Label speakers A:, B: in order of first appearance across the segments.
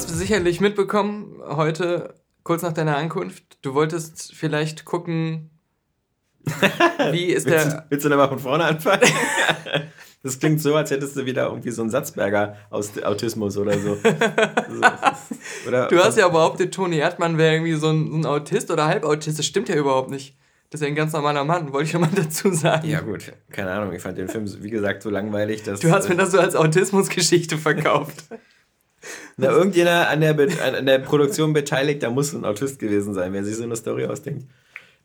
A: Hast sicherlich mitbekommen, heute, kurz nach deiner Ankunft, du wolltest vielleicht gucken,
B: wie ist der. Willst du, willst du da mal von vorne anfangen? Das klingt so, als hättest du wieder irgendwie so einen Satzberger aus Autismus oder so.
A: oder du hast ja behauptet, Toni Erdmann wäre irgendwie so ein, so ein Autist oder Halbautist. Das stimmt ja überhaupt nicht. Das ist ja ein ganz normaler Mann, wollte ich ja mal dazu sagen.
B: Ja, gut, keine Ahnung. Ich fand den Film, wie gesagt, so langweilig, dass.
A: Du hast mir das so als Autismusgeschichte verkauft.
B: Na, irgendjemand an der, an der Produktion beteiligt, da muss ein Autist gewesen sein, wer sich so eine Story ausdenkt.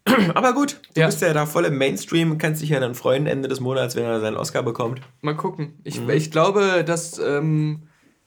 B: Aber gut, du ja. bist ja da voll im Mainstream, kannst dich ja dann freuen Ende des Monats, wenn er seinen Oscar bekommt.
A: Mal gucken. Ich, mhm. ich glaube, dass ähm,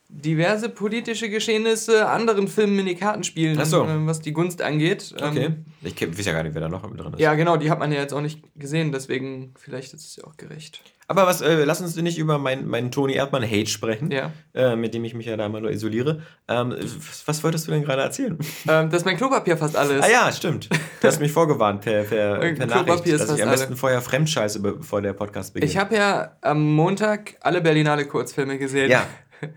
A: diverse politische Geschehnisse anderen Filmen in die Karten spielen, so. ähm, was die Gunst angeht.
B: Okay. Ähm, ich weiß ja gar nicht, wer da noch mit drin ist.
A: Ja, genau, die hat man ja jetzt auch nicht gesehen, deswegen vielleicht ist es ja auch gerecht.
B: Aber was, äh, lass uns nicht über meinen mein Toni Erdmann-Hate sprechen, ja. äh, mit dem ich mich ja da immer nur isoliere. Ähm, was, was, wolltest du denn gerade erzählen?
A: Ähm, dass mein Klopapier fast alles.
B: Ah ja, stimmt. Du hast mich vorgewarnt per, per, per Nachricht, dass ich am besten alle. vorher fremdscheiße, bevor der Podcast beginnt.
A: Ich habe ja am Montag alle Berlinale Kurzfilme gesehen. Ja.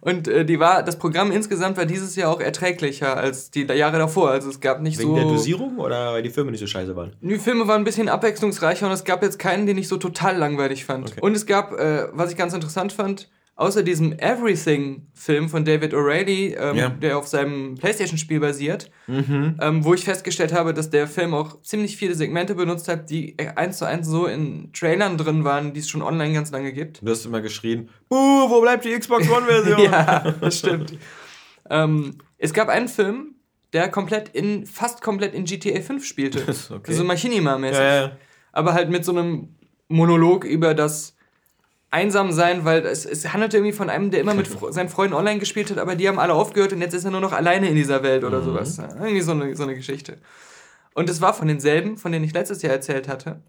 A: Und äh, die war, das Programm insgesamt war dieses Jahr auch erträglicher als die Jahre davor. Also es gab nicht
B: Wegen so. Wegen der Dosierung oder weil die Filme nicht so scheiße waren?
A: Die Filme waren ein bisschen abwechslungsreicher und es gab jetzt keinen, den ich so total langweilig fand. Okay. Und es gab, äh, was ich ganz interessant fand, außer diesem Everything-Film von David O'Reilly, ähm, ja. der auf seinem PlayStation-Spiel basiert, mhm. ähm, wo ich festgestellt habe, dass der Film auch ziemlich viele Segmente benutzt hat, die eins zu eins so in Trailern drin waren, die es schon online ganz lange gibt.
B: Du hast immer geschrien, uh, wo bleibt die Xbox One-Version?
A: ja, das stimmt. ähm, es gab einen Film, der komplett in, fast komplett in GTA 5 spielte. okay. So Machinima-mäßig. Ja, ja. Aber halt mit so einem Monolog über das einsam sein, weil es, es handelte irgendwie von einem, der immer mit seinen Freunden online gespielt hat, aber die haben alle aufgehört und jetzt ist er nur noch alleine in dieser Welt oder mhm. sowas. Irgendwie so eine, so eine Geschichte. Und es war von denselben, von denen ich letztes Jahr erzählt hatte,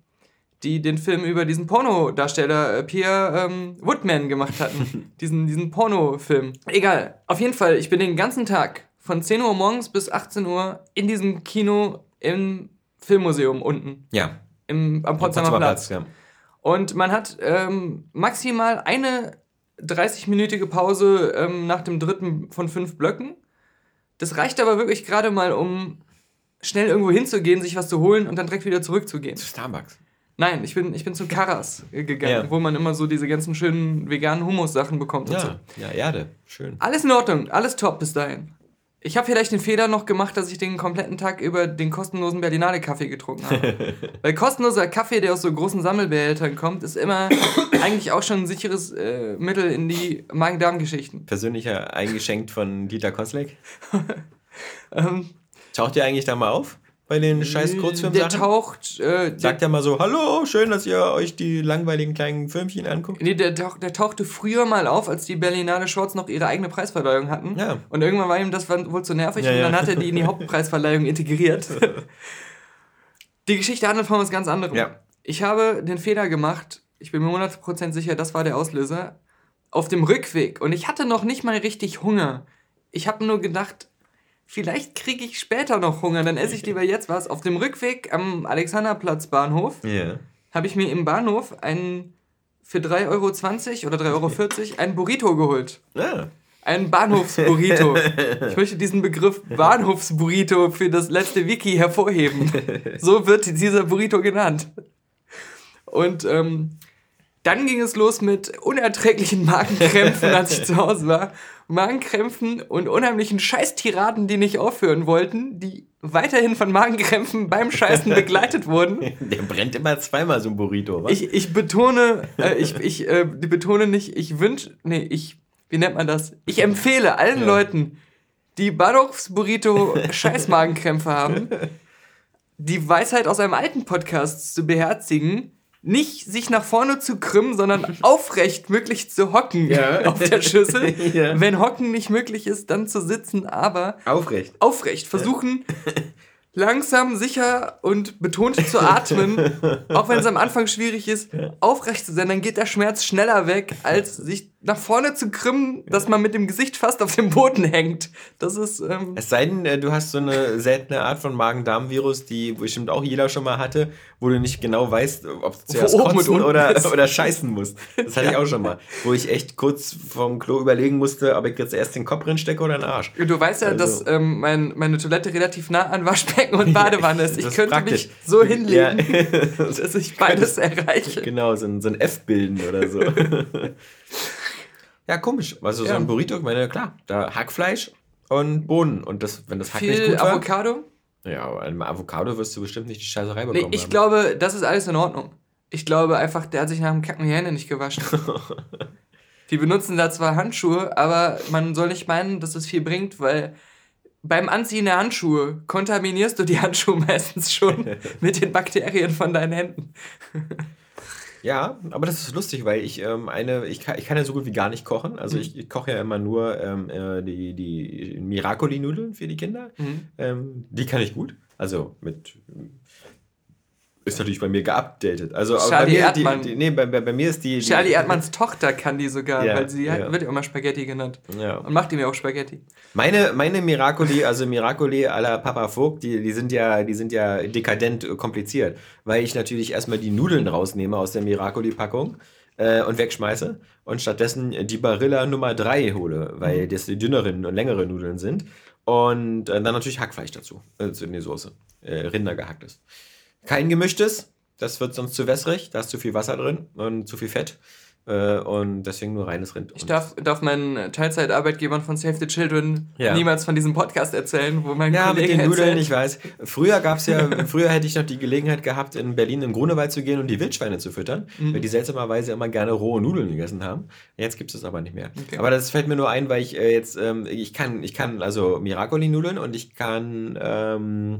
A: die den Film über diesen Pornodarsteller äh, Pierre ähm, Woodman gemacht hatten. diesen, diesen Pornofilm. Egal. Auf jeden Fall, ich bin den ganzen Tag von 10 Uhr morgens bis 18 Uhr in diesem Kino im Filmmuseum unten. Ja. Im, am Potsdamer, Potsdamer Platz. Platz ja. Und man hat ähm, maximal eine 30-minütige Pause ähm, nach dem dritten von fünf Blöcken. Das reicht aber wirklich gerade mal, um schnell irgendwo hinzugehen, sich was zu holen und dann direkt wieder zurückzugehen.
B: Zu Starbucks?
A: Nein, ich bin, ich bin zu Karas gegangen, ja. wo man immer so diese ganzen schönen veganen Humus-Sachen bekommt.
B: Ja,
A: so.
B: ja, Erde, schön.
A: Alles in Ordnung, alles top bis dahin. Ich habe vielleicht den Fehler noch gemacht, dass ich den kompletten Tag über den kostenlosen Berlinale Kaffee getrunken habe. Weil kostenloser Kaffee, der aus so großen Sammelbehältern kommt, ist immer eigentlich auch schon ein sicheres äh, Mittel in die Magen-Darm-Geschichten.
B: Persönlicher eingeschenkt von Dieter Kosleck. ähm, Taucht ihr eigentlich da mal auf? Bei den scheiß Kurzfilmen?
A: Der taucht. Äh,
B: Sagt ja mal so: Hallo, schön, dass ihr euch die langweiligen kleinen Filmchen anguckt.
A: Nee, der, der tauchte früher mal auf, als die Berlinale Shorts noch ihre eigene Preisverleihung hatten. Ja. Und irgendwann war ihm das wohl zu nervig ja, und dann ja. hat er die in die Hauptpreisverleihung integriert. die Geschichte handelt von was ganz anderem. Ja. Ich habe den Fehler gemacht, ich bin mir 100% sicher, das war der Auslöser, auf dem Rückweg. Und ich hatte noch nicht mal richtig Hunger. Ich habe nur gedacht, vielleicht kriege ich später noch Hunger, dann esse ich lieber jetzt was. Auf dem Rückweg am Alexanderplatz Bahnhof yeah. habe ich mir im Bahnhof einen für 3,20 Euro oder 3,40 Euro einen Burrito geholt. Ja. Ein Bahnhofsburrito. ich möchte diesen Begriff Bahnhofsburrito für das letzte Wiki hervorheben. So wird dieser Burrito genannt. Und ähm, dann ging es los mit unerträglichen Magenkrämpfen, als ich zu Hause war. Magenkrämpfen und unheimlichen Scheißtiraden, die nicht aufhören wollten, die weiterhin von Magenkrämpfen beim Scheißen begleitet wurden.
B: Der brennt immer zweimal so ein Burrito,
A: was? Ich, ich betone, äh, ich, ich äh, betone nicht, ich wünsche, nee, ich, wie nennt man das? Ich empfehle allen ja. Leuten, die Barochs-Burrito Scheißmagenkrämpfe haben, die Weisheit aus einem alten Podcast zu beherzigen, nicht sich nach vorne zu krümmen, sondern aufrecht möglichst zu hocken ja. auf der Schüssel. ja. Wenn Hocken nicht möglich ist, dann zu sitzen, aber
B: aufrecht.
A: Aufrecht. Versuchen, langsam, sicher und betont zu atmen, auch wenn es am Anfang schwierig ist, aufrecht zu sein, dann geht der Schmerz schneller weg, als sich nach vorne zu krümmen, dass man mit dem Gesicht fast auf dem Boden hängt. Das ist. Ähm
B: es sei denn, äh, du hast so eine seltene Art von Magen-Darm-Virus, die bestimmt auch jeder schon mal hatte, wo du nicht genau weißt, ob du zuerst kotzen oder, oder scheißen musst. Das hatte ja. ich auch schon mal. Wo ich echt kurz vom Klo überlegen musste, ob ich jetzt erst den Kopf reinstecke oder den Arsch.
A: Du weißt ja, also. dass ähm, mein, meine Toilette relativ nah an Waschbecken und Badewanne ist. Ich könnte praktisch. mich so hinlegen, ja. dass ich beides erreiche.
B: Genau, so ein, so ein F bilden oder so. Ja, komisch. Also so ein Burrito, ich meine, klar, da Hackfleisch und Bohnen. Und das, wenn das Hack Viel nicht gut war, Avocado? Ja, aber einem Avocado wirst du bestimmt nicht die Scheißerei
A: bekommen. Nee, ich haben. glaube, das ist alles in Ordnung. Ich glaube einfach, der hat sich nach dem Kacken die Hände nicht gewaschen. die benutzen da zwar Handschuhe, aber man soll nicht meinen, dass es viel bringt, weil beim Anziehen der Handschuhe kontaminierst du die Handschuhe meistens schon mit den Bakterien von deinen Händen.
B: Ja, aber das ist lustig, weil ich ähm, eine, ich kann, ich kann ja so gut wie gar nicht kochen. Also mhm. ich, ich koche ja immer nur ähm, äh, die, die Miracoli-Nudeln für die Kinder. Mhm. Ähm, die kann ich gut. Also mit ist natürlich bei mir geupdatet. Also Charlie bei mir, Erdmann. Die, die, nee, bei, bei, bei, mir ist die.
A: Charlie Erdmanns Tochter kann die sogar, ja, weil sie ja. wird ja immer Spaghetti genannt. Ja. Und macht ihm ja auch Spaghetti.
B: Meine, meine Miracoli, also Miracoli à la Papa Vogt, die, die, sind ja, die sind ja dekadent kompliziert. Weil ich natürlich erstmal die Nudeln rausnehme aus der Miracoli-Packung äh, und wegschmeiße und stattdessen die Barilla Nummer 3 hole, weil mhm. das die dünneren und längeren Nudeln sind. Und äh, dann natürlich Hackfleisch dazu, äh, in die Soße. Äh, Rinder gehacktes. Kein gemischtes, das wird sonst zu wässrig, da ist zu viel Wasser drin und zu viel Fett. Äh, und deswegen nur reines Rind.
A: Ich darf, darf meinen Teilzeitarbeitgebern von Save the Children ja. niemals von diesem Podcast erzählen, wo mein ja, Kollege
B: mit den Nudeln, ich weiß. Früher gab's ja, früher hätte ich noch die Gelegenheit gehabt, in Berlin in Grunewald zu gehen und die Wildschweine zu füttern, mhm. weil die seltsamerweise immer gerne rohe Nudeln gegessen haben. Jetzt gibt es das aber nicht mehr. Okay. Aber das fällt mir nur ein, weil ich äh, jetzt, ähm, ich kann, ich kann also Miracoli-Nudeln und ich kann ähm,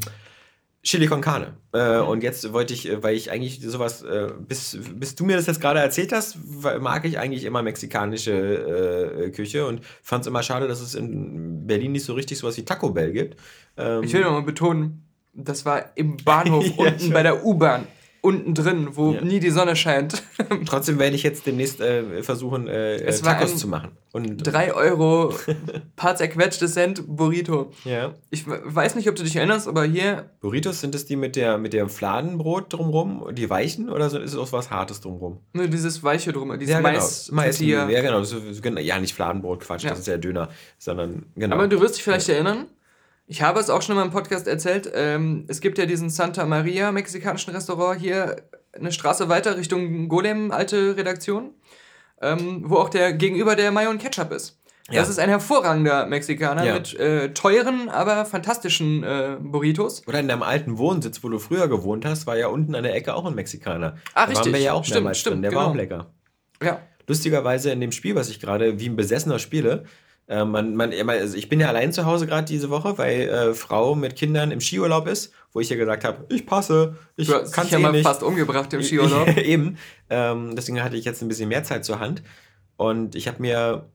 B: Chili con Carne. Äh, mhm. Und jetzt wollte ich, äh, weil ich eigentlich sowas, äh, bis, bis du mir das jetzt gerade erzählt hast, mag ich eigentlich immer mexikanische äh, Küche und fand es immer schade, dass es in Berlin nicht so richtig sowas wie Taco Bell gibt.
A: Ähm, ich will nochmal betonen, das war im Bahnhof ja, unten bei der U-Bahn unten drin, wo ja. nie die Sonne scheint.
B: Trotzdem werde ich jetzt demnächst äh, versuchen, äh, es Tacos zu machen.
A: Und 3 Euro, paar zerquetschte Cent Burrito. Ja. Ich weiß nicht, ob du dich erinnerst, aber hier.
B: Burritos sind es die mit der mit dem Fladenbrot drumrum, die weichen, oder ist es auch was Hartes drumrum?
A: Nur dieses weiche drumrum, dieses ja, genau. Mais.
B: Mais ja, genau. Ja, nicht Fladenbrot, Quatsch, ja. das ist ja Döner, sondern
A: genau. Aber du wirst dich vielleicht erinnern, ich habe es auch schon mal im Podcast erzählt. Ähm, es gibt ja diesen Santa Maria mexikanischen Restaurant hier eine Straße weiter Richtung Golem, alte Redaktion, ähm, wo auch der gegenüber der Mayo und Ketchup ist. Ja. Das ist ein hervorragender Mexikaner ja. mit äh, teuren, aber fantastischen äh, Burritos.
B: Oder in deinem alten Wohnsitz, wo du früher gewohnt hast, war ja unten an der Ecke auch ein Mexikaner. Ah, da richtig. waren wir ja auch stimmt, stimmt, drin. Der genau. war auch lecker. Ja. Lustigerweise in dem Spiel, was ich gerade wie ein Besessener spiele, äh, man, man, also ich bin ja allein zu Hause gerade diese Woche, weil äh, Frau mit Kindern im Skiurlaub ist, wo ich ja gesagt habe, ich passe, ich kann es ja eh mal nicht. fast umgebracht im Skiurlaub. Eben. Ähm, deswegen hatte ich jetzt ein bisschen mehr Zeit zur Hand und ich habe mir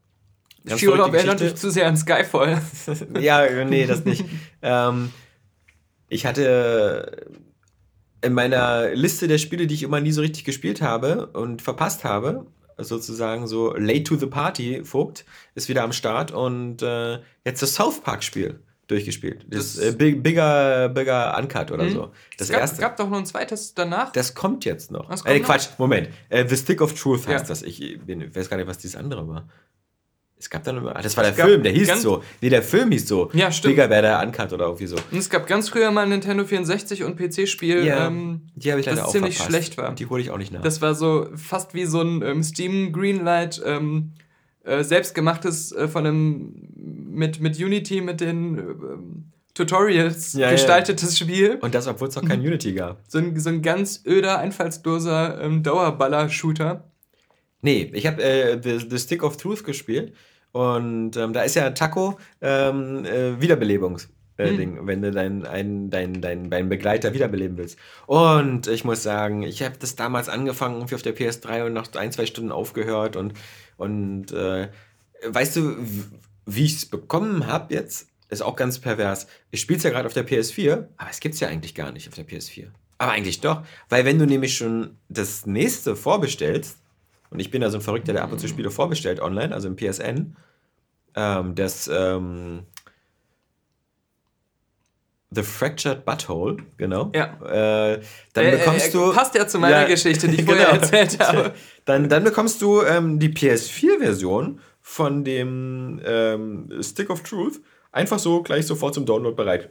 B: Skiurlaub erinnert dich zu sehr an Skyfall. ja, nee, das nicht. ähm, ich hatte in meiner Liste der Spiele, die ich immer nie so richtig gespielt habe und verpasst habe, sozusagen so late to the party Vogt ist wieder am Start und äh, jetzt das South Park Spiel durchgespielt. Das, das äh, Big, Bigger, Bigger Uncut oder mhm. so.
A: Das es gab, erste. gab doch noch ein zweites danach.
B: Das kommt jetzt noch. Kommt äh, Quatsch, noch? Moment. Äh, The Stick of Truth heißt ja. das. Ich, bin, weiß gar nicht, was dieses andere war. Es gab dann, ah, das war der Film, der hieß so. Nee, der Film hieß so. Ja, stimmt. Bigger wäre der Uncut oder irgendwie so.
A: Und es gab ganz früher mal ein Nintendo 64 und PC-Spiel, ja, ähm, die habe ich leider das auch ziemlich
B: verpasst. schlecht war. Die hole ich auch nicht nach.
A: Das war so fast wie so ein ähm, Steam Greenlight ähm, äh, selbstgemachtes äh, von einem mit, mit Unity mit den ähm, Tutorials ja, gestaltetes ja. Spiel.
B: Und das, obwohl es noch kein Unity gab.
A: So ein, so ein ganz öder, einfallsloser ähm, Dauerballer-Shooter.
B: Nee, ich habe äh, The, The Stick of Truth gespielt und ähm, da ist ja Taco ähm, äh, Wiederbelebungs. äh, hm. Ding, wenn du deinen dein, dein, dein, dein Begleiter wiederbeleben willst. Und ich muss sagen, ich habe das damals angefangen, irgendwie auf der PS3 und nach ein, zwei Stunden aufgehört und, und äh, weißt du, wie ich es bekommen habe jetzt, ist auch ganz pervers. Ich spiele es ja gerade auf der PS4, aber es gibt es ja eigentlich gar nicht auf der PS4. Aber eigentlich doch, weil wenn du nämlich schon das nächste vorbestellst, und ich bin ja so ein Verrückter, der ab und zu Spiele vorbestellt online, also im PSN, ähm, das ähm, The Fractured Butthole, genau. Ja. Äh, dann äh, bekommst äh, du. Passt ja zu meiner ja, Geschichte, die ich genau. vorher erzählt habe. Dann, dann bekommst du ähm, die PS4-Version von dem ähm, Stick of Truth einfach so gleich sofort zum Download bereit.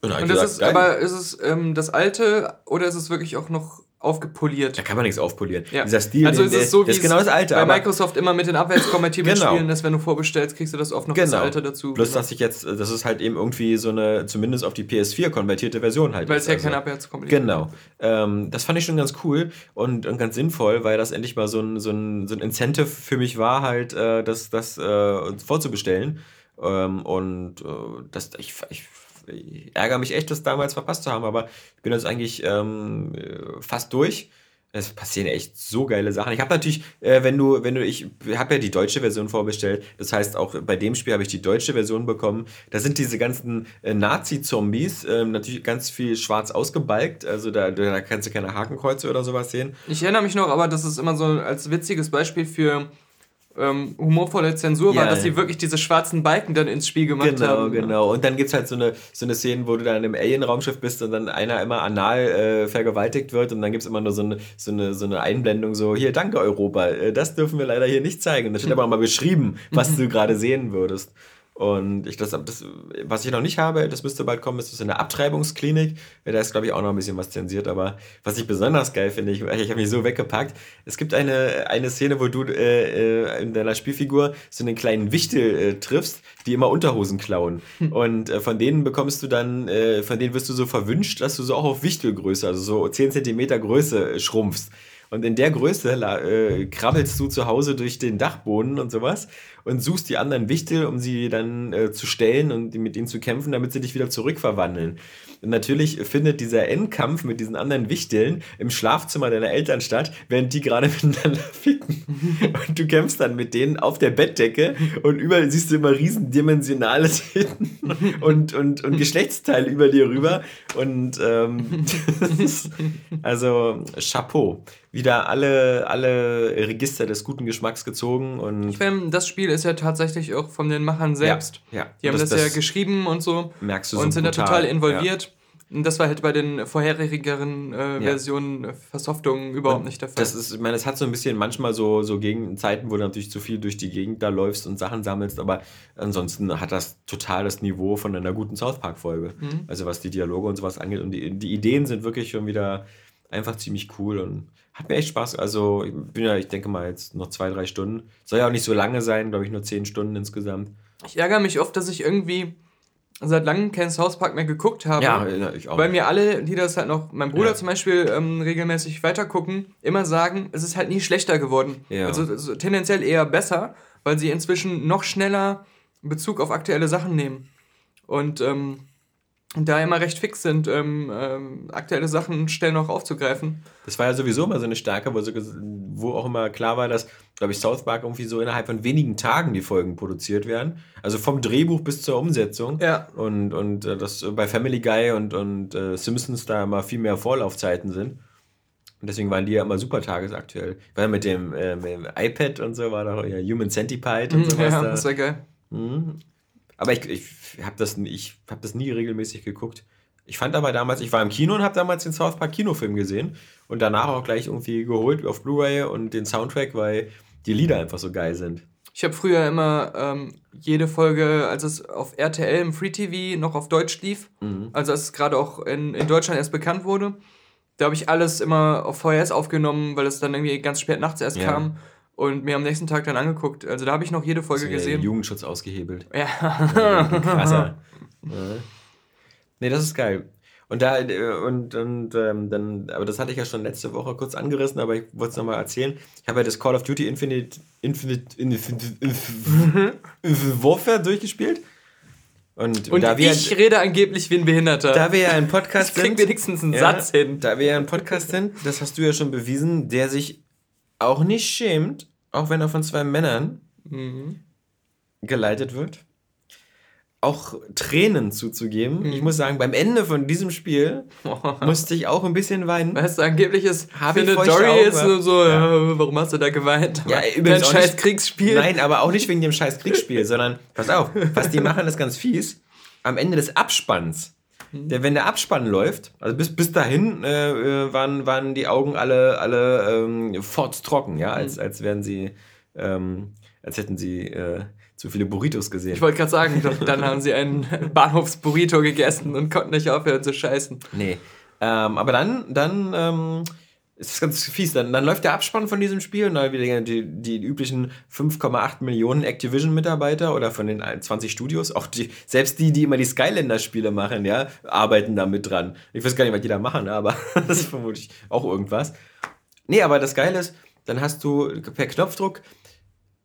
A: Und, Und das ist, aber ist es ähm, das alte oder ist es wirklich auch noch aufgepoliert.
B: Da kann man nichts aufpolieren. Ja. Dieser Stil,
A: also ist es so, das ist genau das alte. Bei Microsoft immer mit den abwärtskompatiblen genau. Spielen, dass wenn du vorbestellst, kriegst du das oft noch genau. das alte dazu.
B: Plus, genau. dass ich jetzt, das ist halt eben irgendwie so eine, zumindest auf die PS4 konvertierte Version halt. Weil es ja also, keine abwärtskompatibel Genau. Ähm, das fand ich schon ganz cool und, und, ganz sinnvoll, weil das endlich mal so ein, so ein, so ein Incentive für mich war, halt äh, das, das äh, vorzubestellen. Ähm, und äh, das, ich, ich ich ärgere mich echt, das damals verpasst zu haben, aber ich bin jetzt eigentlich ähm, fast durch. Es passieren echt so geile Sachen. Ich habe natürlich, äh, wenn du, wenn du, ich habe ja die deutsche Version vorbestellt. Das heißt, auch bei dem Spiel habe ich die deutsche Version bekommen. Da sind diese ganzen äh, Nazi-Zombies äh, natürlich ganz viel schwarz ausgebalgt. Also da, da kannst du keine Hakenkreuze oder sowas sehen.
A: Ich erinnere mich noch, aber das ist immer so als witziges Beispiel für ähm, humorvolle Zensur ja, war, dass sie wirklich diese schwarzen Balken dann ins Spiel gemacht
B: genau,
A: haben.
B: Genau, genau. Und dann gibt es halt so eine, so eine Szene, wo du dann im Alien-Raumschiff bist und dann einer immer anal äh, vergewaltigt wird und dann gibt es immer nur so eine, so, eine, so eine Einblendung, so, hier, danke Europa, äh, das dürfen wir leider hier nicht zeigen. Und da steht aber auch mal beschrieben, was du gerade sehen würdest. Und ich das, das, was ich noch nicht habe, das müsste bald kommen, ist das in der Abtreibungsklinik. Da ist, glaube ich, auch noch ein bisschen was zensiert. Aber was ich besonders geil finde, ich, ich habe mich so weggepackt. Es gibt eine, eine Szene, wo du äh, äh, in deiner Spielfigur so einen kleinen Wichtel äh, triffst, die immer Unterhosen klauen. Und äh, von denen bekommst du dann, äh, von denen wirst du so verwünscht, dass du so auch auf Wichtelgröße, also so 10 cm Größe äh, schrumpfst. Und in der Größe äh, krabbelst du zu Hause durch den Dachboden und sowas und suchst die anderen Wichtel, um sie dann äh, zu stellen und mit ihnen zu kämpfen, damit sie dich wieder zurückverwandeln. Und natürlich findet dieser Endkampf mit diesen anderen Wichteln im Schlafzimmer deiner Eltern statt, während die gerade miteinander ficken. Und du kämpfst dann mit denen auf der Bettdecke und überall siehst du immer riesendimensionale Titten und, und, und Geschlechtsteile über dir rüber. Und ähm, also Chapeau. Wieder alle, alle Register des guten Geschmacks gezogen. Und
A: ich meine, das Spiel ist ja tatsächlich auch von den Machern selbst. Ja, ja. Die haben das, das, ja geschrieben und so. Merkst du so Und sind brutal, da total involviert. Ja. Das war halt bei den vorherigeren äh, Versionen ja. Äh, Versoftungen überhaupt und nicht der Fall.
B: Das ist, ich meine, es hat so ein bisschen manchmal so, so gegen Zeiten, wo du natürlich zu viel durch die Gegend da läufst und Sachen sammelst, aber ansonsten hat das total das Niveau von einer guten South Park-Folge. Mhm. Also was die Dialoge und sowas angeht. Und die, die Ideen sind wirklich schon wieder einfach ziemlich cool und hat mir echt Spaß. Also ich bin ja, ich denke mal, jetzt noch zwei, drei Stunden. Soll ja auch nicht so lange sein, glaube ich, nur zehn Stunden insgesamt.
A: Ich ärgere mich oft, dass ich irgendwie seit langem kein South Park mehr geguckt habe. Ja, ich auch. Weil mir alle, die das halt noch, mein Bruder ja. zum Beispiel ähm, regelmäßig weitergucken, immer sagen, es ist halt nie schlechter geworden. Ja. Also, also, tendenziell eher besser, weil sie inzwischen noch schneller Bezug auf aktuelle Sachen nehmen. Und ähm, da immer recht fix sind, ähm, ähm, aktuelle Sachen schnell noch aufzugreifen.
B: Das war ja sowieso immer so eine Stärke, wo, so, wo auch immer klar war, dass, glaube ich, South Park irgendwie so innerhalb von wenigen Tagen die Folgen produziert werden. Also vom Drehbuch bis zur Umsetzung. Ja. Und, und äh, das bei Family Guy und, und äh, Simpsons da immer viel mehr Vorlaufzeiten sind. Und deswegen waren die ja immer super tagesaktuell. Weil mit dem, äh, mit dem iPad und so war da ja Human Centipede und mhm, sowas. Ja, da. das war geil. Mhm. Aber ich, ich habe das, hab das nie regelmäßig geguckt. Ich fand aber damals, ich war im Kino und habe damals den South Park Kinofilm gesehen und danach auch gleich irgendwie geholt auf Blu-ray und den Soundtrack, weil die Lieder einfach so geil sind.
A: Ich habe früher immer ähm, jede Folge, als es auf RTL im Free TV noch auf Deutsch lief, mhm. also als es gerade auch in, in Deutschland erst bekannt wurde, da habe ich alles immer auf VHS aufgenommen, weil es dann irgendwie ganz spät nachts erst ja. kam und mir am nächsten Tag dann angeguckt. Also da habe ich noch jede Folge
B: so,
A: gesehen.
B: Jugendschutz ausgehebelt. Ja. ja krasser. ja. Nee, das ist geil. Und da, äh, und, und ähm, dann, aber das hatte ich ja schon letzte Woche kurz angerissen, aber ich wollte es nochmal erzählen. Ich habe ja das Call of Duty Infinite, Infinite, Infinite, Infinite Warfare durchgespielt.
A: Und, und ich rede angeblich wie ein Behinderter.
B: Da wir ja ein Podcast ich sind. wenigstens einen ja, Satz hin. Da wir ja ein Podcast sind, das hast du ja schon bewiesen, der sich auch nicht schämt, auch wenn er von zwei Männern mhm. geleitet wird, auch Tränen zuzugeben. Mhm. Ich muss sagen, beim Ende von diesem Spiel musste ich auch ein bisschen weinen.
A: Weißt du, angeblich ist eine Dory ist nur so, ja. warum hast du da geweint? Ja, über
B: ein scheiß Kriegsspiel. Nein, aber auch nicht wegen dem scheiß Kriegsspiel, sondern, pass auf, was die machen, ist ganz fies. Am Ende des Abspanns der, wenn der Abspann läuft, also bis, bis dahin äh, äh waren, waren die Augen alle, alle ähm, trocken, ja, als, mhm. als wären sie, ähm, als hätten sie äh, zu viele Burritos gesehen.
A: Ich wollte gerade sagen, dann haben sie einen Bahnhofsburrito gegessen und konnten nicht aufhören zu scheißen.
B: Nee. Ähm, aber dann, dann ähm, ist es ganz fies. Dann, dann läuft der Abspann von diesem Spiel und dann wieder die, die üblichen 5,8 Millionen Activision-Mitarbeiter oder von den 20 Studios, auch die, selbst die, die immer die Skylander-Spiele machen, ja, arbeiten da mit dran. Ich weiß gar nicht, was die da machen, aber das ist vermutlich auch irgendwas. Nee, aber das Geile ist, dann hast du per Knopfdruck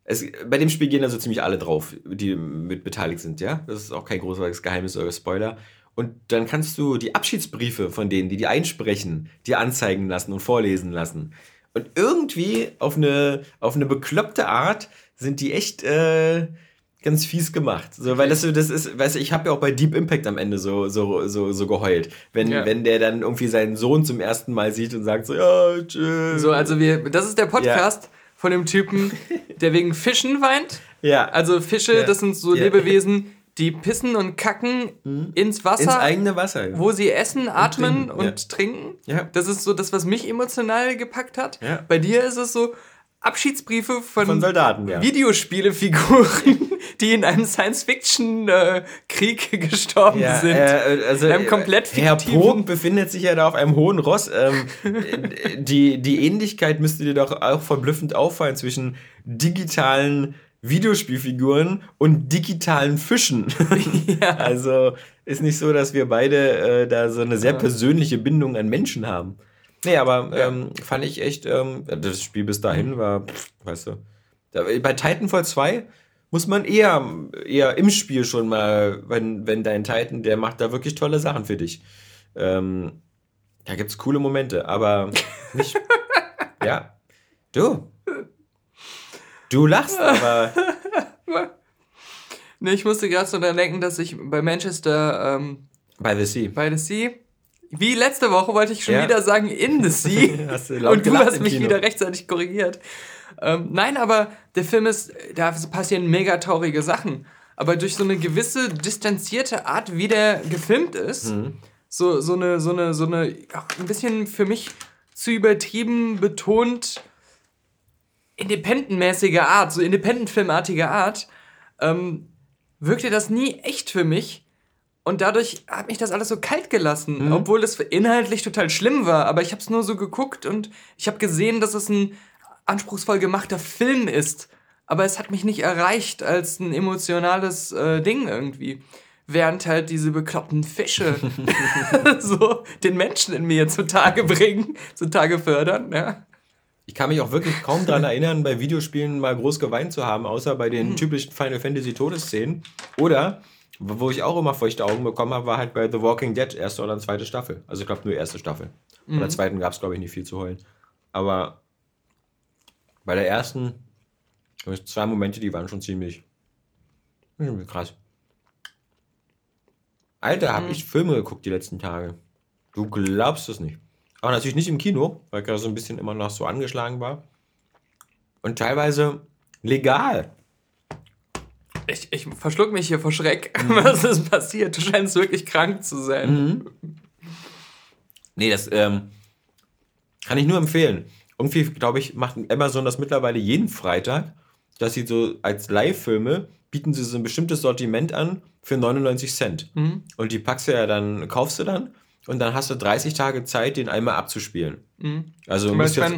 B: es, bei dem Spiel gehen also ziemlich alle drauf, die mit beteiligt sind, ja. Das ist auch kein großartiges Geheimnis oder Spoiler. Und dann kannst du die Abschiedsbriefe von denen, die die einsprechen, dir anzeigen lassen und vorlesen lassen. Und irgendwie auf eine, auf eine bekloppte Art sind die echt äh, ganz fies gemacht. So, weil das das ist, weißt du, ich habe ja auch bei Deep Impact am Ende so, so, so, so geheult. Wenn, ja. wenn der dann irgendwie seinen Sohn zum ersten Mal sieht und sagt so, ja,
A: tschüss. So, also wir, das ist der Podcast. Ja von dem Typen, der wegen Fischen weint. Ja. Also Fische, ja. das sind so ja. Lebewesen, die pissen und kacken mhm. ins Wasser. Ins eigene Wasser, ja. Wo sie essen, atmen und, und trinken. Ja. Das ist so das, was mich emotional gepackt hat. Ja. Bei dir ist es so, Abschiedsbriefe von, von Soldaten, ja. Videospielefiguren, die in einem Science-Fiction-Krieg äh, gestorben ja, sind. Äh, also,
B: einem komplett Herr Pog befindet sich ja da auf einem hohen Ross. Ähm, die, die Ähnlichkeit müsste dir doch auch verblüffend auffallen zwischen digitalen Videospielfiguren und digitalen Fischen. Ja. Also ist nicht so, dass wir beide äh, da so eine sehr persönliche Bindung an Menschen haben. Nee, aber ähm, fand ich echt, ähm, das Spiel bis dahin war, pff, weißt du, bei Titanfall 2 muss man eher, eher im Spiel schon mal, wenn, wenn dein Titan, der macht da wirklich tolle Sachen für dich. Ähm, da gibt's coole Momente, aber nicht. ja. Du. Du lachst, aber.
A: ne, ich musste gerade so daran denken, dass ich bei Manchester. Ähm,
B: bei The Sea.
A: Bei The Sea wie letzte Woche wollte ich schon ja. wieder sagen in the sea. du und du hast mich wieder rechtzeitig korrigiert. Ähm, nein, aber der Film ist, da passieren mega traurige Sachen. Aber durch so eine gewisse distanzierte Art, wie der gefilmt ist, mhm. so, so eine, so eine, so eine, ein bisschen für mich zu übertrieben betont independentmäßige Art, so independent-filmartige Art, ähm, wirkte das nie echt für mich. Und dadurch hat mich das alles so kalt gelassen, mhm. obwohl es inhaltlich total schlimm war. Aber ich habe es nur so geguckt und ich habe gesehen, dass es ein anspruchsvoll gemachter Film ist. Aber es hat mich nicht erreicht als ein emotionales äh, Ding irgendwie. Während halt diese bekloppten Fische so den Menschen in mir zutage bringen, zutage fördern, ja.
B: Ich kann mich auch wirklich kaum daran erinnern, bei Videospielen mal groß geweint zu haben, außer bei den mhm. typischen Final Fantasy Todesszenen. Oder wo ich auch immer feuchte Augen bekommen habe, war halt bei The Walking Dead, erste oder zweite Staffel. Also ich glaube nur erste Staffel. Mhm. Bei der zweiten gab es, glaube ich, nicht viel zu heulen. Aber bei der ersten zwei Momente, die waren schon ziemlich krass. Alter, habe mhm. ich Filme geguckt die letzten Tage. Du glaubst es nicht. Aber natürlich nicht im Kino, weil ich da so ein bisschen immer noch so angeschlagen war. Und teilweise legal.
A: Ich, ich verschluck mich hier vor Schreck. Mhm. Was ist passiert? Du scheinst wirklich krank zu sein. Mhm.
B: Nee, das ähm, kann ich nur empfehlen. Irgendwie, glaube ich, macht Amazon das mittlerweile jeden Freitag, dass sie so als Live-Filme bieten sie so ein bestimmtes Sortiment an für 99 Cent. Mhm. Und die packst du ja dann, kaufst du dann und dann hast du 30 Tage Zeit, den einmal abzuspielen. Mhm. Also
A: du musst jetzt.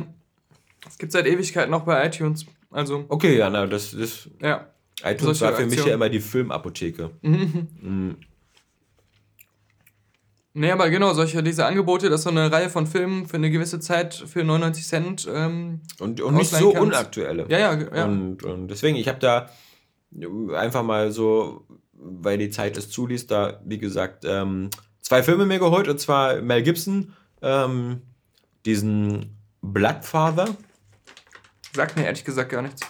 A: Es gibt seit Ewigkeit noch bei iTunes. Also.
B: Okay, ja, na, das ist. Ja iTunes war für Aktion. mich ja immer die Filmapotheke. Mhm. Mhm.
A: Nee, aber genau, solche, diese Angebote, dass so eine Reihe von Filmen für eine gewisse Zeit für 99 Cent ähm,
B: und, und nicht so kannst. unaktuelle. Ja, ja, ja. Und, und deswegen, ich habe da einfach mal so weil die Zeit es zuließ, da, wie gesagt, ähm, zwei Filme mir geholt, und zwar Mel Gibson, ähm, diesen Bloodfather.
A: Sagt mir ehrlich gesagt gar nichts.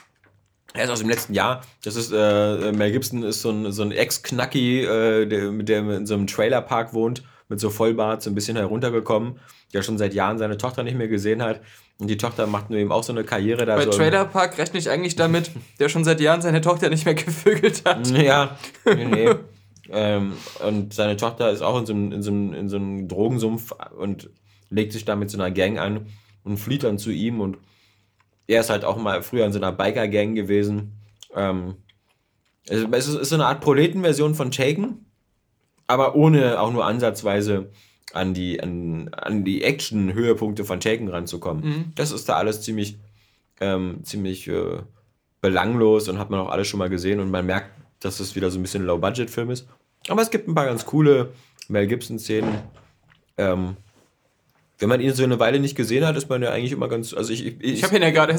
B: Er ist aus dem letzten Jahr. Das ist, äh, Mel Gibson ist so ein, so ein Ex-Knacki, äh, der, der in so einem Trailerpark wohnt, mit so Vollbart, so ein bisschen heruntergekommen, der schon seit Jahren seine Tochter nicht mehr gesehen hat. Und die Tochter macht nur eben auch so eine Karriere
A: da. Bei
B: so
A: Trailerpark rechne ich eigentlich damit, der schon seit Jahren seine Tochter nicht mehr gevögelt hat.
B: Ja, nee, nee. ähm, und seine Tochter ist auch in so, einem, in, so einem, in so einem Drogensumpf und legt sich da mit so einer Gang an und flieht dann zu ihm und er ist halt auch mal früher in so einer Biker-Gang gewesen. Ähm, es ist, ist so eine Art Proletenversion von Taken, aber ohne auch nur ansatzweise an die, an, an die Action-Höhepunkte von Taken ranzukommen. Mhm. Das ist da alles ziemlich, ähm, ziemlich äh, belanglos und hat man auch alles schon mal gesehen und man merkt, dass es wieder so ein bisschen ein Low-Budget-Film ist. Aber es gibt ein paar ganz coole Mel Gibson-Szenen. Ähm, wenn man ihn so eine Weile nicht gesehen hat, ist man ja eigentlich immer ganz. Also ich, ich,
A: ich habe ihn ja gerade.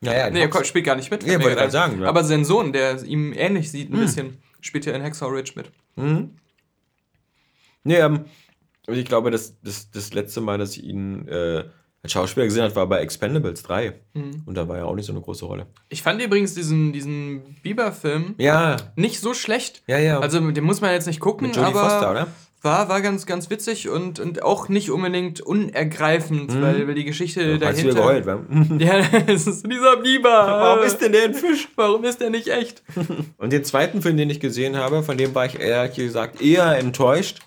A: naja, nee, er spielt gar nicht mit. Ja, wollte gerade sagen. Ja. Aber sein Sohn, der ihm ähnlich sieht, ein hm. bisschen, spielt ja in Hexor Ridge mit.
B: Mhm. Nee, ähm, ich glaube, das, das, das letzte Mal, dass ich ihn äh, als Schauspieler gesehen habe, war bei Expendables 3. Mhm. Und da war ja auch nicht so eine große Rolle.
A: Ich fand übrigens diesen, diesen Bieber-Film
B: ja.
A: nicht so schlecht.
B: Ja, ja.
A: Also den muss man jetzt nicht gucken. Mit Jodie aber Foster, oder? War, war ganz, ganz witzig und, und auch nicht unbedingt unergreifend, mhm. weil, weil die Geschichte ja, dahinter... Geheult, wa? ja, es ist dieser Biber.
B: Warum ist denn der ein Fisch?
A: Warum ist der nicht echt?
B: und den zweiten Film, den ich gesehen habe, von dem war ich ehrlich gesagt eher enttäuscht.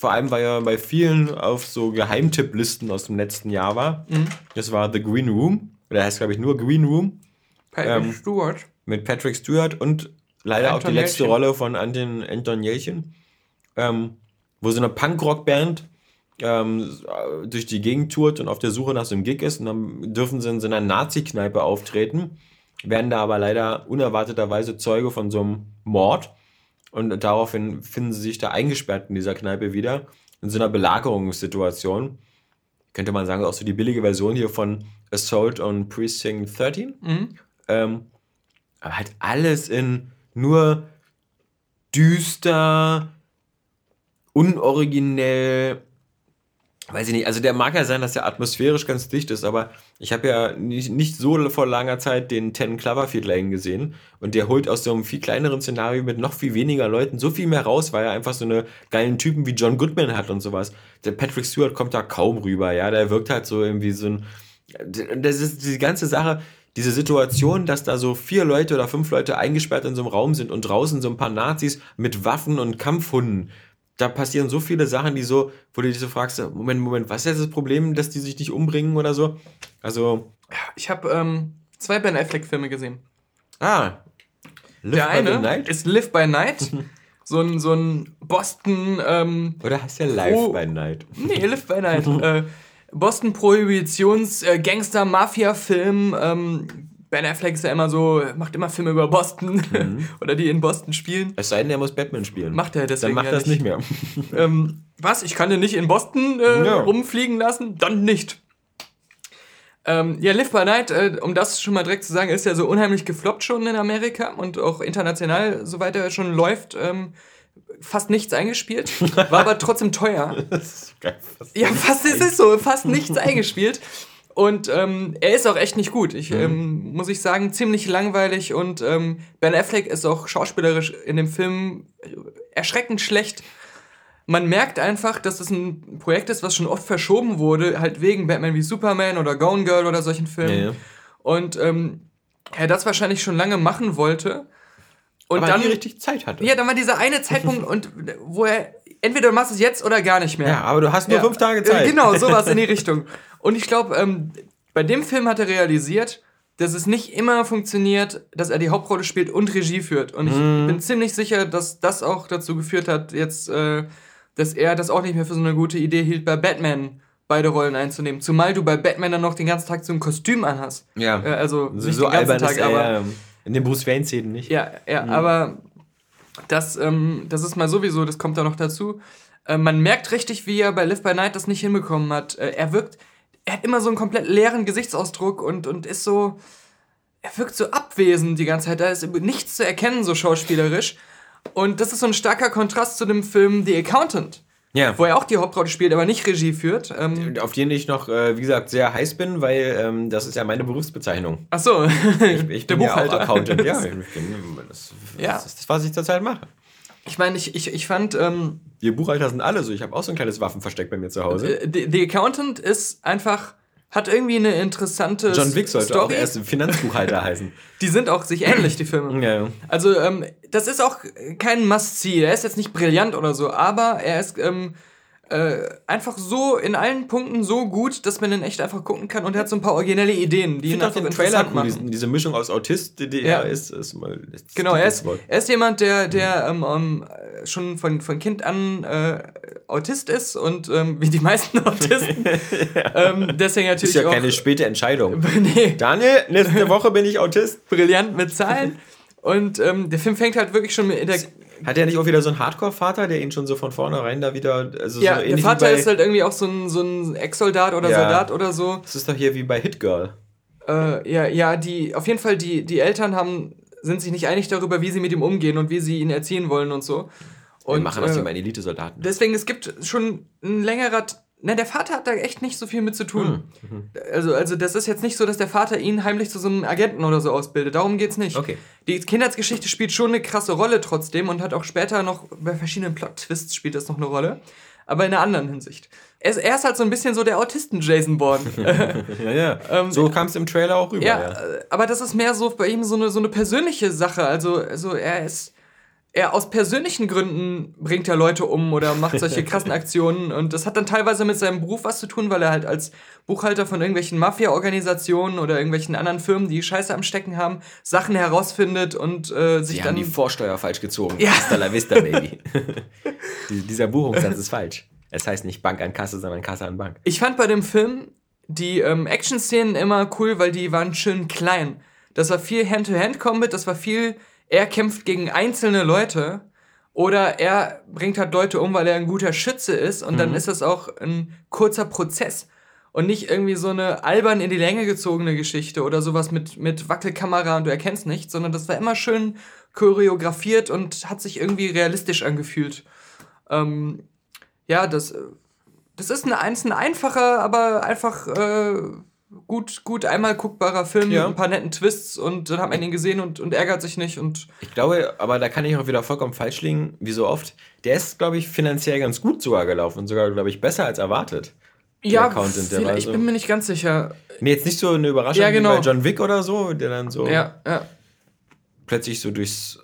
B: Vor allem, weil er bei vielen auf so Geheimtipplisten aus dem letzten Jahr war. Mhm. Das war The Green Room. Der heißt, glaube ich, nur Green Room. Patrick ähm, Stewart. Mit Patrick Stewart und leider Anton auch die letzte Jelchen. Rolle von Anton, Anton Jelchen. Ähm, wo so eine Punkrock-Band ähm, durch die Gegend tourt und auf der Suche nach so einem Gig ist und dann dürfen sie in so einer Nazi-Kneipe auftreten, werden da aber leider unerwarteterweise Zeuge von so einem Mord und daraufhin finden sie sich da eingesperrt in dieser Kneipe wieder, in so einer Belagerungssituation. Könnte man sagen, auch so die billige Version hier von Assault on Precinct 13. Mhm. Ähm, aber halt alles in nur düster, unoriginell, weiß ich nicht, also der mag ja sein, dass der atmosphärisch ganz dicht ist, aber ich habe ja nicht, nicht so vor langer Zeit den Ten Cloverfield Lane gesehen und der holt aus so einem viel kleineren Szenario mit noch viel weniger Leuten so viel mehr raus, weil er einfach so eine geilen Typen wie John Goodman hat und sowas. Der Patrick Stewart kommt da kaum rüber, ja, der wirkt halt so irgendwie so ein, das ist die ganze Sache, diese Situation, dass da so vier Leute oder fünf Leute eingesperrt in so einem Raum sind und draußen so ein paar Nazis mit Waffen und Kampfhunden da passieren so viele Sachen, die so, wo du dich so fragst, Moment, Moment, was ist jetzt das Problem, dass die sich nicht umbringen oder so? Also.
A: Ich habe ähm, zwei Ben Affleck-Filme gesehen.
B: Ah.
A: Live der eine ist Live by Night. so ein, so ein Boston. Ähm,
B: oder heißt der Live Pro by Night?
A: Nee, Live by Night. äh, Boston Prohibitions-Gangster-Mafia-Film. Äh, ähm, Ben Affleck ist ja immer so, macht immer Filme über Boston mhm. oder die in Boston spielen.
B: Es sei denn, er muss Batman spielen.
A: Macht er deswegen.
B: Dann macht ja das nicht, mehr.
A: ähm, was? Ich kann den nicht in Boston äh, ja. rumfliegen lassen? Dann nicht. Ähm, ja, Live by Night, äh, um das schon mal direkt zu sagen, ist ja so unheimlich gefloppt schon in Amerika und auch international, soweit er schon läuft, ähm, fast nichts eingespielt. War aber trotzdem teuer. das ist geil, fast ja, fast ist es so, fast nichts eingespielt. Und ähm, er ist auch echt nicht gut. Ich, mhm. ähm, muss ich sagen, ziemlich langweilig. Und ähm, Ben Affleck ist auch schauspielerisch in dem Film erschreckend schlecht. Man merkt einfach, dass das ein Projekt ist, was schon oft verschoben wurde, halt wegen Batman wie Superman oder Gone Girl oder solchen Filmen. Ja, ja. Und ähm, er das wahrscheinlich schon lange machen wollte. Und
B: Aber
A: dann
B: nie richtig Zeit hatte.
A: Ja, dann war dieser eine Zeitpunkt, und wo er entweder du machst es jetzt oder gar nicht mehr.
B: Ja, aber du hast nur ja. fünf Tage Zeit.
A: Genau, sowas in die Richtung. Und ich glaube, ähm, bei dem Film hat er realisiert, dass es nicht immer funktioniert, dass er die Hauptrolle spielt und Regie führt. Und ich mm. bin ziemlich sicher, dass das auch dazu geführt hat, jetzt, äh, dass er das auch nicht mehr für so eine gute Idee hielt, bei Batman beide Rollen einzunehmen. Zumal du bei Batman dann noch den ganzen Tag so ein Kostüm anhast.
B: Ja.
A: Äh, also
B: nicht so den ganzen Tag, aber. Äh, in den Bruce Wayne-Szenen nicht.
A: Ja, ja, mhm. aber das, ähm, das ist mal sowieso, das kommt da noch dazu. Äh, man merkt richtig, wie er bei Live by Night das nicht hinbekommen hat. Äh, er wirkt, er hat immer so einen komplett leeren Gesichtsausdruck und, und ist so, er wirkt so abwesend die ganze Zeit. Da ist nichts zu erkennen, so schauspielerisch. Und das ist so ein starker Kontrast zu dem Film The Accountant. Ja. Wo er auch die Hauptrolle spielt, aber nicht Regie führt.
B: Ähm, Auf den ich noch, äh, wie gesagt, sehr heiß bin, weil ähm, das ist ja meine Berufsbezeichnung.
A: Ach so,
B: ich, ich der bin Buchhalter. Ja auch Accountant. ja, ich bin, das, ja. Das ist das, was ich zurzeit mache.
A: Ich meine, ich, ich, ich fand. Ähm,
B: Die Buchhalter sind alle so. Ich habe auch so ein kleines Waffenversteck bei mir zu Hause.
A: Äh, The, The Accountant ist einfach hat irgendwie eine interessante John Wick sollte Story.
B: auch erst Finanzbuchhalter heißen.
A: Die sind auch sich ähnlich, die Filme. Ja, ja. Also, ähm, das ist auch kein Must-See. Er ist jetzt nicht brillant oder so, aber er ist ähm, äh, einfach so in allen Punkten so gut, dass man den echt einfach gucken kann und er hat so ein paar originelle Ideen, die ihn einfach
B: interessant machen. Diesen, diese Mischung aus Autist, die ja. er ist, ist mal. Ist
A: genau, er ist, er ist jemand, der, der ähm, ähm, schon von, von Kind an äh, Autist ist und ähm, wie die meisten Autisten. ja. ähm, deswegen natürlich.
B: Ist ja keine späte Entscheidung. nee. Daniel, nächste Woche bin ich Autist.
A: Brillant mit Zahlen. Und ähm, der Film fängt halt wirklich schon in der
B: hat er nicht auch wieder so einen Hardcore-Vater, der ihn schon so von vornherein da wieder. Also
A: ja,
B: so
A: der Vater ist halt irgendwie auch so ein, so ein Ex-Soldat oder ja. Soldat oder so.
B: Das ist doch hier wie bei Hit Girl.
A: Äh, ja, ja, die, auf jeden Fall, die, die Eltern haben, sind sich nicht einig darüber, wie sie mit ihm umgehen und wie sie ihn erziehen wollen und so.
B: Und, Wir machen aus äh, ihm einen Elite-Soldaten.
A: Deswegen, es gibt schon ein längerer na, der Vater hat da echt nicht so viel mit zu tun. Mhm. Also, also, das ist jetzt nicht so, dass der Vater ihn heimlich zu so einem Agenten oder so ausbildet. Darum geht's nicht. Okay. Die Kindheitsgeschichte spielt schon eine krasse Rolle trotzdem und hat auch später noch bei verschiedenen Plot-Twists spielt das noch eine Rolle. Aber in einer anderen Hinsicht. Er ist, er ist halt so ein bisschen so der Autisten-Jason Bourne.
B: ja, ja. ähm, so kam es im Trailer auch rüber.
A: Ja, ja, aber das ist mehr so bei ihm so eine, so eine persönliche Sache. Also, also er ist er aus persönlichen Gründen bringt ja Leute um oder macht solche krassen Aktionen. Und das hat dann teilweise mit seinem Beruf was zu tun, weil er halt als Buchhalter von irgendwelchen Mafia-Organisationen oder irgendwelchen anderen Firmen, die Scheiße am Stecken haben, Sachen herausfindet und äh, sich
B: die
A: dann.
B: Haben die Vorsteuer falsch gezogen. Ja. Hasta la vista, baby. Dieser Buchungssatz ist falsch. Es heißt nicht Bank an Kasse, sondern Kasse an Bank.
A: Ich fand bei dem Film die ähm, Action-Szenen immer cool, weil die waren schön klein. Das war viel Hand-to-Hand-Combat, das war viel er kämpft gegen einzelne Leute oder er bringt halt Leute um, weil er ein guter Schütze ist und mhm. dann ist das auch ein kurzer Prozess und nicht irgendwie so eine albern in die Länge gezogene Geschichte oder sowas mit, mit Wackelkamera und du erkennst nichts, sondern das war immer schön choreografiert und hat sich irgendwie realistisch angefühlt. Ähm, ja, das, das ist ein, ein einfacher, aber einfach äh, gut, gut einmal guckbarer Film ja. mit ein paar netten Twists und dann hat man ihn gesehen und, und ärgert sich nicht. Und
B: ich glaube, aber da kann ich auch wieder vollkommen falsch liegen, wie so oft. Der ist, glaube ich, finanziell ganz gut sogar gelaufen und sogar, glaube ich, besser als erwartet.
A: Ja, Accountant, der ich so bin mir nicht ganz sicher.
B: Nee, jetzt nicht so eine Überraschung ja, genau. wie bei John Wick oder so, der dann so
A: ja, ja.
B: plötzlich so durchs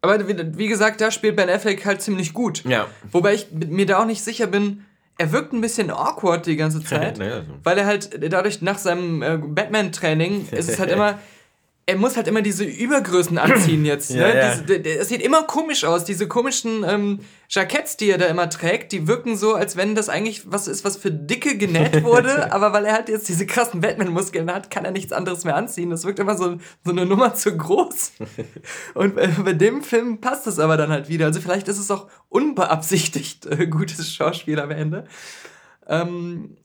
A: aber wie, wie gesagt, da spielt Ben Affleck halt ziemlich gut. Ja. Wobei ich mir da auch nicht sicher bin, er wirkt ein bisschen awkward die ganze Zeit, naja, weil er halt dadurch nach seinem äh, Batman-Training ist es halt immer, er muss halt immer diese Übergrößen anziehen jetzt. ja, ne? ja. es sieht immer komisch aus. Diese komischen ähm, Jacketts, die er da immer trägt, die wirken so, als wenn das eigentlich was ist, was für Dicke genäht wurde. aber weil er halt jetzt diese krassen Batman-Muskeln hat, kann er nichts anderes mehr anziehen. Das wirkt immer so, so eine Nummer zu groß. Und bei, bei dem Film passt es aber dann halt wieder. Also vielleicht ist es auch unbeabsichtigt äh, gutes Schauspiel am Ende. Ähm,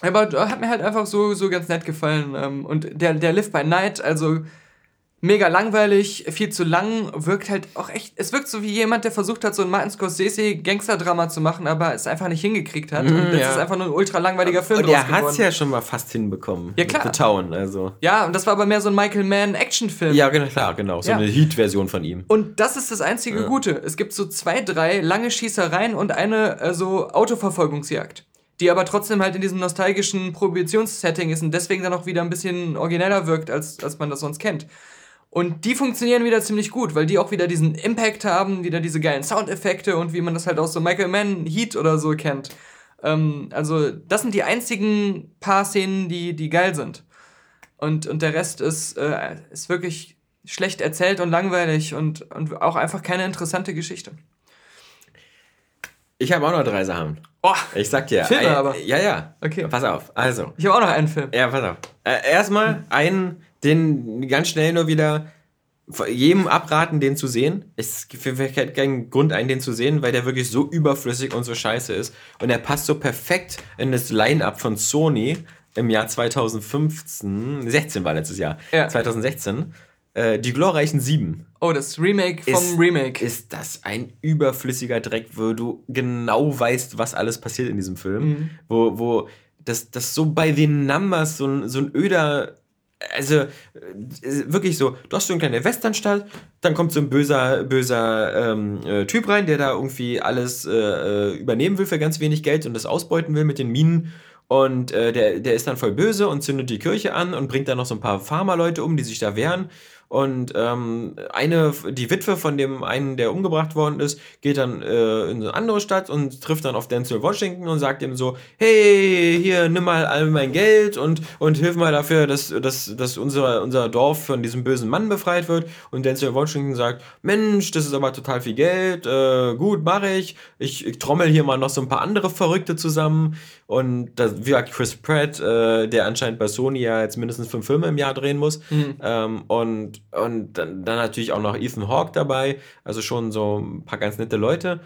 A: aber hat mir halt einfach so, so ganz nett gefallen. Ähm, und der, der Live by Night, also mega langweilig, viel zu lang, wirkt halt auch echt. Es wirkt so wie jemand, der versucht hat, so ein Martin Scorsese Gangster-Drama zu machen, aber es einfach nicht hingekriegt hat. Mm, und das ja. ist einfach nur ein ultra langweiliger Film.
B: Und er hat es ja schon mal fast hinbekommen.
A: Ja, klar.
B: The Town, also.
A: Ja, und das war aber mehr so ein Michael Mann-Action-Film.
B: Ja, genau, klar, genau. So ja. eine Heat-Version von ihm.
A: Und das ist das einzige ja. Gute. Es gibt so zwei, drei lange Schießereien und eine äh, so Autoverfolgungsjagd die aber trotzdem halt in diesem nostalgischen Prohibitionssetting ist und deswegen dann auch wieder ein bisschen origineller wirkt, als, als man das sonst kennt. Und die funktionieren wieder ziemlich gut, weil die auch wieder diesen Impact haben, wieder diese geilen Soundeffekte und wie man das halt aus so Michael Mann Heat oder so kennt. Ähm, also, das sind die einzigen paar Szenen, die, die geil sind. Und, und der Rest ist, äh, ist wirklich schlecht erzählt und langweilig und, und auch einfach keine interessante Geschichte.
B: Ich habe auch noch drei Sachen.
A: Oh,
B: ich sag dir.
A: Filme aber.
B: Ja, ja.
A: Okay.
B: Pass auf. Also.
A: Ich habe auch noch einen Film.
B: Ja, pass auf. Äh, erstmal einen, den ganz schnell nur wieder jedem abraten, den zu sehen. Es fällt keinen Grund ein, den zu sehen, weil der wirklich so überflüssig und so scheiße ist. Und er passt so perfekt in das Line-Up von Sony, im Jahr 2015, 16 war letztes Jahr, ja. 2016, äh, Die glorreichen Sieben.
A: Oh, das Remake vom
B: ist,
A: Remake.
B: Ist das ein überflüssiger Dreck, wo du genau weißt, was alles passiert in diesem Film? Mhm. Wo, wo das, das so bei den Numbers so ein, so ein öder also äh, wirklich so, du hast so eine kleine Westernstadt, dann kommt so ein böser, böser ähm, äh, Typ rein, der da irgendwie alles äh, äh, übernehmen will für ganz wenig Geld und das ausbeuten will mit den Minen. Und äh, der, der ist dann voll böse und zündet die Kirche an und bringt dann noch so ein paar Farmerleute um, die sich da wehren. Und ähm, eine, die Witwe von dem einen, der umgebracht worden ist, geht dann äh, in eine andere Stadt und trifft dann auf Denzel Washington und sagt ihm so, hey, hier, nimm mal all mein Geld und, und hilf mal dafür, dass, dass, dass unser, unser Dorf von diesem bösen Mann befreit wird. Und Denzel Washington sagt, Mensch, das ist aber total viel Geld, äh, gut, mache ich. ich. Ich trommel hier mal noch so ein paar andere Verrückte zusammen. Und da wirkt Chris Pratt, äh, der anscheinend bei Sony ja jetzt mindestens fünf Filme im Jahr drehen muss. Mhm. Ähm, und und, dann, dann natürlich auch noch Ethan Hawke dabei, also schon so ein paar ganz nette Leute.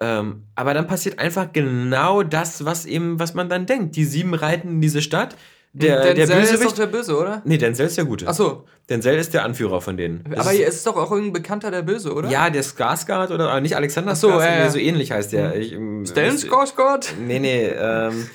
B: Ähm, aber dann passiert einfach genau das, was eben, was man dann denkt. Die sieben reiten in diese Stadt. Der, Denzel der Bösewicht, ist doch der Böse, oder? Nee, Denzel ist der Gute. Ach so. Denzel ist der Anführer von denen.
A: Das aber es ist doch auch irgendein Bekannter der Böse, oder?
B: Ja, der Skarsgård oder aber nicht Alexander Ach so, Skarsgård, äh, so ähnlich heißt der. Ich, ähm, Stellan Skarsgård? Nee, nee, ähm,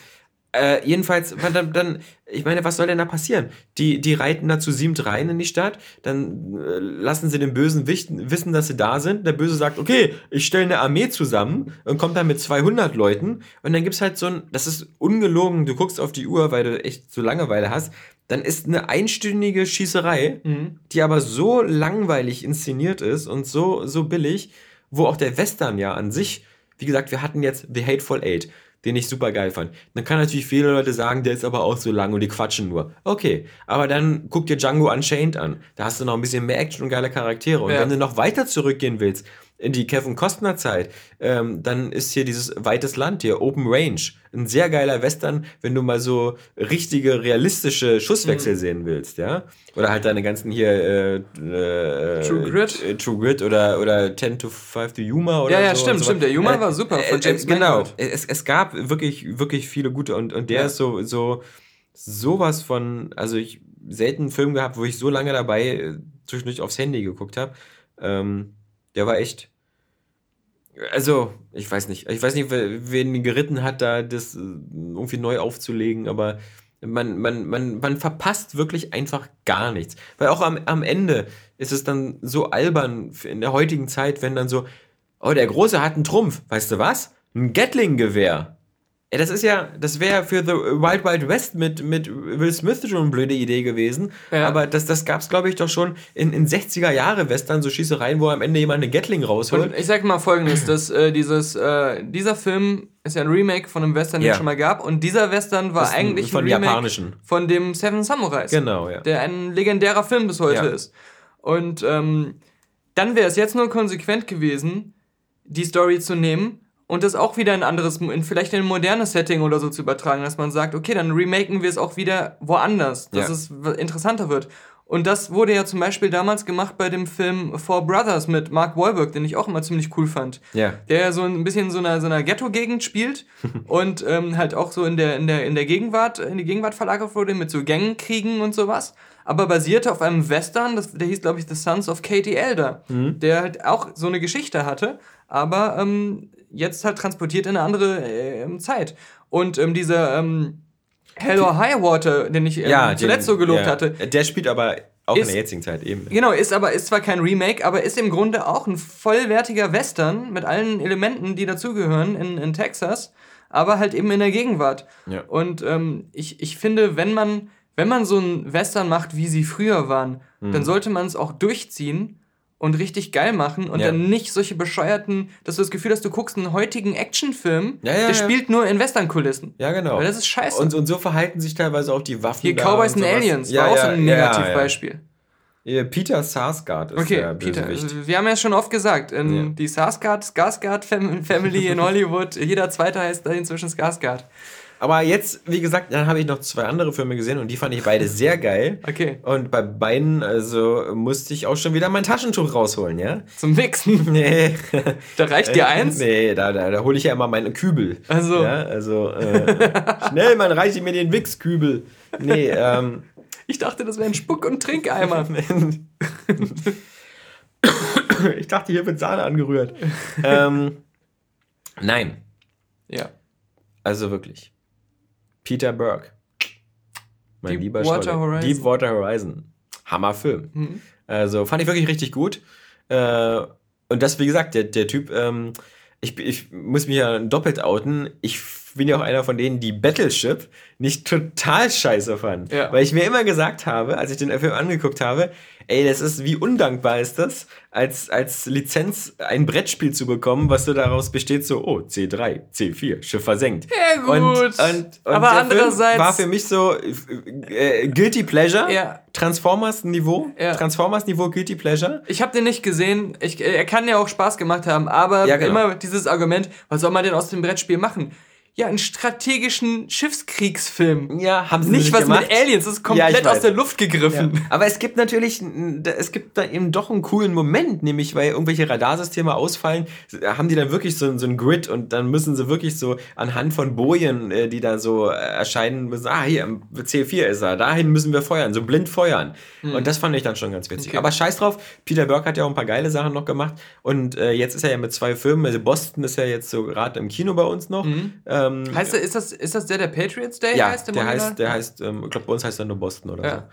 B: äh, jedenfalls, dann, dann, ich meine, was soll denn da passieren? Die, die reiten da zu siebt rein in die Stadt, dann äh, lassen sie den Bösen wissen, dass sie da sind. Der Böse sagt, okay, ich stelle eine Armee zusammen und kommt dann mit 200 Leuten. Und dann gibt's halt so ein, das ist ungelogen, du guckst auf die Uhr, weil du echt so Langeweile hast. Dann ist eine einstündige Schießerei, mhm. die aber so langweilig inszeniert ist und so, so billig, wo auch der Western ja an sich, wie gesagt, wir hatten jetzt The Hateful Eight den ich super geil fand. Dann kann natürlich viele Leute sagen, der ist aber auch so lang und die quatschen nur. Okay, aber dann guck dir Django Unchained an. Da hast du noch ein bisschen mehr Action und geile Charaktere. Und ja. wenn du noch weiter zurückgehen willst, die Kevin Costner Zeit, ähm, dann ist hier dieses weites Land hier, Open Range. Ein sehr geiler Western, wenn du mal so richtige, realistische Schusswechsel mhm. sehen willst, ja. Oder halt deine ganzen hier äh, äh, True Grit. Äh, True Grit oder, oder 10 to 5 to Yuma oder Ja, ja, so stimmt, stimmt. Der Yuma äh, war super von äh, James Genau. Es, es gab wirklich, wirklich viele gute und, und der ja. ist so, so sowas von, also ich selten einen Film gehabt, wo ich so lange dabei äh, zwischendurch aufs Handy geguckt habe. Ähm, der war echt also, ich weiß nicht. Ich weiß nicht, wen geritten hat, da das äh, irgendwie neu aufzulegen, aber man, man, man, man verpasst wirklich einfach gar nichts. Weil auch am, am Ende ist es dann so albern in der heutigen Zeit, wenn dann so, oh, der Große hat einen Trumpf. Weißt du was? Ein Gatling-Gewehr. Ja, das ist ja, das wäre für The Wild Wild West mit, mit Will Smith schon eine blöde Idee gewesen. Ja. Aber das, das gab es, glaube ich, doch schon in, in 60er Jahre Western, so Schießereien, wo am Ende jemand eine Gatling rausholt.
A: Und ich sag mal folgendes: dass, äh, dieses, äh, Dieser Film ist ja ein Remake von einem Western, den es schon mal gab. Und dieser Western war eigentlich von ein Remake japanischen. von dem Seven Samurais. Genau, ja. Der ein legendärer Film bis heute ja. ist. Und ähm, dann wäre es jetzt nur konsequent gewesen, die Story zu nehmen und das auch wieder in ein anderes, in vielleicht in ein modernes Setting oder so zu übertragen, dass man sagt, okay, dann remaken wir es auch wieder woanders, dass ja. es interessanter wird. Und das wurde ja zum Beispiel damals gemacht bei dem Film Four Brothers mit Mark Wahlberg, den ich auch immer ziemlich cool fand. Ja. Der ja so ein bisschen in so einer, so einer Ghetto-Gegend spielt und ähm, halt auch so in der, in, der, in der Gegenwart, in die Gegenwart verlagert wurde mit so Gangkriegen und sowas. Aber basierte auf einem Western, das, der hieß, glaube ich, The Sons of Katie Elder, mhm. der halt auch so eine Geschichte hatte, aber ähm, jetzt halt transportiert in eine andere äh, Zeit. Und ähm, dieser ähm, Hell or High Water, den ich ähm, ja, zuletzt den, so gelobt ja. hatte.
B: Der spielt aber auch ist, in der jetzigen Zeit eben.
A: Genau, ist aber ist zwar kein Remake, aber ist im Grunde auch ein vollwertiger Western mit allen Elementen, die dazugehören in, in Texas, aber halt eben in der Gegenwart. Ja. Und ähm, ich, ich finde, wenn man, wenn man so einen Western macht, wie sie früher waren, mhm. dann sollte man es auch durchziehen und richtig geil machen und ja. dann nicht solche bescheuerten, dass du das Gefühl hast, du guckst einen heutigen Actionfilm, ja, ja, der spielt nur in Westernkulissen. Ja, genau. Weil das ist
B: scheiße. Und, und so verhalten sich teilweise auch die Waffen. Hier Cowboys and Aliens war auch so ein Negativbeispiel. Peter Sarsgaard ist okay, der
A: Peter. Bösewicht. Wir haben ja schon oft gesagt, in die Sarsgaard, Skarsgård Family in Hollywood, jeder Zweite heißt da inzwischen Skarsgård.
B: Aber jetzt, wie gesagt, dann habe ich noch zwei andere Filme gesehen und die fand ich beide sehr geil. Okay. Und bei beiden, also musste ich auch schon wieder mein Taschentuch rausholen, ja?
A: Zum Wichsen? Nee. Da reicht dir eins?
B: Nee, da, da, da hole ich ja immer meinen Kübel. Also. Ja, also, äh, schnell, man reiche mir den Wichskübel. Nee, ähm.
A: Ich dachte, das wäre ein Spuck- und Trinkeimer.
B: ich dachte, hier wird Sahne angerührt. ähm, nein. Ja. Also wirklich. Peter Burke. Mein Deep lieber Water Horizon. Deepwater Horizon. Hammerfilm. Mhm. Also fand ich wirklich richtig gut. Äh, und das, wie gesagt, der, der Typ, ähm, ich, ich muss mich ja doppelt outen. Ich bin ja auch einer von denen, die Battleship nicht total scheiße fanden. Ja. Weil ich mir immer gesagt habe, als ich den Film angeguckt habe, ey, das ist, wie undankbar ist das, als, als Lizenz ein Brettspiel zu bekommen, was so daraus besteht, so, oh, C3, C4, Schiff versenkt. Ja, gut. Und, und, und Aber andererseits. war für mich so äh, Guilty Pleasure. Ja. Transformers-Niveau. Ja. Transformers-Niveau Guilty Pleasure.
A: Ich habe den nicht gesehen. Ich, er kann ja auch Spaß gemacht haben, aber ja, genau. immer dieses Argument, was soll man denn aus dem Brettspiel machen? Ja, einen strategischen Schiffskriegsfilm. Ja, haben sie nicht. Nicht was gemacht. mit Aliens, das ist komplett ja, aus der Luft gegriffen. Ja.
B: Aber es gibt natürlich, es gibt da eben doch einen coolen Moment, nämlich weil irgendwelche Radarsysteme ausfallen, haben die dann wirklich so, so ein Grid und dann müssen sie wirklich so anhand von Bojen, äh, die da so äh, erscheinen, müssen, ah, hier, C4 ist er, dahin müssen wir feuern, so blind feuern. Mhm. Und das fand ich dann schon ganz witzig. Okay. Aber scheiß drauf, Peter Burke hat ja auch ein paar geile Sachen noch gemacht und äh, jetzt ist er ja mit zwei Filmen, also Boston ist ja jetzt so gerade im Kino bei uns noch. Mhm. Äh,
A: ähm, heißt der, ist, das, ist das der, der Patriots Day
B: ja,
A: heißt?
B: Der heißt, der heißt, ähm, ich glaube, bei uns heißt er nur Boston oder ja. so.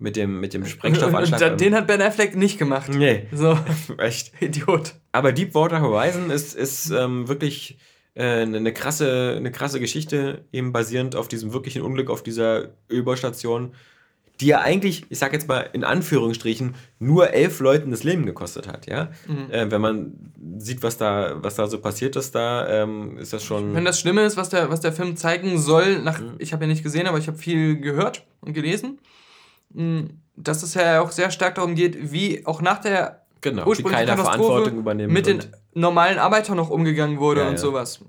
B: Mit dem, mit dem Sprengstoffanschlag.
A: den hat Ben Affleck nicht gemacht. Nee. So.
B: Echt. Idiot. Aber Deepwater Horizon ist, ist ähm, wirklich äh, eine, krasse, eine krasse Geschichte, eben basierend auf diesem wirklichen Unglück auf dieser Ölbaustation die ja eigentlich, ich sag jetzt mal in Anführungsstrichen, nur elf Leuten das Leben gekostet hat, ja. Mhm. Äh, wenn man sieht, was da, was da so passiert ist, da ähm, ist das schon.
A: Wenn das Schlimme ist, was der, was der Film zeigen soll, nach, mhm. ich habe ja nicht gesehen, aber ich habe viel gehört und gelesen, mm, dass es ja auch sehr stark darum geht, wie auch nach der genau, ursprünglichen Katastrophe mit den normalen Arbeitern noch umgegangen wurde ja, und ja. sowas.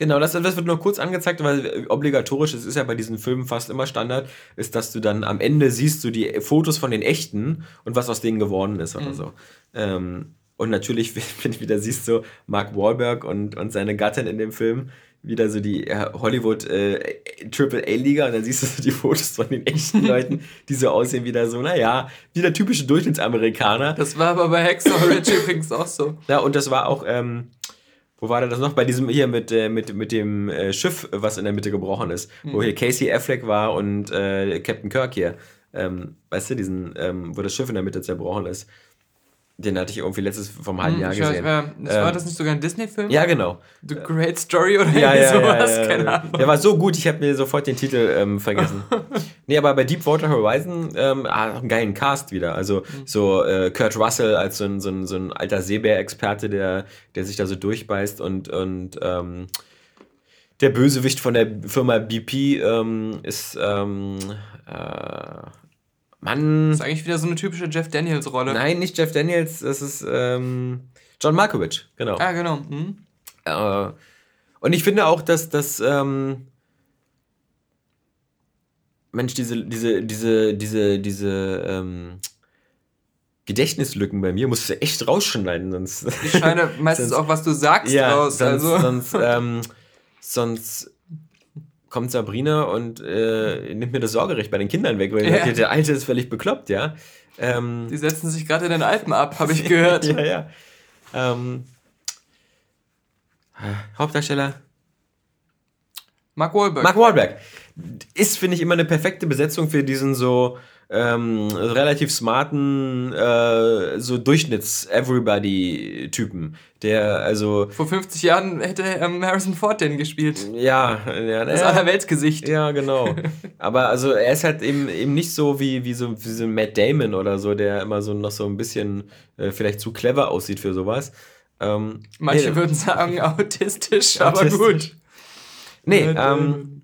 B: Genau, das, das wird nur kurz angezeigt, weil obligatorisch, es ist ja bei diesen Filmen fast immer Standard, ist, dass du dann am Ende siehst du die Fotos von den echten und was aus denen geworden ist oder mhm. so. Ähm, und natürlich, wenn du wieder siehst, so Mark Wahlberg und, und seine Gattin in dem Film, wieder so die Hollywood äh, Triple A-Liga und dann siehst du so die Fotos von den echten Leuten, die so aussehen, wieder so, naja, wie der typische Durchschnittsamerikaner.
A: Das war aber bei Hexer Ridge übrigens auch so.
B: Ja, und das war auch, ähm, wo war das noch? Bei diesem hier mit, äh, mit, mit dem äh, Schiff, was in der Mitte gebrochen ist. Mhm. Wo hier Casey Affleck war und äh, Captain Kirk hier. Ähm, weißt du, diesen, ähm, wo das Schiff in der Mitte zerbrochen ist. Den hatte ich irgendwie letztes vom halben hm, Jahr gesehen.
A: Weiß, äh, war ähm, das nicht sogar ein Disney-Film?
B: Ja, genau.
A: The Great Story oder ja, ja, sowas?
B: Ja, ja, Keine Ahnung. Der war so gut, ich habe mir sofort den Titel ähm, vergessen. nee, aber bei Deepwater Horizon ähm, ah, einen geilen Cast wieder. Also mhm. so äh, Kurt Russell als so ein, so ein, so ein alter Seebär-Experte, der, der sich da so durchbeißt und, und ähm, der Bösewicht von der Firma BP ähm, ist ähm, äh, Mann.
A: Das ist eigentlich wieder so eine typische Jeff Daniels-Rolle.
B: Nein, nicht Jeff Daniels, das ist ähm, John Malkovich, genau.
A: Ah, genau. Mhm.
B: Äh, und ich finde auch, dass das. Ähm, Mensch, diese, diese, diese, diese, diese ähm, Gedächtnislücken bei mir musst du echt rausschneiden, sonst.
A: Ich scheine meistens sonst, auch, was du sagst, ja, raus.
B: Sonst, also. sonst, ähm, sonst kommt Sabrina und äh, nimmt mir das Sorgerecht bei den Kindern weg, weil ja. der Alte ist völlig bekloppt, ja. Ähm,
A: Die setzen sich gerade in den Alpen ab, habe ich gehört.
B: ja, ja. Ähm, Hauptdarsteller?
A: Mark Wahlberg.
B: Mark Wahlberg. Ist, finde ich, immer eine perfekte Besetzung für diesen so ähm, relativ smarten, äh, so Durchschnitts-Everybody-Typen. Der, also.
A: Vor 50 Jahren hätte ähm, Harrison Ford den gespielt.
B: Ja, ja
A: das ja, Allerweltsgesicht.
B: Ja, genau. Aber also er ist halt eben, eben nicht so wie, wie, so wie so ein Matt Damon oder so, der immer so noch so ein bisschen äh, vielleicht zu clever aussieht für sowas. Ähm,
A: Manche nee, würden sagen autistisch, aber gut.
B: Nee, ähm,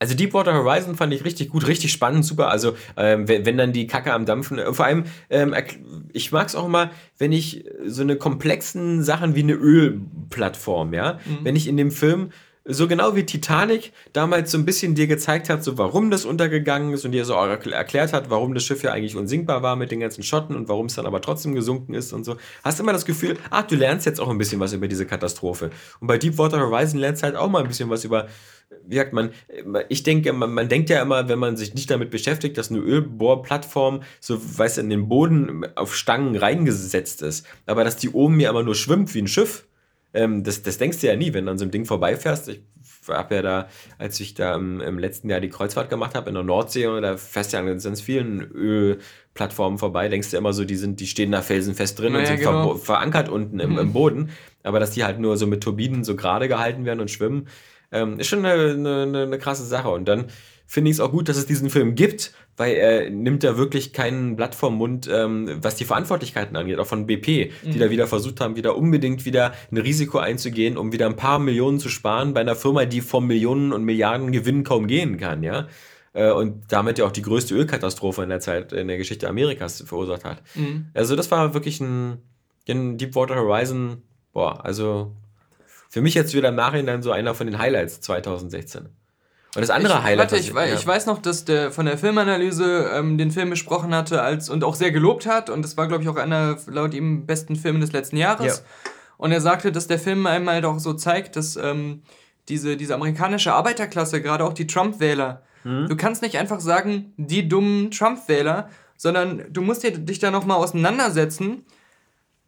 B: also Deepwater Horizon fand ich richtig gut, richtig spannend, super. Also ähm, wenn, wenn, dann die Kacke am Dampfen, äh, vor allem, ähm, ich mag es auch immer, wenn ich so eine komplexen Sachen wie eine Ölplattform, ja, mhm. wenn ich in dem Film so genau wie Titanic damals so ein bisschen dir gezeigt hat, so warum das untergegangen ist und dir so erklärt hat, warum das Schiff ja eigentlich unsinkbar war mit den ganzen Schotten und warum es dann aber trotzdem gesunken ist und so, hast immer das Gefühl, ach, du lernst jetzt auch ein bisschen was über diese Katastrophe. Und bei Deepwater Horizon lernst du halt auch mal ein bisschen was über wie sagt man, ich denke, man, man, denkt ja immer, wenn man sich nicht damit beschäftigt, dass eine Ölbohrplattform so, weißt du, in den Boden auf Stangen reingesetzt ist, aber dass die oben ja immer nur schwimmt wie ein Schiff ähm, das, das denkst du ja nie, wenn du an so einem Ding vorbeifährst. Ich habe ja da, als ich da im, im, letzten Jahr die Kreuzfahrt gemacht habe in der Nordsee, und da fährst du ja an ganz vielen Ölplattformen vorbei, denkst du immer so, die sind, die stehen da felsenfest drin naja, und sind genau. ver verankert unten im, im, mhm. Boden. Aber dass die halt nur so mit Turbinen so gerade gehalten werden und schwimmen, ähm, ist schon eine, eine, eine krasse Sache. Und dann finde ich es auch gut, dass es diesen Film gibt, weil er nimmt da wirklich keinen Blatt vom Mund, ähm, was die Verantwortlichkeiten angeht, auch von BP, die mhm. da wieder versucht haben, wieder unbedingt wieder ein Risiko einzugehen, um wieder ein paar Millionen zu sparen bei einer Firma, die vom Millionen und Milliarden Gewinn kaum gehen kann, ja. Äh, und damit ja auch die größte Ölkatastrophe in der Zeit, in der Geschichte Amerikas verursacht hat. Mhm. Also das war wirklich ein, ein Deepwater Horizon, boah, also für mich jetzt wieder im Nachhinein so einer von den Highlights 2016. Und das andere
A: ich,
B: Highlight.
A: Warte, ich, ja. ich, weiß noch, dass der von der Filmanalyse ähm, den Film besprochen hatte als und auch sehr gelobt hat. Und das war, glaube ich, auch einer laut ihm besten Film des letzten Jahres. Ja. Und er sagte, dass der Film einmal doch so zeigt, dass ähm, diese, diese amerikanische Arbeiterklasse, gerade auch die Trump-Wähler, mhm. du kannst nicht einfach sagen, die dummen Trump-Wähler, sondern du musst dir, dich da nochmal auseinandersetzen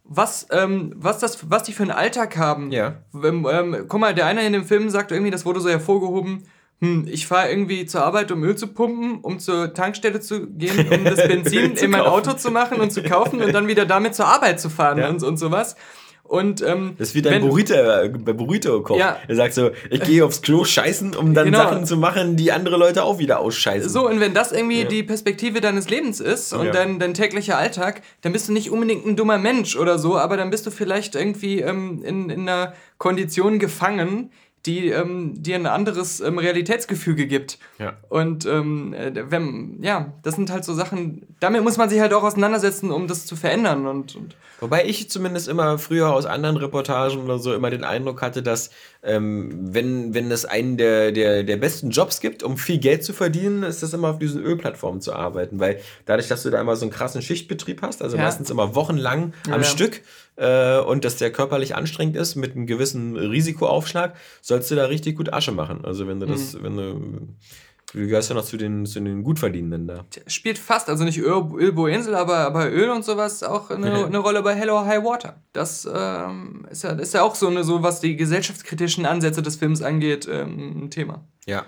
A: was, ähm, was, das, was die für einen Alltag haben. Ja. Ähm, ähm, guck mal, der eine in dem Film sagt irgendwie, das wurde so hervorgehoben, hm, ich fahre irgendwie zur Arbeit, um Öl zu pumpen, um zur Tankstelle zu gehen, um das Benzin in mein Auto zu machen und zu kaufen und dann wieder damit zur Arbeit zu fahren ja. und, und sowas. Und, ähm,
B: das ist wie dein Burrito, äh, Burrito-Koch. Ja. Er sagt so, ich gehe aufs Klo scheißen, um dann genau. Sachen zu machen, die andere Leute auch wieder ausscheißen.
A: So, und wenn das irgendwie ja. die Perspektive deines Lebens ist und ja. dein, dein täglicher Alltag, dann bist du nicht unbedingt ein dummer Mensch oder so, aber dann bist du vielleicht irgendwie ähm, in, in einer Kondition gefangen, die ähm, dir ein anderes ähm, Realitätsgefüge gibt. Ja. Und ähm, äh, wenn, ja, das sind halt so Sachen, damit muss man sich halt auch auseinandersetzen, um das zu verändern. Und, und
B: Wobei ich zumindest immer früher aus anderen Reportagen oder so immer den Eindruck hatte, dass ähm, wenn, wenn es einen der, der, der besten Jobs gibt, um viel Geld zu verdienen, ist das immer auf diesen Ölplattformen zu arbeiten. Weil dadurch, dass du da immer so einen krassen Schichtbetrieb hast, also ja. meistens immer wochenlang am ja. Stück, äh, und dass der körperlich anstrengend ist mit einem gewissen Risikoaufschlag, sollst du da richtig gut Asche machen. Also wenn du das, mhm. wenn du Du gehörst ja noch zu den, zu den Gutverdienenden da.
A: Spielt fast, also nicht Öl, Ölbohrinsel, aber, aber Öl und sowas auch eine, eine Rolle bei Hello High Water. Das ähm, ist, ja, ist ja auch so, eine, so, was die gesellschaftskritischen Ansätze des Films angeht, ähm, ein Thema.
B: Ja.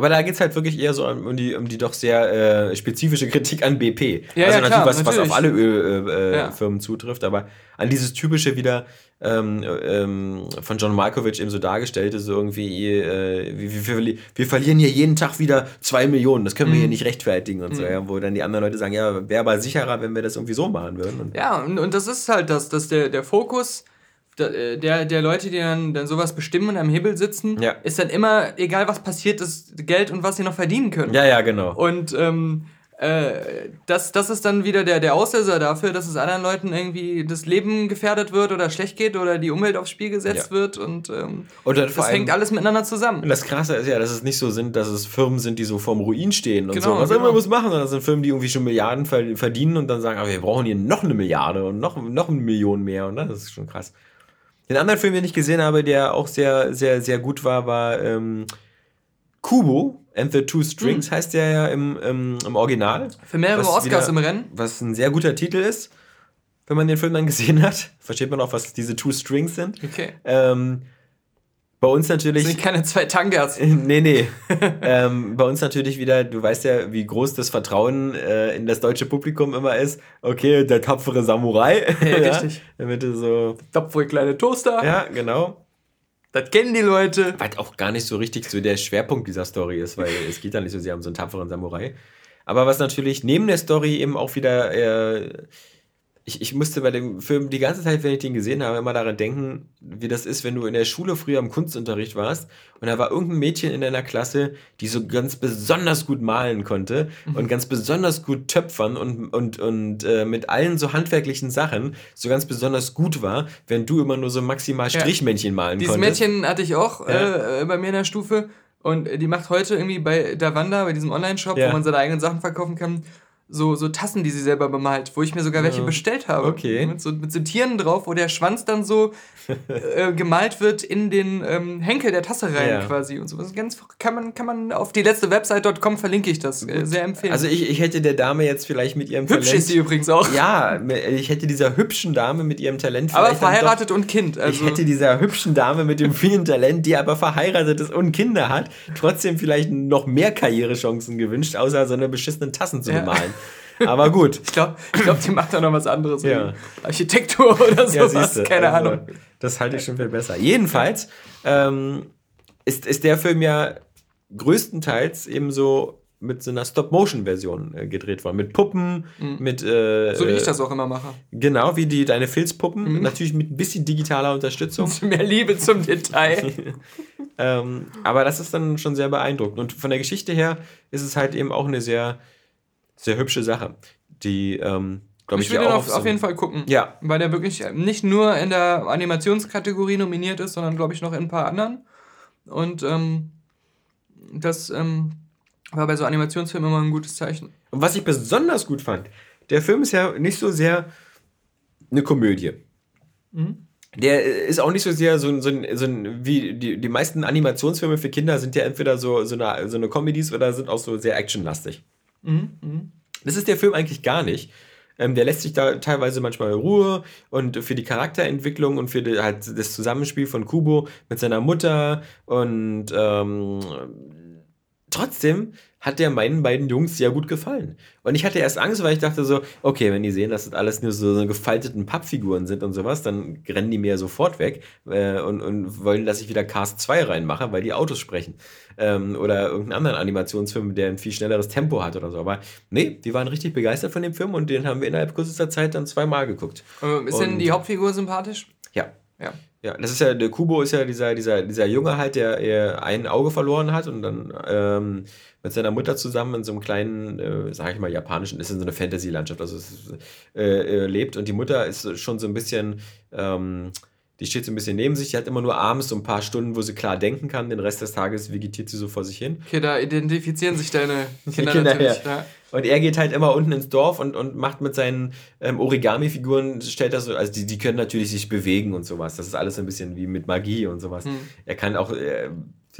B: Aber da geht es halt wirklich eher so um die, um die doch sehr äh, spezifische Kritik an BP. Ja, also ja, natürlich, klar, was, natürlich. was auf alle Ölfirmen äh, äh, ja. zutrifft, aber an dieses typische wieder ähm, ähm, von John Malkovich eben so dargestellte, so irgendwie, äh, wir, wir, wir, verlieren hier jeden Tag wieder zwei Millionen, das können wir mhm. hier nicht rechtfertigen und mhm. so, ja, wo dann die anderen Leute sagen, ja, wäre aber sicherer, wenn wir das irgendwie so machen würden. Und
A: ja, und, und das ist halt das, dass der, der Fokus der, der Leute, die dann, dann sowas bestimmen und am Hebel sitzen, ja. ist dann immer, egal was passiert, das Geld und was sie noch verdienen können.
B: Ja, ja, genau.
A: Und ähm, äh, das, das ist dann wieder der, der Auslöser dafür, dass es anderen Leuten irgendwie das Leben gefährdet wird oder schlecht geht oder die Umwelt aufs Spiel gesetzt ja. wird und ähm, das allem, hängt alles miteinander zusammen.
B: Und das Krasse ist ja, dass es nicht so sind, dass es Firmen sind, die so vorm Ruin stehen und genau, so. Was genau. immer muss machen, sondern das sind Firmen, die irgendwie schon Milliarden verdienen und dann sagen, aber wir brauchen hier noch eine Milliarde und noch, noch eine Million mehr und das ist schon krass. Den anderen Film, den ich gesehen habe, der auch sehr, sehr, sehr gut war, war ähm, Kubo and the Two Strings, mhm. heißt der ja im, im, im Original. Für mehrere Oscars wieder, im Rennen. Was ein sehr guter Titel ist, wenn man den Film dann gesehen hat. Versteht man auch, was diese Two Strings sind. Okay. Ähm, bei uns natürlich.
A: Das sind keine zwei Tangas.
B: nee, nee. ähm, bei uns natürlich wieder, du weißt ja, wie groß das Vertrauen äh, in das deutsche Publikum immer ist. Okay, der tapfere Samurai. Ja, richtig. Damit du so.
A: Tapfere kleine Toaster.
B: Ja, genau.
A: Das kennen die Leute.
B: Was auch gar nicht so richtig so der Schwerpunkt dieser Story ist, weil es geht ja nicht so sehr um so einen tapferen Samurai. Aber was natürlich neben der Story eben auch wieder. Äh, ich, ich musste bei dem Film die ganze Zeit, wenn ich den gesehen habe, immer daran denken, wie das ist, wenn du in der Schule früher im Kunstunterricht warst und da war irgendein Mädchen in deiner Klasse, die so ganz besonders gut malen konnte mhm. und ganz besonders gut töpfern und, und, und äh, mit allen so handwerklichen Sachen so ganz besonders gut war, während du immer nur so maximal Strichmännchen ja. malen
A: Dieses konntest. Dieses Mädchen hatte ich auch ja. äh, bei mir in der Stufe und die macht heute irgendwie bei Davanda, bei diesem Online-Shop, ja. wo man seine eigenen Sachen verkaufen kann, so, so Tassen, die sie selber bemalt, wo ich mir sogar welche ja. bestellt habe. Okay. Mit so, mit so Tieren drauf, wo der Schwanz dann so äh, gemalt wird in den ähm, Henkel der Tasse rein ja. quasi und so. Das ganz, kann man, kann man auf die letzte Website.com verlinke ich das. Äh, sehr empfehlen.
B: Also ich, ich hätte der Dame jetzt vielleicht mit ihrem
A: Hübsch Talent... Hübsch ist sie übrigens auch.
B: Ja, ich hätte dieser hübschen Dame mit ihrem Talent
A: Aber verheiratet doch, und Kind.
B: Also. Ich hätte dieser hübschen Dame mit dem vielen Talent, die aber verheiratet ist und Kinder hat, trotzdem vielleicht noch mehr Karrierechancen gewünscht, außer so eine beschissenen Tassen zu bemalen. Aber gut.
A: ich glaube, ich glaub, die macht da noch was anderes. Ja. Architektur oder sowas. Ja, Keine also, Ahnung.
B: Das halte ich schon viel besser. Jedenfalls ähm, ist, ist der Film ja größtenteils eben so mit so einer Stop-Motion-Version äh, gedreht worden. Mit Puppen, mhm. mit. Äh,
A: so wie ich das auch immer mache.
B: Genau, wie die deine Filzpuppen. Mhm. Natürlich mit ein bisschen digitaler Unterstützung.
A: Mehr Liebe zum Detail.
B: ähm, aber das ist dann schon sehr beeindruckend. Und von der Geschichte her ist es halt eben auch eine sehr sehr hübsche Sache. Die, ähm, glaube ich,
A: ich will auch auf, auf jeden Fall gucken. Ja. Weil der wirklich nicht nur in der Animationskategorie nominiert ist, sondern glaube ich noch in ein paar anderen. Und ähm, das ähm, war bei so Animationsfilmen immer ein gutes Zeichen.
B: Und was ich besonders gut fand, der Film ist ja nicht so sehr eine Komödie. Mhm. Der ist auch nicht so sehr so ein, so ein, so ein wie die, die meisten Animationsfilme für Kinder sind ja entweder so, so, eine, so eine Comedies oder sind auch so sehr actionlastig. Mhm, mhm. Das ist der Film eigentlich gar nicht. Ähm, der lässt sich da teilweise manchmal Ruhe und für die Charakterentwicklung und für die, halt das Zusammenspiel von Kubo mit seiner Mutter und ähm, trotzdem hat der meinen beiden Jungs sehr gut gefallen. Und ich hatte erst Angst, weil ich dachte so, okay, wenn die sehen, dass das alles nur so, so gefalteten Pappfiguren sind und sowas, dann rennen die mir sofort weg äh, und, und wollen, dass ich wieder Cast 2 reinmache, weil die Autos sprechen. Ähm, oder irgendeinen anderen Animationsfilm, der ein viel schnelleres Tempo hat oder so. Aber nee, die waren richtig begeistert von dem Film und den haben wir innerhalb kürzester Zeit dann zweimal geguckt.
A: Äh, ist denn die Hauptfigur sympathisch?
B: Ja. Ja. Ja, das ist ja, der Kubo ist ja dieser, dieser, dieser Junge halt, der, ein Auge verloren hat und dann ähm, mit seiner Mutter zusammen in so einem kleinen, äh, sag ich mal, japanischen, ist in so einer Fantasy-Landschaft, also es, äh, äh, lebt und die Mutter ist schon so ein bisschen, ähm, die steht so ein bisschen neben sich, die hat immer nur abends so ein paar Stunden, wo sie klar denken kann, den Rest des Tages vegetiert sie so vor sich hin.
A: Okay, da identifizieren sich deine Kinder, Kinder natürlich. Ja.
B: Und er geht halt immer unten ins Dorf und, und macht mit seinen ähm, Origami-Figuren, stellt das so, also die, die können natürlich sich bewegen und sowas. Das ist alles so ein bisschen wie mit Magie und sowas. Hm. Er kann auch, äh,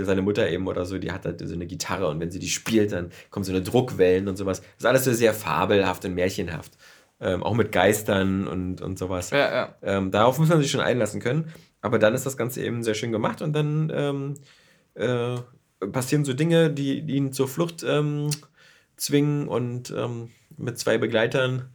B: seine Mutter eben oder so, die hat halt so eine Gitarre und wenn sie die spielt, dann kommen so eine Druckwellen und sowas. Das ist alles so sehr fabelhaft und märchenhaft. Ähm, auch mit Geistern und, und sowas. Ja, ja. Ähm, darauf muss man sich schon einlassen können. Aber dann ist das Ganze eben sehr schön gemacht und dann ähm, äh, passieren so Dinge, die, die ihn zur Flucht ähm, zwingen und ähm, mit zwei Begleitern,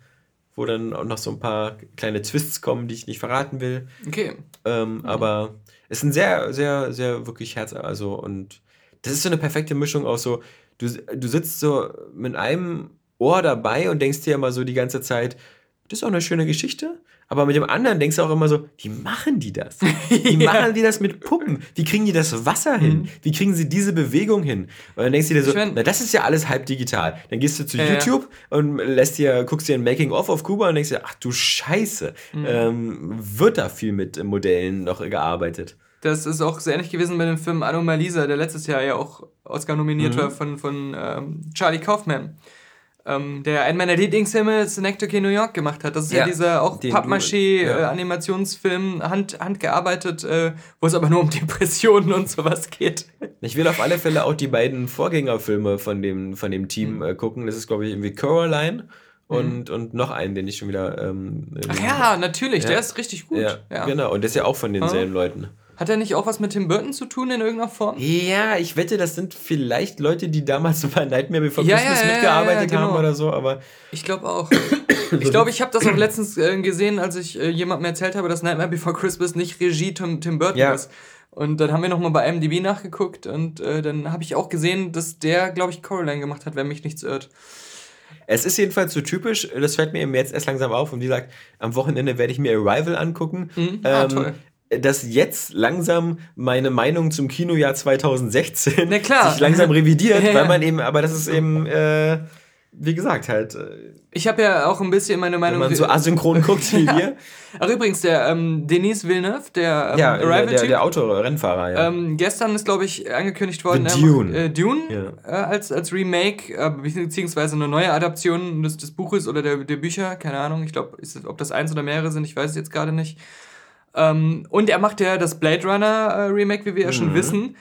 B: wo dann auch noch so ein paar kleine Twists kommen, die ich nicht verraten will. Okay. Ähm, mhm. Aber es ist ein sehr, sehr, sehr wirklich Herz, also und das ist so eine perfekte Mischung aus so, du, du sitzt so mit einem Ohr dabei und denkst dir immer so die ganze Zeit, das ist auch eine schöne Geschichte. Aber mit dem anderen denkst du auch immer so, wie machen die das? Wie ja. machen die das mit Puppen? Wie kriegen die das Wasser hin? Mhm. Wie kriegen sie diese Bewegung hin? Und dann denkst du dir so, na, das ist ja alles halb digital. Dann gehst du zu ja, YouTube ja. und lässt dir, guckst dir ein Making-of auf Kuba und denkst dir, ach du Scheiße, mhm. ähm, wird da viel mit Modellen noch gearbeitet?
A: Das ist auch sehr ähnlich gewesen bei dem Film Anomalisa, der letztes Jahr ja auch Oscar nominiert mhm. war von, von ähm, Charlie Kaufman ähm, der einen meiner Lieblingsfilme Synecdoche New York gemacht hat. Das ist ja, ja dieser auch Pappmaché-Animationsfilm, ja. äh, hand, handgearbeitet, äh, wo es aber nur um Depressionen und sowas geht.
B: Ich will auf alle Fälle auch die beiden Vorgängerfilme von dem, von dem Team mhm. äh, gucken. Das ist, glaube ich, irgendwie Coraline und, mhm. und noch einen, den ich schon wieder. Ähm,
A: Ach ja, natürlich, ja. der ist richtig gut.
B: Ja, ja, Genau, und der ist ja auch von denselben Leuten.
A: Hat er nicht auch was mit Tim Burton zu tun in irgendeiner Form?
B: Ja, ich wette, das sind vielleicht Leute, die damals bei Nightmare Before ja, Christmas ja, ja, mitgearbeitet genau. haben oder so, aber.
A: Ich glaube auch. ich glaube, ich habe das auch letztens äh, gesehen, als ich äh, jemandem erzählt habe, dass Nightmare Before Christmas nicht Regie Tim, Tim Burton ist. Und dann haben wir nochmal bei MDB nachgeguckt und äh, dann habe ich auch gesehen, dass der, glaube ich, Coraline gemacht hat, wenn mich nichts irrt.
B: Es ist jedenfalls so typisch, das fällt mir eben jetzt erst langsam auf und wie gesagt, am Wochenende werde ich mir Arrival angucken. Mhm. Ah, ähm, toll dass jetzt langsam meine Meinung zum Kinojahr 2016 sich langsam revidiert, ja, ja. weil man eben, aber das ist eben, äh, wie gesagt, halt. Äh,
A: ich habe ja auch ein bisschen meine Meinung.
B: Wenn man so asynchron guckt wie wir.
A: Ach, übrigens, der ähm, Denis Villeneuve, der
B: ähm, ja, Arrival der, der, der Autorennfahrer, ja.
A: Ähm, gestern ist, glaube ich, angekündigt worden. The Dune. Äh, Dune ja. äh, als, als Remake, äh, beziehungsweise eine neue Adaption des, des Buches oder der, der Bücher, keine Ahnung. Ich glaube, ob das eins oder mehrere sind, ich weiß es jetzt gerade nicht. Ähm, und er macht ja das Blade Runner äh, Remake, wie wir ja schon mhm. wissen.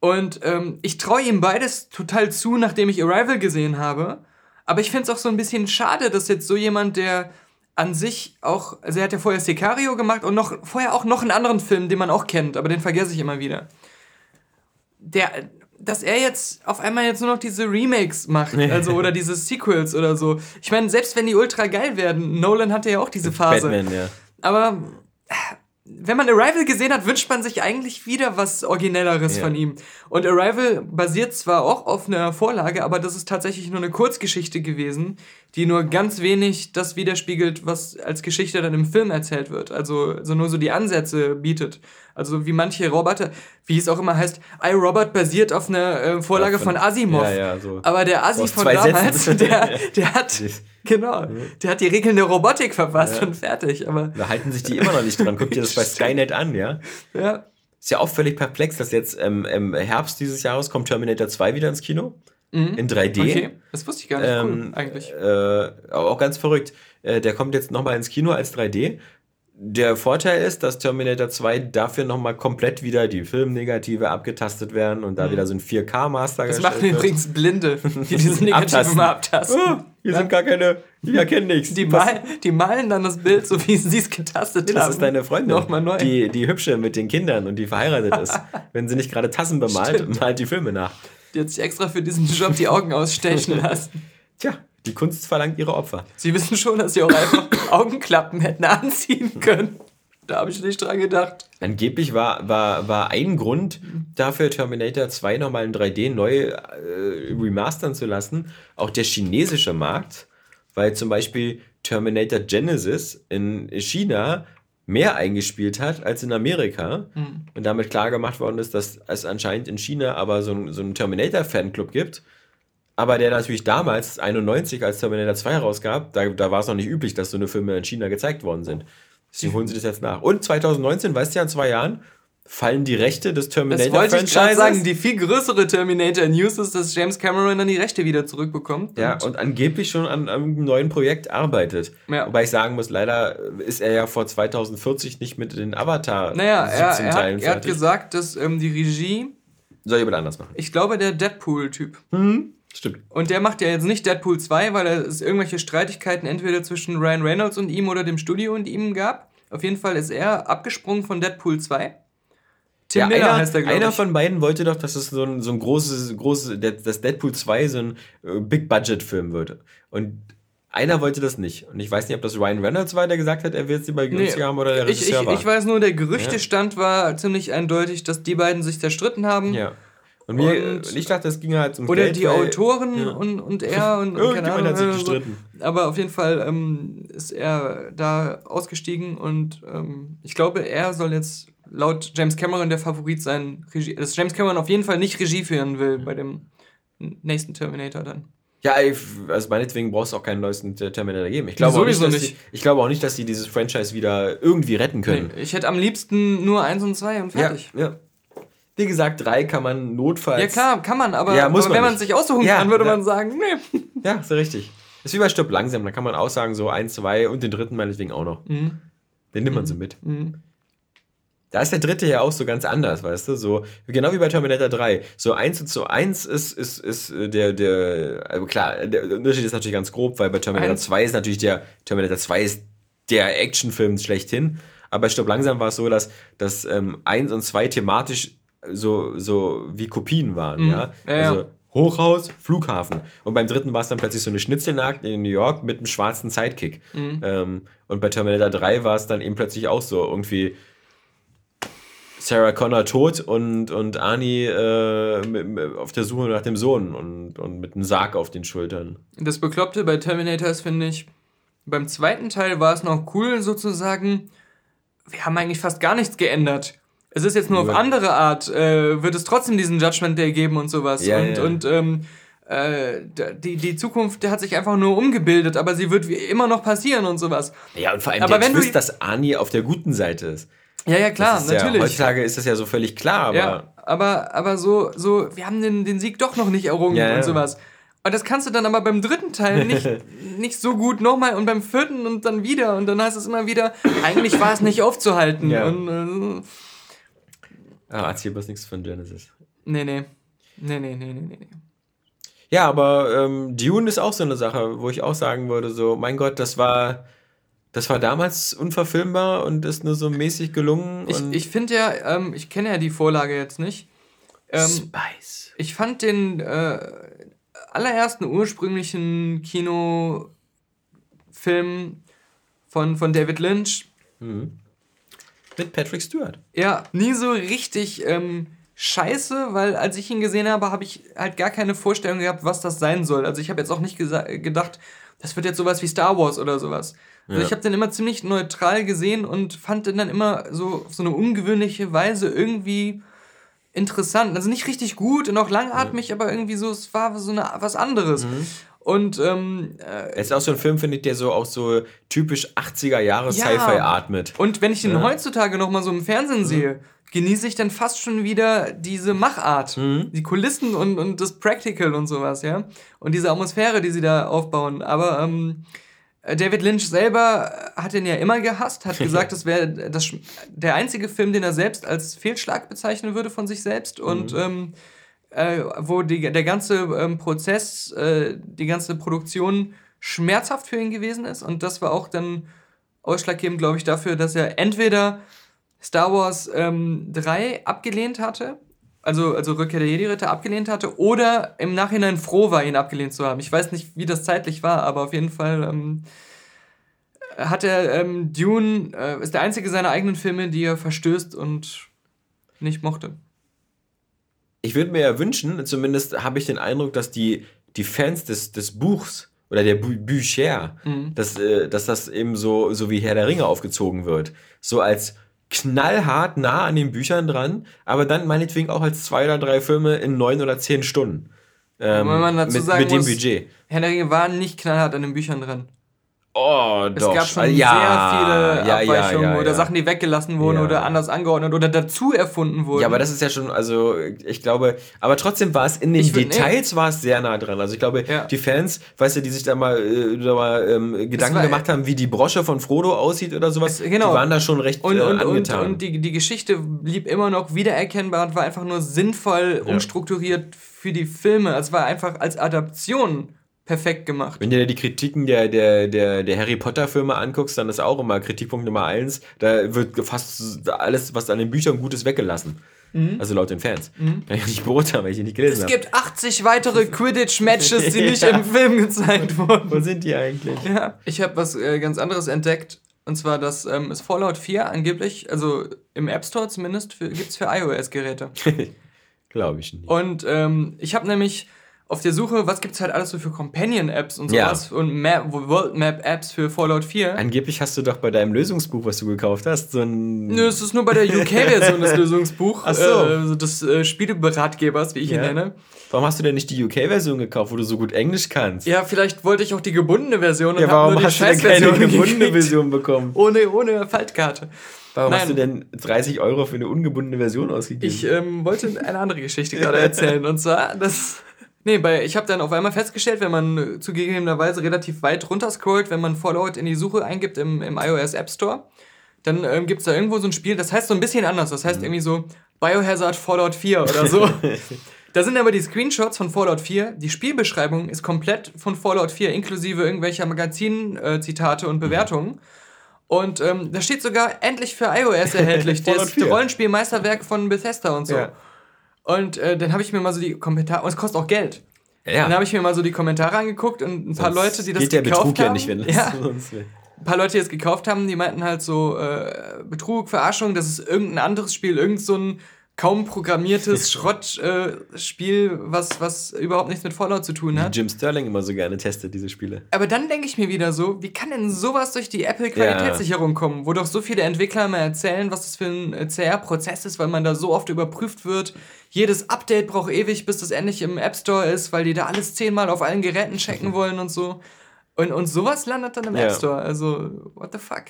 A: Und ähm, ich traue ihm beides total zu, nachdem ich Arrival gesehen habe. Aber ich finde es auch so ein bisschen schade, dass jetzt so jemand, der an sich auch, also er hat ja vorher Sicario gemacht und noch vorher auch noch einen anderen Film, den man auch kennt, aber den vergesse ich immer wieder. Der, dass er jetzt auf einmal jetzt nur noch diese Remakes macht, also oder diese Sequels oder so. Ich meine, selbst wenn die ultra geil werden, Nolan hatte ja auch diese Phase. Batman, ja. Aber wenn man Arrival gesehen hat, wünscht man sich eigentlich wieder was Originelleres ja. von ihm. Und Arrival basiert zwar auch auf einer Vorlage, aber das ist tatsächlich nur eine Kurzgeschichte gewesen, die nur ganz wenig das widerspiegelt, was als Geschichte dann im Film erzählt wird. Also, also nur so die Ansätze bietet. Also wie manche Roboter, wie es auch immer heißt, iRobot basiert auf einer äh, Vorlage ja, von, von, Asimov. Ja, ja, so. Aber der Asi von damals, der, der hat genau, der hat die Regeln der Robotik verpasst und fertig. Aber
B: da halten sich die immer noch nicht dran. Guck dir das bei Skynet an, ja? Ja. Ist ja auch völlig perplex, dass jetzt ähm, im Herbst dieses Jahres kommt Terminator 2 wieder ins Kino. Mhm. In 3D. Okay,
A: das wusste ich gar nicht. Ähm, cool, eigentlich.
B: Äh, auch ganz verrückt. Äh, der kommt jetzt nochmal ins Kino als 3D. Der Vorteil ist, dass Terminator 2 dafür nochmal komplett wieder die Filmnegative abgetastet werden und da mhm. wieder so ein 4K-Master
A: Das machen übrigens Blinde, die diese Negativen mal abtasten.
B: Oh, hier ja. sind gar keine, die erkennen nichts.
A: Die, mal, die malen dann das Bild, so wie sie es getastet
B: nee,
A: haben.
B: Das ist deine Freundin, Nochmal neu. Die, die hübsche mit den Kindern und die verheiratet ist. Wenn sie nicht gerade Tassen bemalt, Stimmt. malt die Filme nach.
A: Die hat sich extra für diesen Job die Augen ausstechen lassen.
B: Tja, die Kunst verlangt ihre Opfer.
A: Sie wissen schon, dass sie auch einfach Augenklappen hätten anziehen können. Da habe ich nicht dran gedacht.
B: Angeblich war, war, war ein Grund dafür, Terminator 2 nochmal in 3D neu äh, remastern zu lassen, auch der chinesische Markt, weil zum Beispiel Terminator Genesis in China mehr eingespielt hat als in Amerika mhm. und damit klar gemacht worden ist, dass es anscheinend in China aber so, ein, so einen Terminator-Fanclub gibt, aber der natürlich damals, 91, als Terminator 2 herausgab, da, da war es noch nicht üblich, dass so eine Filme in China gezeigt worden sind. Deswegen holen sie das jetzt nach. Und 2019, weißt du ja, in zwei Jahren, fallen die Rechte des Terminator-Franchises. Das wollte ich
A: sagen, die viel größere Terminator-News ist, dass James Cameron dann die Rechte wieder zurückbekommt.
B: Ja, und, angeblich schon an, einem neuen Projekt arbeitet. Ja. Wobei ich sagen muss, leider ist er ja vor 2040 nicht mit den Avatar
A: naja, er, er, hat, er hat gesagt, dass ähm, die Regie...
B: Soll jemand anders machen?
A: Ich glaube, der Deadpool-Typ.
B: Mhm. Stimmt.
A: Und der macht ja jetzt nicht Deadpool 2, weil es irgendwelche Streitigkeiten entweder zwischen Ryan Reynolds und ihm oder dem Studio und ihm gab. Auf jeden Fall ist er abgesprungen von Deadpool 2.
B: Tim ja, Miller einer, heißt der, Einer ich. von beiden wollte doch, dass es so ein, so ein großes, großes, dass Deadpool 2 so ein äh, Big-Budget-Film wird. Und einer wollte das nicht. Und ich weiß nicht, ob das Ryan Reynolds war, der gesagt hat, er will es lieber günstiger nee, haben oder der
A: Regisseur ich, ich, ich weiß nur, der Gerüchtestand ja. war ziemlich eindeutig, dass die beiden sich zerstritten haben.
B: Ja. Und, mir, und ich dachte, es ging halt um
A: Oder Geld, die Autoren ja. und, und er und, und keine Ahnung. Hat sich gestritten. So. Aber auf jeden Fall ähm, ist er da ausgestiegen und ähm, ich glaube, er soll jetzt laut James Cameron der Favorit sein, Regie, dass James Cameron auf jeden Fall nicht Regie führen will bei dem nächsten Terminator dann.
B: Ja, also meinetwegen brauchst du auch keinen neuesten Terminator geben. Ich glaube, auch nicht, dass nicht. Die, ich glaube auch nicht, dass sie dieses Franchise wieder irgendwie retten können.
A: Nee, ich hätte am liebsten nur eins und zwei und fertig.
B: Ja, ja. Wie gesagt, drei kann man notfalls.
A: Ja, klar, kann man, aber, ja, muss aber man wenn nicht. man sich aussuchen ja, kann, würde ja. man sagen, nee.
B: Ja, so richtig. Das ist wie bei Stopp langsam. Da kann man auch sagen, so eins, zwei und den dritten meinetwegen auch noch. Mhm. Den nimmt man so mit. Mhm. Da ist der dritte ja auch so ganz anders, weißt du? So, genau wie bei Terminator 3. So eins und so eins ist, ist, ist äh, der, der, also klar, der Unterschied ist natürlich ganz grob, weil bei Terminator eins. 2 ist natürlich der, Terminator 2 ist der Actionfilm schlechthin. Aber bei Stopp langsam war es so, dass, dass ähm, 1 und 2 thematisch so, so wie Kopien waren, mhm. ja. Also Hochhaus, Flughafen. Und beim dritten war es dann plötzlich so eine Schnitzelnacht in New York mit einem schwarzen Sidekick. Mhm. Ähm, und bei Terminator 3 war es dann eben plötzlich auch so irgendwie Sarah Connor tot und, und Arnie äh, mit, auf der Suche nach dem Sohn und, und mit einem Sarg auf den Schultern.
A: Das Bekloppte bei Terminator ist, finde ich, beim zweiten Teil war es noch cool sozusagen, wir haben eigentlich fast gar nichts geändert. Es ist jetzt nur auf andere Art, äh, wird es trotzdem diesen Judgment Day geben und sowas. Ja, und ja. und ähm, äh, die, die Zukunft hat sich einfach nur umgebildet, aber sie wird wie immer noch passieren und sowas.
B: Ja, und vor allem aber der wenn Twist, du, dass Arnie auf der guten Seite ist.
A: Ja, ja, klar, natürlich.
B: Ja, heutzutage ist das ja so völlig klar, aber.
A: Ja, aber, aber so, so, wir haben den, den Sieg doch noch nicht errungen ja, und sowas. Und das kannst du dann aber beim dritten Teil nicht, nicht so gut nochmal und beim vierten und dann wieder. Und dann heißt es immer wieder, eigentlich war es nicht aufzuhalten. Ja. Und, äh,
B: ah, erzähl bloß nichts von Genesis.
A: Nee, nee. Nee, nee, nee, nee, nee.
B: Ja, aber ähm, Dune ist auch so eine Sache, wo ich auch sagen würde, so, mein Gott, das war das war damals unverfilmbar und ist nur so mäßig gelungen.
A: ich ich finde ja, ähm, ich kenne ja die Vorlage jetzt nicht. Ähm, Spice. Ich fand den äh, allerersten ursprünglichen Kinofilm von, von David Lynch. Mhm.
B: Mit Patrick Stewart.
A: Ja, nie so richtig ähm, scheiße, weil als ich ihn gesehen habe, habe ich halt gar keine Vorstellung gehabt, was das sein soll. Also ich habe jetzt auch nicht gedacht, das wird jetzt sowas wie Star Wars oder sowas. Also ja. ich habe den immer ziemlich neutral gesehen und fand den dann immer so auf so eine ungewöhnliche Weise irgendwie interessant. Also nicht richtig gut und auch langatmig, ja. aber irgendwie so, es war so eine, was anderes. Mhm. Und ähm,
B: äh, es ist auch so ein Film, finde ich, der so auch so typisch 80er Jahre ja. Sci-Fi atmet.
A: Und wenn ich den ja. heutzutage noch mal so im Fernsehen mhm. sehe, genieße ich dann fast schon wieder diese Machart, mhm. die Kulissen und, und das Practical und sowas, ja. Und diese Atmosphäre, die sie da aufbauen. Aber ähm, David Lynch selber hat ihn ja immer gehasst, hat gesagt, das wäre der einzige Film, den er selbst als Fehlschlag bezeichnen würde von sich selbst. Mhm. Und ähm, äh, wo die, der ganze ähm, Prozess, äh, die ganze Produktion schmerzhaft für ihn gewesen ist. Und das war auch dann ausschlaggebend, glaube ich, dafür, dass er entweder Star Wars ähm, 3 abgelehnt hatte, also, also Rückkehr der Jedi-Ritter abgelehnt hatte, oder im Nachhinein froh war, ihn abgelehnt zu haben. Ich weiß nicht, wie das zeitlich war, aber auf jeden Fall ähm, hat er ähm, Dune, äh, ist der einzige seiner eigenen Filme, die er verstößt und nicht mochte.
B: Ich würde mir ja wünschen, zumindest habe ich den Eindruck, dass die, die Fans des, des Buchs oder der Bü Bücher, mhm. dass, äh, dass das eben so, so wie Herr der Ringe aufgezogen wird. So als knallhart nah an den Büchern dran, aber dann meinetwegen auch als zwei oder drei Filme in neun oder zehn Stunden. Ähm, Wenn man dazu
A: mit, sagen mit dem muss, Budget. Herr der Ringe war nicht knallhart an den Büchern dran. Oh, es doch. Es gab schon ja, sehr viele ja, Abweichungen ja, oder Sachen, die weggelassen wurden oder anders angeordnet oder dazu erfunden wurden.
B: Ja, aber das ist ja schon, also ich glaube, aber trotzdem war es in den würd, Details war es sehr nah dran. Also ich glaube, die Fans, weißt du, die sich da mal, äh, da mal ähm, Gedanken war, gemacht haben, wie die Brosche von Frodo aussieht oder sowas, es, genau. die waren da schon recht
A: und, äh, und, angetan. Und, und die, die Geschichte blieb immer noch wiedererkennbar und war einfach nur sinnvoll umstrukturiert für die Filme. Es war einfach als Adaption perfekt gemacht.
B: Wenn du dir die Kritiken der, der, der, der Harry Potter-Filme anguckst, dann ist auch immer Kritikpunkt Nummer eins, da wird fast alles, was an den Büchern gut ist, weggelassen. Mhm. Also laut den Fans. Mhm. Kann ich nicht beurteilen, weil ich die nicht gelesen
A: habe. Es gibt 80 weitere Quidditch-Matches, die nicht ja. im Film gezeigt wurden.
B: Wo sind die eigentlich?
A: Ja, ich habe was äh, ganz anderes entdeckt. Und zwar, dass ähm, es Fallout 4 angeblich, also im App Store zumindest, gibt es für iOS-Geräte.
B: Glaube ich nicht.
A: Und ähm, ich habe nämlich auf der Suche, was gibt es halt alles so für Companion-Apps und sowas ja. und Map, World Map-Apps für Fallout 4.
B: Angeblich hast du doch bei deinem Lösungsbuch, was du gekauft hast, so ein.
A: Nö, es ist nur bei der UK-Version des Lösungsbuchs. Ach so. Äh, des äh, Spieleberatgebers, wie ich ja. ihn nenne.
B: Warum hast du denn nicht die UK-Version gekauft, wo du so gut Englisch kannst?
A: Ja, vielleicht wollte ich auch die gebundene Version und ja, warum nur die hast du denn keine gebundene Version bekommen? Ohne, ohne Faltkarte.
B: Warum Nein. hast du denn 30 Euro für eine ungebundene Version ausgegeben?
A: Ich ähm, wollte eine andere Geschichte gerade erzählen. Und zwar, das Nee, bei, ich habe dann auf einmal festgestellt, wenn man äh, zugegebenerweise relativ weit runter scrollt, wenn man Fallout in die Suche eingibt im, im iOS App Store, dann ähm, gibt es da irgendwo so ein Spiel, das heißt so ein bisschen anders. Das heißt mhm. irgendwie so Biohazard Fallout 4 oder so. da sind aber die Screenshots von Fallout 4. Die Spielbeschreibung ist komplett von Fallout 4, inklusive irgendwelcher Magazin-Zitate äh, und mhm. Bewertungen. Mhm. Und ähm, da steht sogar endlich für iOS erhältlich. das Rollenspielmeisterwerk von Bethesda und so. Ja. Und äh, dann habe ich mir mal so die Kommentare, und es kostet auch Geld. Ja. Dann habe ich mir mal so die Kommentare angeguckt und ein paar Sonst Leute, die das geht gekauft der Betrug haben. Ja nicht, wenn das ja. ein paar Leute, die es gekauft haben, die meinten halt so äh, Betrug, Verarschung, das ist irgendein anderes Spiel, irgend so ein kaum programmiertes Schrottspiel, was, was überhaupt nichts mit Fallout zu tun hat.
B: Jim Sterling immer so gerne testet, diese Spiele.
A: Aber dann denke ich mir wieder so, wie kann denn sowas durch die Apple-Qualitätssicherung ja. kommen, wo doch so viele Entwickler mal erzählen, was das für ein äh, CR-Prozess ist, weil man da so oft überprüft wird. Jedes Update braucht ewig, bis das endlich im App Store ist, weil die da alles zehnmal auf allen Geräten checken wollen und so. Und, und sowas landet dann im ja. App Store. Also, what the fuck?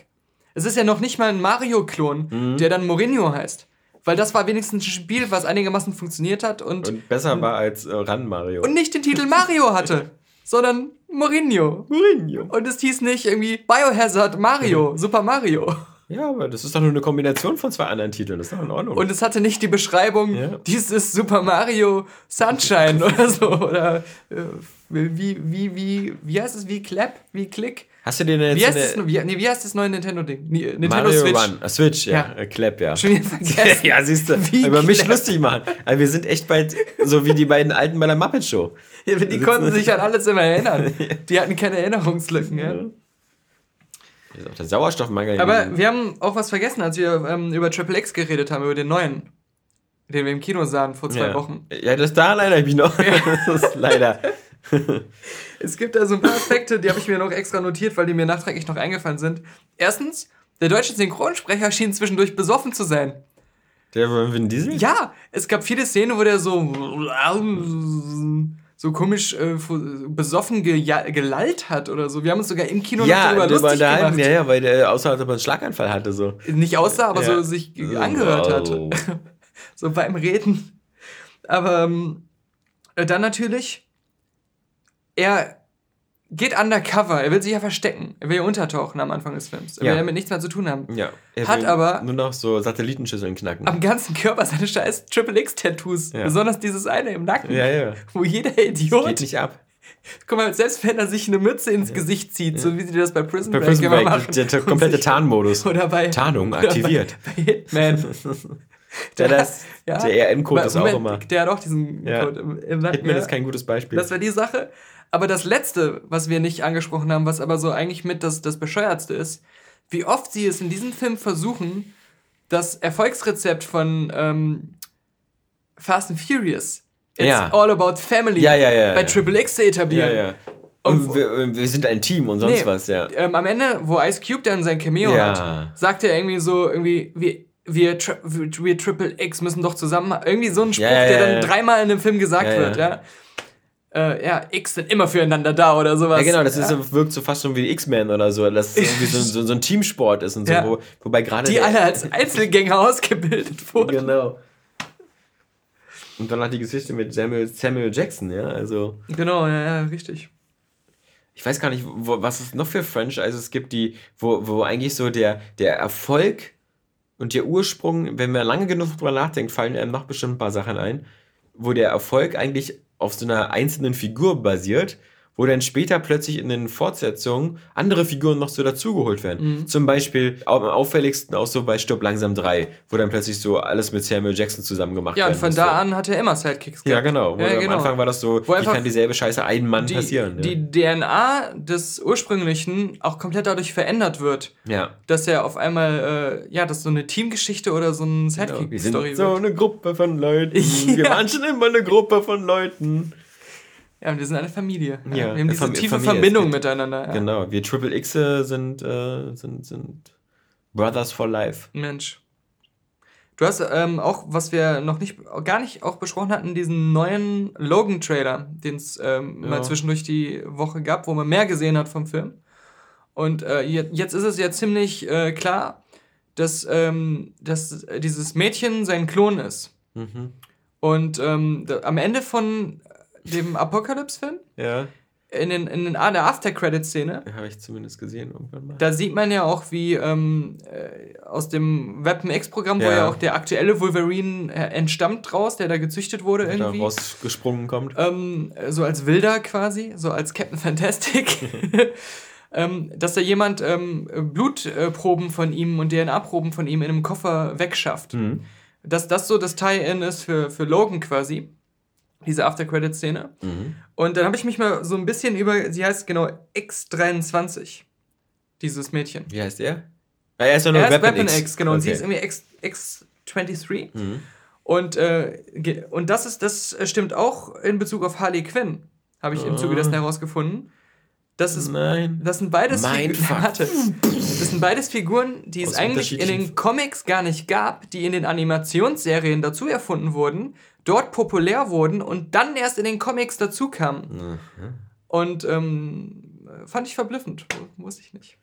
A: Es ist ja noch nicht mal ein Mario-Klon, mhm. der dann Mourinho heißt. Weil das war wenigstens ein Spiel, was einigermaßen funktioniert hat und.
B: Und besser war als äh, Ran Mario.
A: Und nicht den Titel Mario hatte, sondern Mourinho. Mourinho. Und es hieß nicht irgendwie Biohazard Mario, Super Mario.
B: Ja, aber das ist doch nur eine Kombination von zwei anderen Titeln. Das ist doch in Ordnung.
A: Und es hatte nicht die Beschreibung, ja. dies ist Super Mario Sunshine oder so. Oder äh, wie, wie, wie, wie heißt es? Wie Clap? Wie Click? Hast du den jetzt wie heißt, das, wie, nee, wie heißt das neue Nintendo-Ding? Nintendo Mario
B: Switch. Run. Switch, ja. ja. Äh, Clap, ja. Schon wieder vergessen. ja, siehst du. Wie über mich lustig machen. Also wir sind echt bald so wie die beiden Alten bei der Muppet Show.
A: Ja, die konnten sich an alles immer erinnern. Die hatten keine Erinnerungslücken, ja.
B: Das ist auch der Sauerstoffmangel.
A: Aber wir haben auch was vergessen, als wir ähm, über Triple X geredet haben, über den neuen, den wir im Kino sahen vor zwei
B: ja.
A: Wochen.
B: Ja, das da leider ich noch. das ist leider.
A: es gibt da so ein paar Aspekte, die habe ich mir noch extra notiert, weil die mir nachträglich noch eingefallen sind. Erstens, der deutsche Synchronsprecher schien zwischendurch besoffen zu sein.
B: Der war Vin Diesel?
A: Ja, es gab viele Szenen, wo der so so komisch äh, besoffen ge gelallt hat oder so. Wir haben uns sogar im Kino ja, noch darüber lustig
B: gemacht. Ja, ja, weil der aussah, als ob er einen Schlaganfall hatte. So.
A: Nicht aussah, aber ja. so sich angehört wow. hat. so beim Reden. Aber ähm, dann natürlich, er geht undercover. Er will sich ja verstecken. Er will ja untertauchen am Anfang des Films. Er ja. will damit nichts mehr zu tun haben. Ja.
B: Er Hat aber nur noch so Satellitenschüsseln knacken.
A: Am ganzen Körper seine scheiß Triple X-Tattoos. Ja. Besonders dieses eine im Nacken. Ja, ja. Wo jeder Idiot. Das geht nicht ab. Guck mal, selbst wenn er sich eine Mütze ins ja. Gesicht zieht, ja. so wie sie das bei Prison, bei Break, Prison Break machen.
B: Der, der komplette Tarnmodus. Oder bei Tarnung aktiviert. Bei, bei Hitman. der, das, ja, der ERN-Code ist auch immer.
A: Der hat auch diesen Code im,
B: im Nacken. Hitman ist kein gutes Beispiel.
A: Das war die Sache. Aber das Letzte, was wir nicht angesprochen haben, was aber so eigentlich mit das, das Bescheuertste ist, wie oft sie es in diesem Film versuchen, das Erfolgsrezept von ähm, Fast and Furious, It's ja. all about family,
B: ja, ja,
A: bei Triple X zu etablieren.
B: Und wir, wir, sind ein Team und sonst nee, was, ja.
A: Ähm, am Ende, wo Ice Cube dann sein Cameo hat, sagt er irgendwie so, irgendwie, wir, wir, wir, Triple X müssen doch zusammen, irgendwie so ein Spruch, der dann dreimal in einem Film gesagt wird, ja äh, ja, X sind immer füreinander da oder sowas.
B: Ja, genau, das ja. ist, wirkt so fast schon wie X-Men oder so, dass es irgendwie so, so, so, ein Teamsport ist und so, ja. wo, wobei gerade.
A: Die alle als Einzelgänger ausgebildet wurden. Genau.
B: Und dann hat die Geschichte mit Samuel, Samuel Jackson, ja, also.
A: Genau, ja, ja, richtig.
B: Ich weiß gar nicht, wo, was es noch für Franchises gibt, die, wo, wo eigentlich so der, der Erfolg und der Ursprung, wenn man lange genug drüber nachdenkt, fallen einem noch bestimmt ein paar Sachen ein, wo der Erfolg eigentlich auf so einer einzelnen Figur basiert wo dann später plötzlich in den Fortsetzungen andere Figuren noch so dazugeholt werden. Mhm. Zum Beispiel am auffälligsten auch so bei Stopp langsam 3, wo dann plötzlich so alles mit Samuel Jackson zusammen gemacht
A: wird. Ja, und von da an hat er immer Sidekicks
B: gehabt. Ja, genau. Ja, genau. Am Anfang war das so, wo wie kann dieselbe Scheiße einem Mann
A: die,
B: passieren? Ja.
A: Die DNA des ursprünglichen auch komplett dadurch verändert wird. Ja. Dass er auf einmal, äh, ja, dass so eine Teamgeschichte oder so ein genau. Sidekick-Story
B: genau. wird. So eine Gruppe von Leuten. ja. Wir waren schon immer eine Gruppe von Leuten.
A: Ja, und wir sind eine Familie. Ja, wir haben diese Fam tiefe Familie Verbindung miteinander.
B: Ja. Genau, wir Triple X sind, äh, sind, sind Brothers for Life.
A: Mensch. Du hast ähm, auch, was wir noch nicht, gar nicht auch besprochen hatten, diesen neuen Logan-Trailer, den es ähm, ja. mal zwischendurch die Woche gab, wo man mehr gesehen hat vom Film. Und äh, jetzt ist es ja ziemlich äh, klar, dass, ähm, dass dieses Mädchen sein Klon ist. Mhm. Und ähm, am Ende von dem Apocalypse-Film. Ja. In, den, in, den, in der After-Credit-Szene.
B: Habe ich zumindest gesehen irgendwann mal.
A: Da sieht man ja auch, wie ähm, äh, aus dem Weapon X-Programm, ja. wo ja auch der aktuelle Wolverine äh, entstammt draus, der da gezüchtet wurde
B: der irgendwie. Da rausgesprungen kommt.
A: Ähm, so als Wilder quasi, so als Captain Fantastic. ähm, dass da jemand ähm, Blutproben von ihm und DNA-Proben von ihm in einem Koffer wegschafft. Mhm. Dass das so das Tie-In ist für, für Logan quasi diese After-Credit-Szene. Mhm. Und dann habe ich mich mal so ein bisschen über, sie heißt genau X23. Dieses Mädchen.
B: Wie heißt er? Ah, er ist doch nur
A: er Weapon, Weapon X. X genau. Okay. Und sie ist irgendwie X, X23. Mhm. Und, äh, und das ist, das stimmt auch in Bezug auf Harley Quinn, habe ich oh. im Zuge dessen ah. herausgefunden. Das ist, Nein. Das sind beides Figuren. Das sind beides Figuren, die es eigentlich in den Comics gar nicht gab, die in den Animationsserien dazu erfunden wurden, dort populär wurden und dann erst in den Comics dazu kamen. Mhm. Und ähm, fand ich verblüffend. Wusste ich nicht.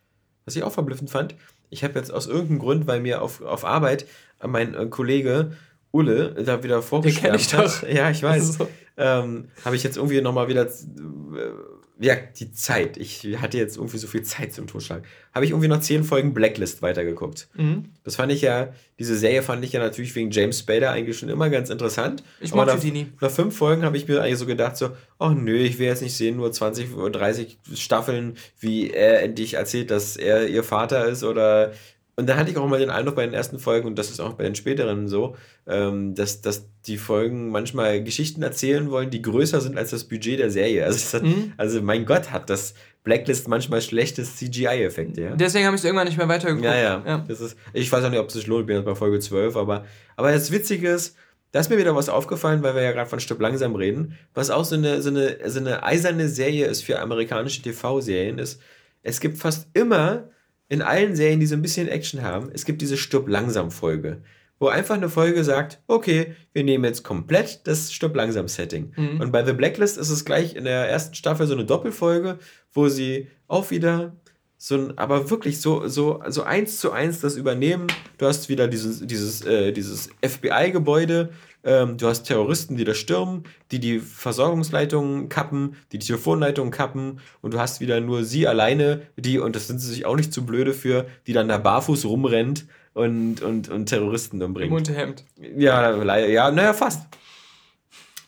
B: Was ich auch verblüffend fand, ich habe jetzt aus irgendeinem Grund, weil mir auf, auf Arbeit mein äh, Kollege Ulle da wieder vorgeschwärmt hat. Ja, ich weiß. So. Ähm, habe ich jetzt irgendwie nochmal wieder. Äh, ja, die Zeit. Ich hatte jetzt irgendwie so viel Zeit zum Totschlag. Habe ich irgendwie noch zehn Folgen Blacklist weitergeguckt. Mhm. Das fand ich ja, diese Serie fand ich ja natürlich wegen James Spader eigentlich schon immer ganz interessant. Ich mochte die nie. Nach fünf Folgen habe ich mir eigentlich so gedacht, so, oh nö, ich will jetzt nicht sehen, nur 20 oder 30 Staffeln, wie er endlich erzählt, dass er ihr Vater ist oder und da hatte ich auch mal den Eindruck bei den ersten Folgen, und das ist auch bei den späteren so, ähm, dass, dass die Folgen manchmal Geschichten erzählen wollen, die größer sind als das Budget der Serie. Also, hat, mhm. also mein Gott, hat das Blacklist manchmal schlechtes CGI-Effekte. Ja?
A: Deswegen habe ich es irgendwann nicht mehr weitergeguckt.
B: Ja, ja. ja. Das ist, ich weiß auch nicht, ob es sich lohnt, ich bin jetzt bei Folge 12, aber, aber das Witzige ist, da ist mir wieder was aufgefallen, weil wir ja gerade von Stück langsam reden, was auch so eine, so, eine, so eine eiserne Serie ist für amerikanische TV-Serien, ist, es gibt fast immer in allen Serien, die so ein bisschen Action haben, es gibt diese Stirb langsam Folge, wo einfach eine Folge sagt, okay, wir nehmen jetzt komplett das Stirb langsam Setting. Mhm. Und bei The Blacklist ist es gleich in der ersten Staffel so eine Doppelfolge, wo sie auch wieder so ein, aber wirklich so, so, so eins zu eins das übernehmen. Du hast wieder dieses, dieses, äh, dieses FBI-Gebäude, ähm, du hast Terroristen, die da stürmen, die die Versorgungsleitungen kappen, die die Telefonleitungen kappen und du hast wieder nur sie alleine, die, und das sind sie sich auch nicht zu blöde für, die dann da barfuß rumrennt und, und, und Terroristen umbringt. Im Unterhemd. Ja, ja, naja, fast.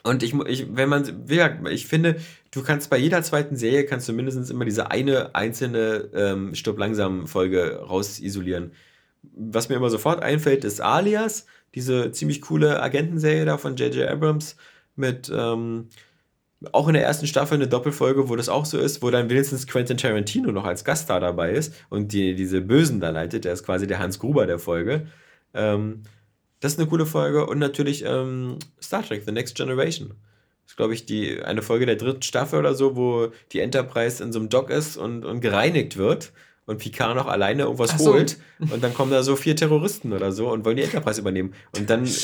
B: Und ich, ich wenn man, ich finde, du kannst bei jeder zweiten Serie kannst du mindestens immer diese eine einzelne ähm, Stopp langsam Folge rausisolieren. Was mir immer sofort einfällt, ist Alias diese ziemlich coole Agentenserie da von J.J. Abrams mit ähm, auch in der ersten Staffel eine Doppelfolge, wo das auch so ist, wo dann wenigstens Quentin Tarantino noch als Gaststar dabei ist und die, diese Bösen da leitet. Der ist quasi der Hans Gruber der Folge. Ähm, das ist eine coole Folge und natürlich ähm, Star Trek The Next Generation. Das ist, glaube ich, die, eine Folge der dritten Staffel oder so, wo die Enterprise in so einem Dock ist und, und gereinigt wird und Picard noch alleine irgendwas so. holt und dann kommen da so vier Terroristen oder so und wollen die Enterprise übernehmen. Und dann.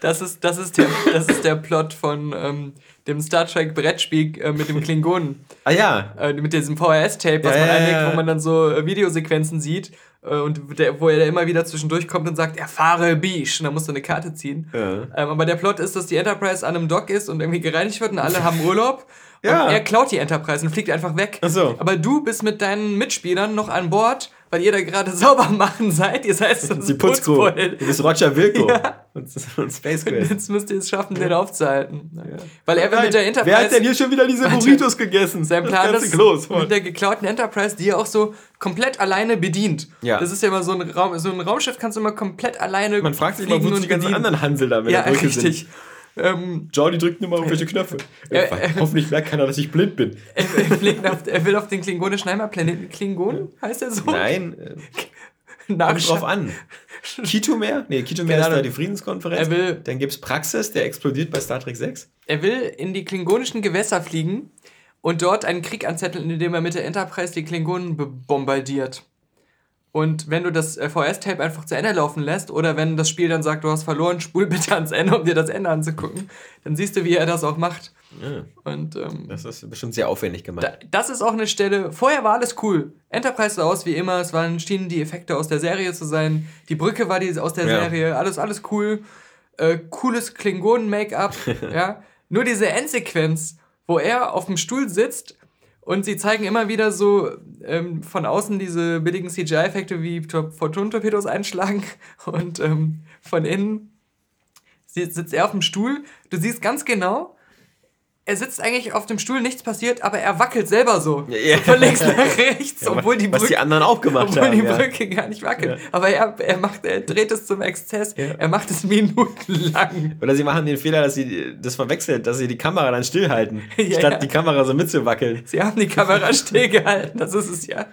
A: Das ist, das ist, der, das ist der Plot von ähm, dem Star Trek Brettspiel äh, mit dem Klingonen.
B: Ah ja.
A: Äh, mit diesem VHS-Tape, was ja, man einlegt, ja, ja. wo man dann so äh, Videosequenzen sieht äh, und der, wo er da immer wieder zwischendurch kommt und sagt, erfahre Biche. Und dann musst du eine Karte ziehen. Ähm, aber der Plot ist, dass die Enterprise an einem Dock ist und irgendwie gereinigt wird und alle haben Urlaub. Ja. Und er klaut die Enterprise und fliegt einfach weg. Ach so. Aber du bist mit deinen Mitspielern noch an Bord, weil ihr da gerade sauber machen seid. Ihr seid so Die Putzcrew. Du bist Roger Wilco. Ja. Und, und Space Quest. Jetzt müsst ihr es schaffen, den aufzuhalten. Ja. Weil er will mit der Enterprise... Wer hat denn hier schon wieder diese Burritos gegessen? Sein Plan ist los, mit der geklauten Enterprise, die er auch so komplett alleine bedient. Ja. Das ist ja immer so ein Raum... So ein Raumschiff kannst du immer komplett alleine Man fragt sich mal, wo die ganzen anderen Hansel da, wenn ja, richtig. sind.
B: Ähm, Jordi drückt nur mal irgendwelche Knöpfe. Äh, äh, Hoffentlich merkt keiner, dass ich blind bin.
A: Er, er, auf, er will auf den klingonischen Heimatplaneten. Klingon heißt er so? Nein.
B: Äh, Kommt drauf an. Kitomer? Nee, Kitomer ist da die Friedenskonferenz. Er will, Dann gibt es Praxis, der explodiert bei Star Trek 6.
A: Er will in die klingonischen Gewässer fliegen und dort einen Krieg anzetteln, indem er mit der Enterprise die Klingonen bombardiert. Und wenn du das äh, VS-Tape einfach zu Ende laufen lässt oder wenn das Spiel dann sagt, du hast verloren, spul bitte ans Ende, um dir das Ende anzugucken, dann siehst du, wie er das auch macht. Ja. Und, ähm,
B: das ist bestimmt sehr aufwendig gemacht. Da,
A: das ist auch eine Stelle, vorher war alles cool. Enterprise sah aus wie immer, es waren, schienen die Effekte aus der Serie zu sein, die Brücke war die aus der ja. Serie, alles, alles cool. Äh, cooles Klingonen-Make-up, ja. Nur diese Endsequenz, wo er auf dem Stuhl sitzt und sie zeigen immer wieder so ähm, von außen diese billigen CGI-Effekte wie Photon-Torpedos einschlagen und ähm, von innen sitzt er auf dem Stuhl. Du siehst ganz genau, er sitzt eigentlich auf dem Stuhl, nichts passiert, aber er wackelt selber so. Ja. so von links nach rechts, ja, obwohl die Brücke. Was die anderen auch gemacht obwohl haben. Obwohl die Brücke gar nicht wackelt. Aber er, er, macht, er dreht es zum Exzess. Er macht es minutenlang.
B: Oder sie machen den Fehler, dass sie das verwechselt, dass sie die Kamera dann stillhalten, statt die Kamera so mitzuwackeln.
A: Sie haben die Kamera stillgehalten, das ist es ja.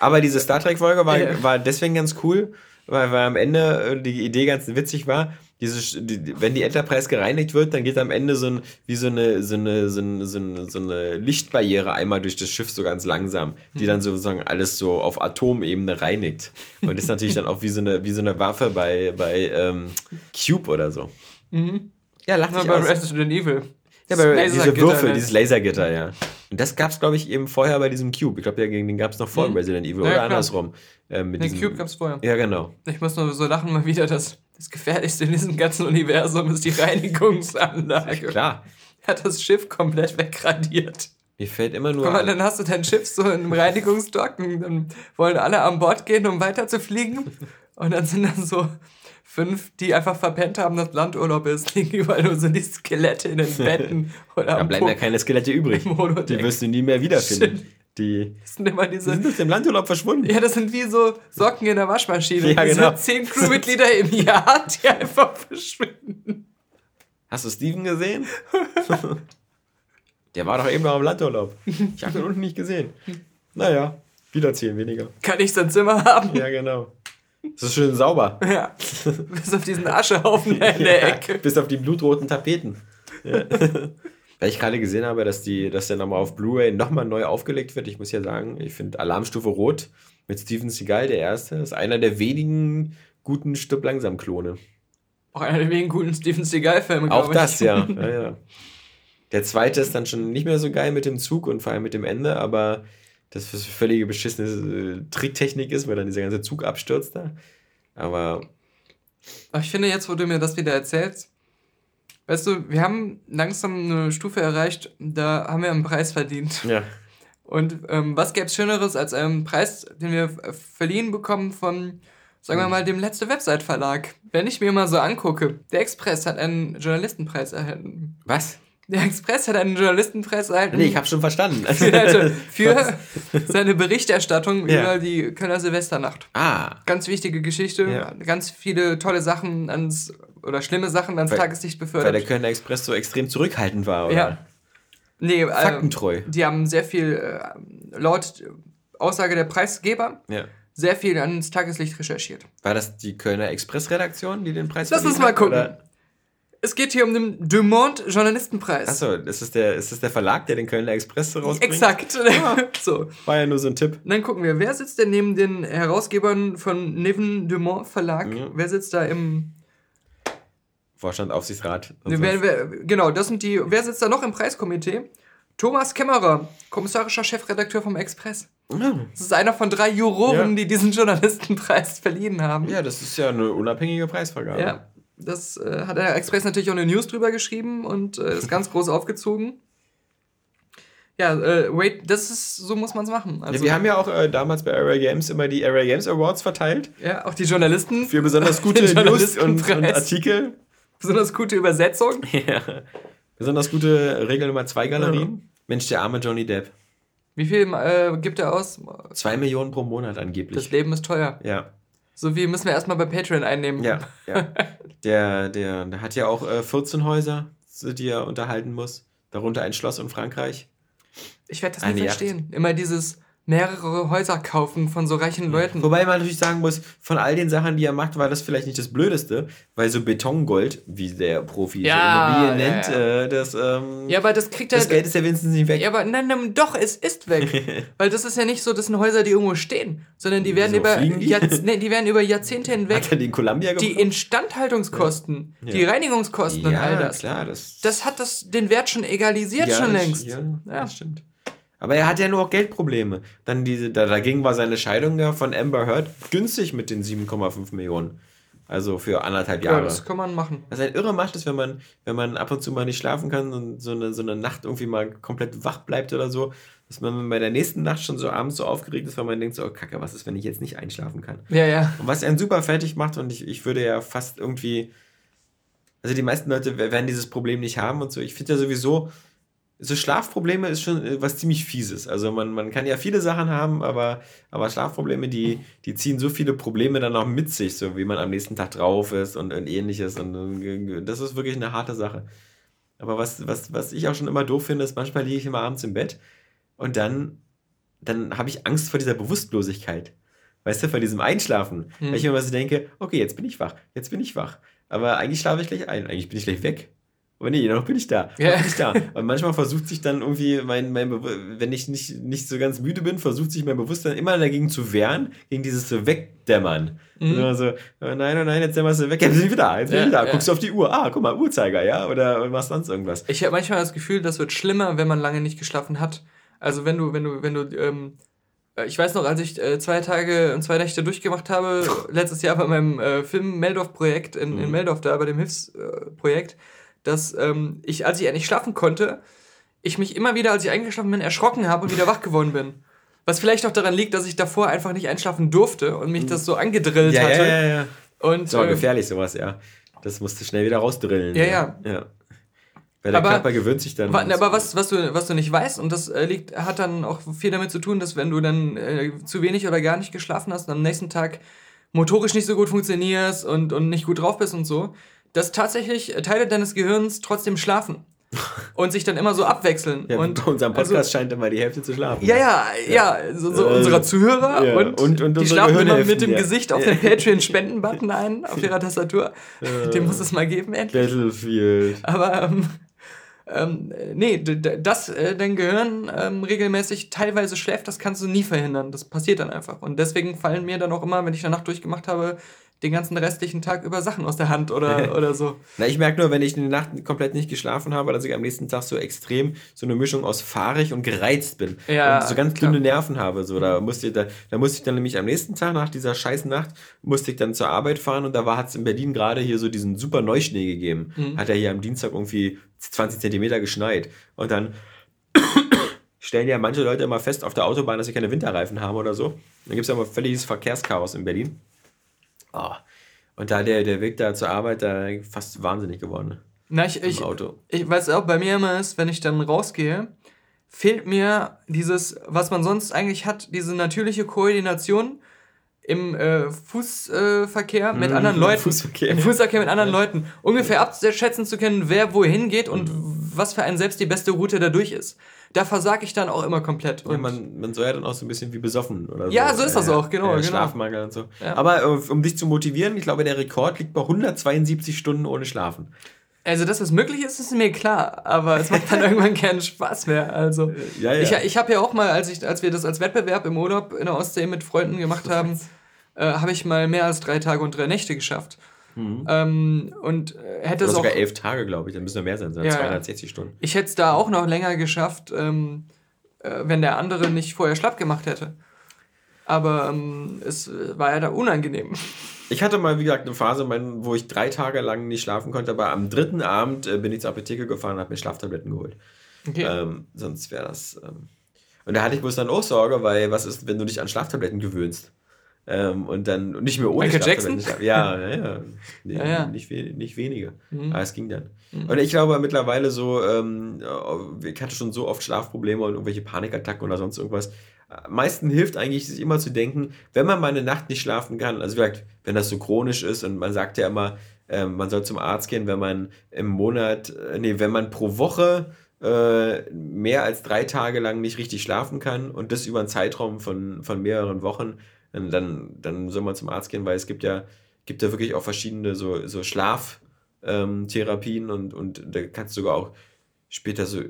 B: Aber diese Star Trek-Folge war, war deswegen ganz cool, weil, weil am Ende äh, die Idee ganz witzig war, diese, die, wenn die Enterprise gereinigt wird, dann geht am Ende so ein, wie so eine, so eine, so eine, so eine, so eine Lichtbarriere einmal durch das Schiff so ganz langsam, die dann sozusagen alles so auf Atomebene reinigt. Und das ist natürlich dann auch wie so eine, wie so eine Waffe bei, bei ähm, Cube oder so. Mhm. Ja, lacht sich bei Resident Evil. Ja, aber diese Würfel, ne? dieses Lasergitter, ja. Und das gab es, glaube ich, eben vorher bei diesem Cube. Ich glaube, den gab es noch vor mhm. Resident Evil ja, oder klar. andersrum.
A: Äh, mit den Cube gab es vorher.
B: Ja, genau.
A: Ich muss nur so lachen mal wieder, dass das Gefährlichste in diesem ganzen Universum ist die Reinigungsanlage. Klar. Er hat das Schiff komplett wegradiert.
B: Mir fällt immer nur.
A: Guck mal, dann hast du dein Schiff so in einem Reinigungsdock und dann wollen alle an Bord gehen, um weiter zu fliegen. Und dann sind dann so fünf, die einfach verpennt haben, dass Landurlaub ist, liegen überall nur so die Skelette in den Betten.
B: Oder da bleiben ja keine Skelette übrig. Die wirst du nie mehr wiederfinden. Die, das sind immer diese. Die sind aus dem Landurlaub verschwunden.
A: Ja, das sind wie so Socken in der Waschmaschine. Ja, genau. zehn Crewmitglieder im Jahr, die einfach verschwinden.
B: Hast du Steven gesehen? Der war doch eben noch im Landurlaub. Ich habe ihn unten nicht gesehen. Naja, wieder zehn weniger.
A: Kann ich sein Zimmer haben?
B: Ja, genau. Das ist schön sauber.
A: Ja. Bis auf diesen Aschehaufen in der ja, Ecke.
B: Bis auf die blutroten Tapeten. Ja. Weil ich gerade gesehen habe, dass, die, dass der nochmal auf Blu-ray nochmal neu aufgelegt wird. Ich muss ja sagen, ich finde Alarmstufe Rot mit Steven Seagal, der erste, ist einer der wenigen guten Stück langsam Klone.
A: Auch einer der wenigen guten Steven Seagal-Filme,
B: Auch das, ja. ja, ja. Der zweite ist dann schon nicht mehr so geil mit dem Zug und vor allem mit dem Ende, aber das für völlige beschissene äh, Tricktechnik ist, weil dann dieser ganze Zug abstürzt da. Aber.
A: Aber ich finde jetzt, wo du mir das wieder erzählst, Weißt du, wir haben langsam eine Stufe erreicht, da haben wir einen Preis verdient. Ja. Und ähm, was gäbe es Schöneres als einen Preis, den wir verliehen bekommen von, sagen wir hm. mal, dem letzte Website-Verlag? Wenn ich mir mal so angucke, der Express hat einen Journalistenpreis erhalten.
B: Was?
A: Der Express hat einen Journalistenpreis erhalten.
B: Nee, ich habe schon verstanden.
A: Also für seine Berichterstattung ja. über die Kölner Silvesternacht. Ah. Ganz wichtige Geschichte. Ja. Ganz viele tolle Sachen ans oder schlimme Sachen ans weil, Tageslicht befördert.
B: Weil der Kölner Express so extrem zurückhaltend war, oder? Ja.
A: Nee, äh, Faktentreu. Äh, die haben sehr viel, äh, laut Aussage der Preisgeber, ja. sehr viel ans Tageslicht recherchiert.
B: War das die Kölner Express-Redaktion, die den Preis
A: Lass uns mal gucken. Oder? Es geht hier um den Dumont Journalistenpreis.
B: Achso, ist das, der, ist das der Verlag, der den Kölner Express rausbringt? Exakt.
A: Ah, so. War ja nur so ein Tipp. Dann gucken wir, wer sitzt denn neben den Herausgebern von Niven Dumont Verlag? Ja. Wer sitzt da im
B: Vorstand, Aufsichtsrat.
A: Wer, wer, genau, das sind die. Wer sitzt da noch im Preiskomitee? Thomas Kämmerer, kommissarischer Chefredakteur vom Express. Ja. Das ist einer von drei Juroren, ja. die diesen Journalistenpreis verliehen haben.
B: Ja, das ist ja eine unabhängige Preisvergabe.
A: Ja, das äh, hat der Express natürlich auch eine News drüber geschrieben und äh, ist ganz groß aufgezogen. Ja, äh, wait, das ist, so muss man es machen.
B: Also, ja, wir haben ja auch äh, damals bei Area Games immer die Area Games Awards verteilt.
A: Ja, auch die Journalisten.
B: Für besonders gute News und, und Artikel.
A: Besonders gute Übersetzung.
B: Ja. Besonders gute Regel Nummer 2 Galerien. Ja. Mensch, der arme Johnny Depp.
A: Wie viel äh, gibt er aus?
B: Zwei Millionen pro Monat angeblich.
A: Das Leben ist teuer. Ja. So viel müssen wir erstmal bei Patreon einnehmen. Ja,
B: ja. der, der, der hat ja auch äh, 14 Häuser, die er unterhalten muss. Darunter ein Schloss in Frankreich.
A: Ich werde das nicht verstehen. Yacht. Immer dieses, mehrere Häuser kaufen von so reichen Leuten.
B: Wobei man natürlich sagen muss, von all den Sachen, die er macht, war das vielleicht nicht das Blödeste, weil so Betongold, wie der Profi ja, Immobilien ja, nennt, ja. Äh, das, ähm,
A: ja, aber das kriegt er.
B: Das Geld ist ja wenigstens nicht weg.
A: Ja, aber nein, nein doch, es ist weg. weil das ist ja nicht so, das sind Häuser, die irgendwo stehen, sondern die werden, so, über, die? Jahrz nee, die werden über Jahrzehnte hinweg. Hat er den Columbia Die Instandhaltungskosten, die Reinigungskosten und all das. Klar, das, das hat das, den Wert schon egalisiert schon längst.
B: Ja, das stimmt. Aber er hat ja nur auch Geldprobleme. Dann diese, da, dagegen war seine Scheidung ja von Amber Heard günstig mit den 7,5 Millionen. Also für anderthalb Jahre. Ja,
A: das kann man machen.
B: Was ein irre macht, ist, wenn man, wenn man ab und zu mal nicht schlafen kann und so eine, so eine Nacht irgendwie mal komplett wach bleibt oder so, dass man bei der nächsten Nacht schon so abends so aufgeregt ist, weil man denkt so, oh Kacke, was ist, wenn ich jetzt nicht einschlafen kann? Ja, ja. Und was einen super fertig macht und ich, ich würde ja fast irgendwie, also die meisten Leute werden dieses Problem nicht haben und so. Ich finde ja sowieso, so Schlafprobleme ist schon äh, was ziemlich Fieses. Also man, man kann ja viele Sachen haben, aber, aber Schlafprobleme, die, die ziehen so viele Probleme dann auch mit sich, so wie man am nächsten Tag drauf ist und, und ähnliches. Und, und das ist wirklich eine harte Sache. Aber was, was, was ich auch schon immer doof finde, ist, manchmal liege ich immer abends im Bett und dann, dann habe ich Angst vor dieser Bewusstlosigkeit. Weißt du, vor diesem Einschlafen. Hm. Weil ich immer so denke, okay, jetzt bin ich wach, jetzt bin ich wach. Aber eigentlich schlafe ich gleich ein, eigentlich bin ich gleich weg. Aber nee, noch bin ich da. Ja. Bin ich da. Und manchmal versucht sich dann irgendwie mein, mein wenn ich nicht, nicht so ganz müde bin, versucht sich mein Bewusstsein immer dagegen zu wehren, gegen dieses so Wegdämmern. Mhm. Immer so, oh nein, oh nein, jetzt dämmerst du weg, jetzt bin ich wieder da, jetzt bin ja, ich da. Ja. Guckst du auf die Uhr, ah, guck mal, Uhrzeiger, ja, oder, oder machst sonst irgendwas.
A: Ich habe manchmal das Gefühl, das wird schlimmer, wenn man lange nicht geschlafen hat. Also wenn du, wenn du, wenn du, ähm, äh, ich weiß noch, als ich äh, zwei Tage und zwei Nächte durchgemacht habe, letztes Jahr bei meinem äh, Film Meldorf-Projekt in, mhm. in Meldorf, da bei dem Hilfsprojekt, äh, dass ähm, ich, als ich endlich schlafen konnte, ich mich immer wieder, als ich eingeschlafen bin, erschrocken habe und wieder wach geworden bin. Was vielleicht auch daran liegt, dass ich davor einfach nicht einschlafen durfte und mich das so angedrillt
B: ja,
A: hatte.
B: Ja, ja, ja. Und, so äh, gefährlich sowas, ja. Das musst du schnell wieder rausdrillen.
A: Ja, ja.
B: ja. Weil der aber, Körper gewöhnt sich dann.
A: Aber was, was, du, was du nicht weißt, und das äh, liegt, hat dann auch viel damit zu tun, dass wenn du dann äh, zu wenig oder gar nicht geschlafen hast und am nächsten Tag motorisch nicht so gut funktionierst und, und nicht gut drauf bist und so, dass tatsächlich Teile deines Gehirns trotzdem schlafen. und sich dann immer so abwechseln.
B: Ja,
A: und
B: bei unserem Podcast also, scheint immer die Hälfte zu schlafen.
A: Ja, ja, ja, so, so äh, unserer Zuhörer ja. und, und, und die schlafen immer mit dem ja. Gesicht auf den Patreon-Spenden-Button ein, auf ihrer Tastatur. Äh, den muss es mal geben, endlich. Battlefield. Aber ähm, ähm, nee, dass äh, dein Gehirn ähm, regelmäßig teilweise schläft, das kannst du nie verhindern. Das passiert dann einfach. Und deswegen fallen mir dann auch immer, wenn ich eine Nacht durchgemacht habe, den ganzen restlichen Tag über Sachen aus der Hand oder, oder so.
B: Na, ich merke nur, wenn ich eine Nacht komplett nicht geschlafen habe, dass ich am nächsten Tag so extrem so eine Mischung aus fahrig und gereizt bin. Ja, und so ganz dünne Nerven habe. So, da, musste ich, da, da musste ich dann nämlich am nächsten Tag, nach dieser scheiß Nacht, musste ich dann zur Arbeit fahren und da hat es in Berlin gerade hier so diesen super Neuschnee gegeben. Mhm. Hat er hier am Dienstag irgendwie 20 Zentimeter geschneit. Und dann stellen ja manche Leute immer fest auf der Autobahn, dass sie keine Winterreifen haben oder so. Dann gibt es ja immer völliges Verkehrschaos in Berlin. Oh. Und da der, der Weg da zur Arbeit da fast wahnsinnig geworden.
A: Na, ich, ich, Auto. ich weiß auch, bei mir immer ist, wenn ich dann rausgehe, fehlt mir dieses, was man sonst eigentlich hat, diese natürliche Koordination im äh, Fußverkehr äh, mit mhm, anderen Leuten. Fußverkehr. Im Fußverkehr mit anderen ja. Leuten. Ungefähr abschätzen zu können, wer wohin geht und mhm. was für einen selbst die beste Route dadurch ist da versage ich dann auch immer komplett.
B: Ja, man, man soll ja dann auch so ein bisschen wie besoffen oder so.
A: Ja, so ist das auch, genau.
B: Äh, genau. Schlafmangel und so. Ja. Aber äh, um dich zu motivieren, ich glaube, der Rekord liegt bei 172 Stunden ohne Schlafen.
A: Also, dass das möglich ist, ist mir klar, aber es macht dann irgendwann keinen Spaß mehr. Also, ja, ja. ich, ich habe ja auch mal, als, ich, als wir das als Wettbewerb im Urlaub in der Ostsee mit Freunden gemacht haben, äh, habe ich mal mehr als drei Tage und drei Nächte geschafft. Mhm. Ähm, und äh, hätte
B: es auch. sogar elf Tage, glaube ich, dann müssen wir mehr sein, ja, 260 Stunden.
A: Ich hätte es da auch noch länger geschafft, ähm, äh, wenn der andere nicht vorher schlapp gemacht hätte. Aber ähm, es äh, war ja da unangenehm.
B: Ich hatte mal, wie gesagt, eine Phase, wo ich drei Tage lang nicht schlafen konnte, aber am dritten Abend äh, bin ich zur Apotheke gefahren und habe mir Schlaftabletten geholt. Okay. Ähm, sonst wäre das. Ähm und da hatte ich bloß dann auch Sorge, weil was ist, wenn du dich an Schlaftabletten gewöhnst? Ähm, und dann und nicht mehr ohne Michael Jackson? Ja, ja, ja. Nee, ja, ja. Nicht, nicht wenige. Mhm. Aber es ging dann. Mhm. Und ich glaube mittlerweile so, ähm, ich hatte schon so oft Schlafprobleme und irgendwelche Panikattacken oder sonst irgendwas. Am meisten hilft eigentlich, sich immer zu denken, wenn man mal eine Nacht nicht schlafen kann, also vielleicht, wenn das so chronisch ist und man sagt ja immer, äh, man soll zum Arzt gehen, wenn man im Monat, äh, nee, wenn man pro Woche äh, mehr als drei Tage lang nicht richtig schlafen kann und das über einen Zeitraum von, von mehreren Wochen, dann, dann soll man zum Arzt gehen, weil es gibt ja, gibt ja wirklich auch verschiedene so, so Schlaftherapien ähm, und, und da kannst du sogar auch später so,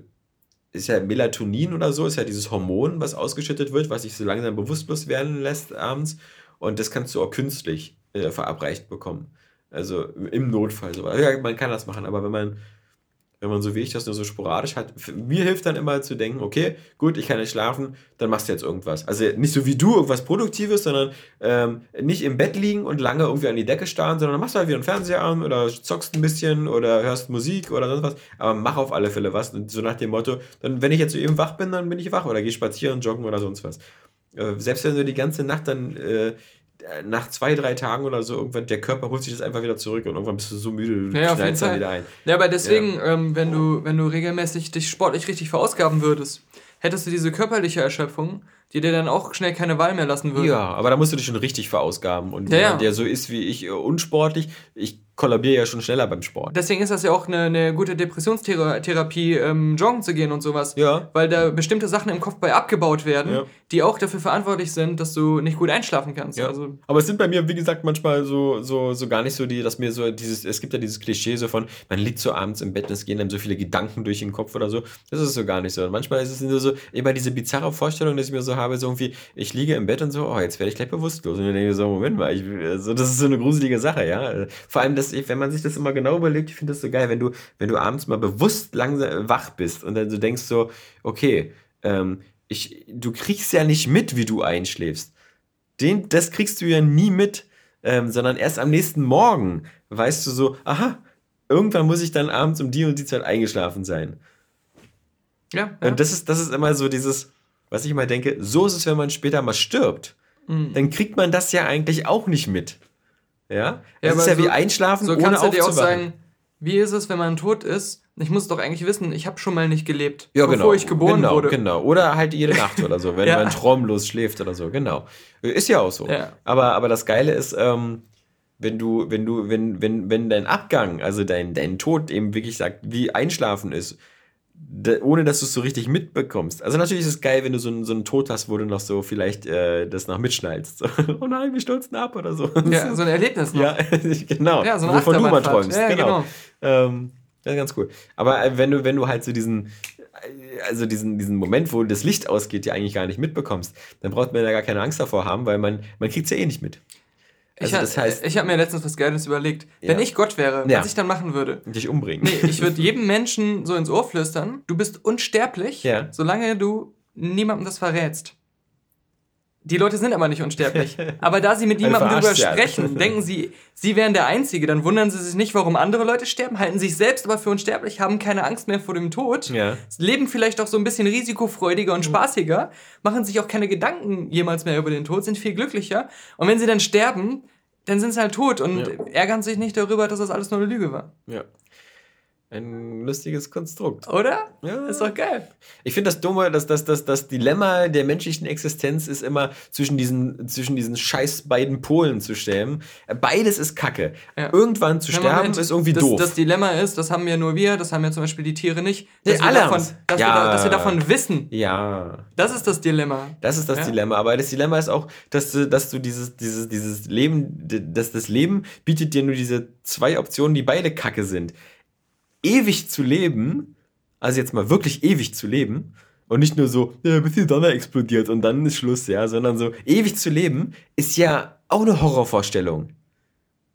B: ist ja Melatonin oder so, ist ja dieses Hormon, was ausgeschüttet wird, was sich so langsam bewusstlos werden lässt abends und das kannst du auch künstlich äh, verabreicht bekommen. Also im Notfall so. Ja, man kann das machen, aber wenn man wenn man so wie ich das nur so sporadisch hat. Mir hilft dann immer zu denken, okay, gut, ich kann nicht schlafen, dann machst du jetzt irgendwas. Also nicht so wie du irgendwas Produktives, sondern ähm, nicht im Bett liegen und lange irgendwie an die Decke starren, sondern machst du halt wieder einen Fernseher an oder zockst ein bisschen oder hörst Musik oder sonst was. Aber mach auf alle Fälle was. Und so nach dem Motto, dann, wenn ich jetzt so eben wach bin, dann bin ich wach oder geh spazieren, joggen oder sonst was. Äh, selbst wenn du die ganze Nacht dann äh, nach zwei, drei Tagen oder so, irgendwann, der Körper holt sich das einfach wieder zurück und irgendwann bist du so müde, du ja, knallst
A: dann wieder ein. Ja, aber deswegen, ja. Ähm, wenn, du, wenn du regelmäßig dich sportlich richtig verausgaben würdest, hättest du diese körperliche Erschöpfung, die dir dann auch schnell keine Wahl mehr lassen würde.
B: Ja, aber da musst du dich schon richtig verausgaben. Und ja, jemand, der so ist wie ich, äh, unsportlich, ich kollabiere ja schon schneller beim Sport.
A: Deswegen ist das ja auch eine, eine gute Depressionstherapie, ähm, joggen zu gehen und sowas. Ja. Weil da bestimmte Sachen im Kopf bei abgebaut werden, ja. die auch dafür verantwortlich sind, dass du nicht gut einschlafen kannst.
B: Ja.
A: Also
B: Aber es sind bei mir, wie gesagt, manchmal so, so, so gar nicht so die, dass mir so dieses, es gibt ja dieses Klischee so von, man liegt so abends im Bett und es gehen dann so viele Gedanken durch den Kopf oder so. Das ist so gar nicht so. Und manchmal ist es nur so, immer diese bizarre Vorstellung, dass ich mir so habe, so irgendwie, ich liege im Bett und so, oh, jetzt werde ich gleich bewusstlos. Und dann denke ich so, Moment mal, ich, also das ist so eine gruselige Sache, ja. Vor allem, dass ich, wenn man sich das immer genau überlegt, ich finde das so geil, wenn du, wenn du abends mal bewusst langsam wach bist und dann so denkst so, okay, ähm, ich, du kriegst ja nicht mit, wie du einschläfst. Den, das kriegst du ja nie mit, ähm, sondern erst am nächsten Morgen weißt du so, aha, irgendwann muss ich dann abends um die und die Zeit eingeschlafen sein. Ja. ja. Und das ist, das ist immer so dieses, was ich mal denke, so ist es, wenn man später mal stirbt. Mhm. Dann kriegt man das ja eigentlich auch nicht mit. Ja? Das ja, ist ja so, wie einschlafen,
A: so ohne kannst du dir auch sagen, wie ist es, wenn man tot ist? Ich muss doch eigentlich wissen, ich habe schon mal nicht gelebt, ja,
B: genau,
A: bevor ich geboren
B: genau, wurde. Genau, oder halt jede Nacht oder so, wenn ja. man traumlos schläft oder so, genau. Ist ja auch so. Ja. Aber, aber das Geile ist, ähm, wenn du, wenn du, wenn, wenn, wenn dein Abgang, also dein, dein Tod eben wirklich sagt, wie einschlafen ist, ohne dass du es so richtig mitbekommst. Also natürlich ist es geil, wenn du so, einen, so einen Tod hast, wo du noch so vielleicht äh, das noch mitschneidest. So, oh nein, wir stürzen ab oder so. Ja, so ein Erlebnis noch. Ja, genau. Ja, so Wovon du mal träumst. Ja, genau. genau. Ähm, das ist ganz cool. Aber äh, wenn du, wenn du halt so diesen, äh, also diesen, diesen Moment, wo das Licht ausgeht, ja eigentlich gar nicht mitbekommst, dann braucht man ja gar keine Angst davor haben, weil man, man kriegt es ja eh nicht mit.
A: Also ich, das heißt, ich habe mir letztens was Geiles überlegt. Ja. Wenn ich Gott wäre, ja. was ich dann machen würde.
B: Dich umbringen.
A: Nee, ich würde jedem Menschen so ins Ohr flüstern, du bist unsterblich, ja. solange du niemandem das verrätst. Die Leute sind aber nicht unsterblich. Aber da sie mit niemandem darüber sprechen, denken sie, sie wären der Einzige. Dann wundern sie sich nicht, warum andere Leute sterben, halten sich selbst aber für unsterblich, haben keine Angst mehr vor dem Tod, ja. leben vielleicht auch so ein bisschen risikofreudiger und spaßiger, machen sich auch keine Gedanken jemals mehr über den Tod, sind viel glücklicher. Und wenn sie dann sterben, dann sind sie halt tot und ja. ärgern sich nicht darüber, dass das alles nur eine Lüge war.
B: Ja. Ein lustiges Konstrukt.
A: Oder? Ja. Ist doch geil.
B: Ich finde das Dumme, dass das, das, das Dilemma der menschlichen Existenz ist immer zwischen diesen, zwischen diesen scheiß beiden Polen zu stellen. Beides ist Kacke. Ja. Irgendwann zu ja, sterben Moment, ist irgendwie
A: das,
B: doof.
A: Das Dilemma ist, das haben ja nur wir, das haben ja zum Beispiel die Tiere nicht, dass, wir, alle davon, dass, ja. wir, dass wir davon wissen. Ja. Das ist das Dilemma.
B: Das ist das Dilemma. Aber das Dilemma ist auch, dass du, dass du dieses, dieses, dieses Leben, dass das Leben bietet dir nur diese zwei Optionen, die beide Kacke sind ewig zu leben, also jetzt mal wirklich ewig zu leben, und nicht nur so, ja, bis die Sonne explodiert und dann ist Schluss, ja, sondern so ewig zu leben, ist ja auch eine Horrorvorstellung.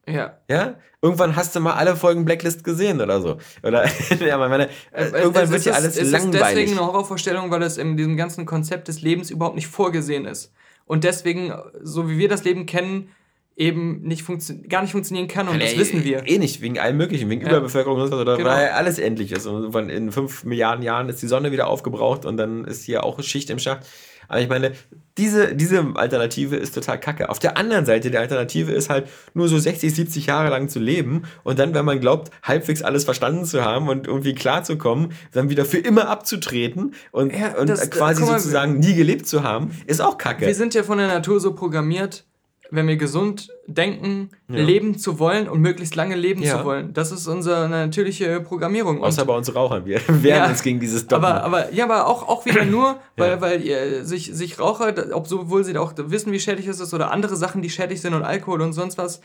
B: Ja. Ja? Irgendwann hast du mal alle Folgen Blacklist gesehen oder so. Oder, ja, meine, äh, irgendwann
A: es wird ja alles es langweilig. Es ist deswegen eine Horrorvorstellung, weil es in diesem ganzen Konzept des Lebens überhaupt nicht vorgesehen ist. Und deswegen, so wie wir das Leben kennen, eben nicht gar nicht funktionieren kann und ja, das wissen wir.
B: Eh nicht, wegen allem möglichen, wegen ja. Überbevölkerung und so, oder genau. weil alles endlich ist. Und in fünf Milliarden Jahren ist die Sonne wieder aufgebraucht und dann ist hier auch Schicht im Schacht. Aber ich meine, diese, diese Alternative ist total kacke. Auf der anderen Seite, die Alternative ist halt nur so 60, 70 Jahre lang zu leben und dann, wenn man glaubt, halbwegs alles verstanden zu haben und irgendwie klarzukommen, dann wieder für immer abzutreten und, ja, und das, quasi mal, sozusagen nie gelebt zu haben, ist auch kacke.
A: Wir sind ja von der Natur so programmiert, wenn wir gesund denken, ja. leben zu wollen und möglichst lange leben ja. zu wollen. Das ist unsere natürliche Programmierung.
B: Außer und, bei uns Rauchern. Wir wehren ja, uns gegen dieses
A: Dogma. Aber, aber, ja, aber auch, auch wieder nur, weil, weil ihr, sich, sich Raucher, obwohl sie auch wissen, wie schädlich es ist, oder andere Sachen, die schädlich sind und Alkohol und sonst was,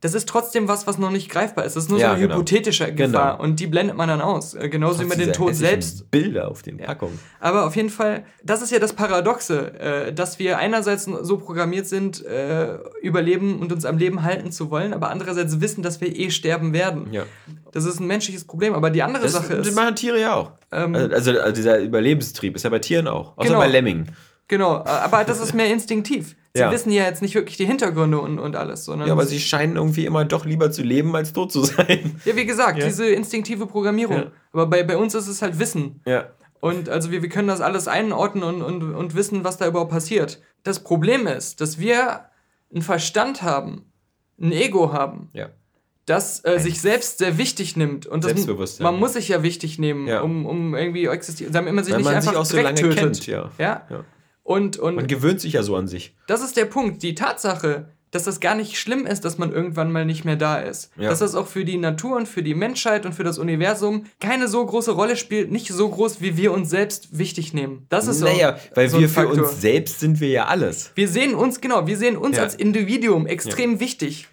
A: das ist trotzdem was, was noch nicht greifbar ist. Das ist nur ja, so eine genau. hypothetische Gefahr genau. und die blendet man dann aus. Äh, genauso wie mit dem Tod selbst.
B: Bilder auf den Packungen.
A: Ja. Aber auf jeden Fall, das ist ja das Paradoxe, äh, dass wir einerseits so programmiert sind, äh, überleben und uns am Leben halten zu wollen, aber andererseits wissen, dass wir eh sterben werden. Ja. Das ist ein menschliches Problem. Aber die andere das, Sache ist.
B: Das machen Tiere ja auch. Ähm, also, also, dieser Überlebenstrieb ist ja bei Tieren auch. Außer genau. bei Lemmingen.
A: Genau, aber das ist mehr instinktiv. Sie ja. wissen ja jetzt nicht wirklich die Hintergründe und, und alles. Sondern
B: ja, aber sie scheinen irgendwie immer doch lieber zu leben, als tot zu sein.
A: Ja, wie gesagt, ja. diese instinktive Programmierung. Ja. Aber bei, bei uns ist es halt Wissen. Ja. Und also wir, wir können das alles einordnen und, und, und wissen, was da überhaupt passiert. Das Problem ist, dass wir einen Verstand haben, ein Ego haben, ja. das äh, sich selbst sehr wichtig nimmt. Und das, man muss sich ja wichtig nehmen, ja. Um, um irgendwie existieren, damit man sich Weil nicht man einfach sich auch so lange tötet. Kennt,
B: ja. ja. Und, und man gewöhnt sich ja so an sich.
A: Das ist der Punkt. Die Tatsache, dass das gar nicht schlimm ist, dass man irgendwann mal nicht mehr da ist. Ja. Dass das auch für die Natur und für die Menschheit und für das Universum keine so große Rolle spielt, nicht so groß, wie wir uns selbst wichtig nehmen. Das ist naja,
B: so, weil so wir für uns selbst sind wir ja alles.
A: Wir sehen uns, genau, wir sehen uns ja. als Individuum extrem ja. wichtig.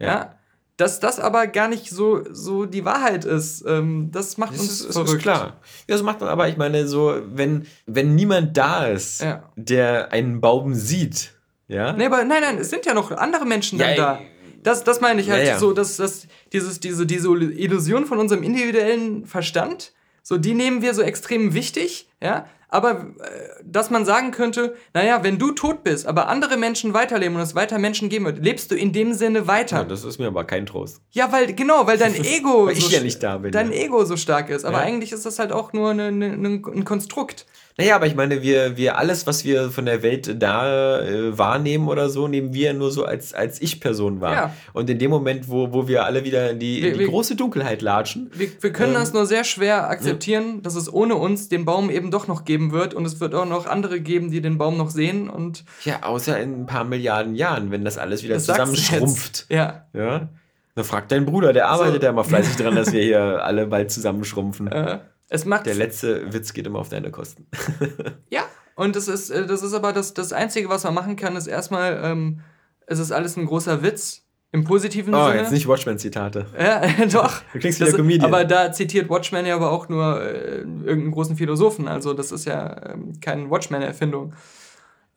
A: Ja. Dass das aber gar nicht so, so die Wahrheit ist, ähm, das macht das uns
B: ist, verrückt. Ist klar. Ja, das macht man aber, ich meine, so, wenn, wenn niemand da ist, der einen Baum sieht, ja?
A: Nee, aber nein, nein, es sind ja noch andere Menschen ja, dann da. Das, das meine ich halt ja, ja. so, dass, dass dieses, diese, diese Illusion von unserem individuellen Verstand, so die nehmen wir so extrem wichtig, ja, aber äh, dass man sagen könnte, naja, wenn du tot bist, aber andere Menschen weiterleben und es weiter Menschen geben wird, lebst du in dem Sinne weiter. Ja,
B: das ist mir aber kein Trost.
A: Ja, weil, genau, weil dein Ego.
B: weil ich so, ja nicht da bin.
A: Dein Ego so stark ist. Aber ja. eigentlich ist das halt auch nur eine, eine, ein Konstrukt.
B: Naja, aber ich meine, wir, wir alles, was wir von der Welt da äh, wahrnehmen oder so, nehmen wir nur so als, als Ich-Person wahr. Ja. Und in dem Moment, wo, wo wir alle wieder in die, wir, in die große Dunkelheit latschen.
A: Wir, wir können ähm, das nur sehr schwer akzeptieren, ja. dass es ohne uns den Baum eben doch noch geben wird und es wird auch noch andere geben, die den Baum noch sehen und.
B: Ja, außer in ein paar Milliarden Jahren, wenn das alles wieder das zusammenschrumpft. Ja. Ja. Dann frag deinen Bruder, der arbeitet so. ja mal fleißig dran, dass wir hier alle bald zusammenschrumpfen. Äh. Es macht Der letzte Witz geht immer auf deine Kosten.
A: ja, und das ist, äh, das ist aber das, das Einzige, was man machen kann, ist erstmal, ähm, es ist alles ein großer Witz. Im positiven
B: oh, Sinne. Oh, jetzt nicht Watchmen-Zitate.
A: Ja, doch. Du klingst wie der Comedian. Aber da zitiert Watchmen ja aber auch nur äh, irgendeinen großen Philosophen. Also das ist ja ähm, keine Watchmen-Erfindung.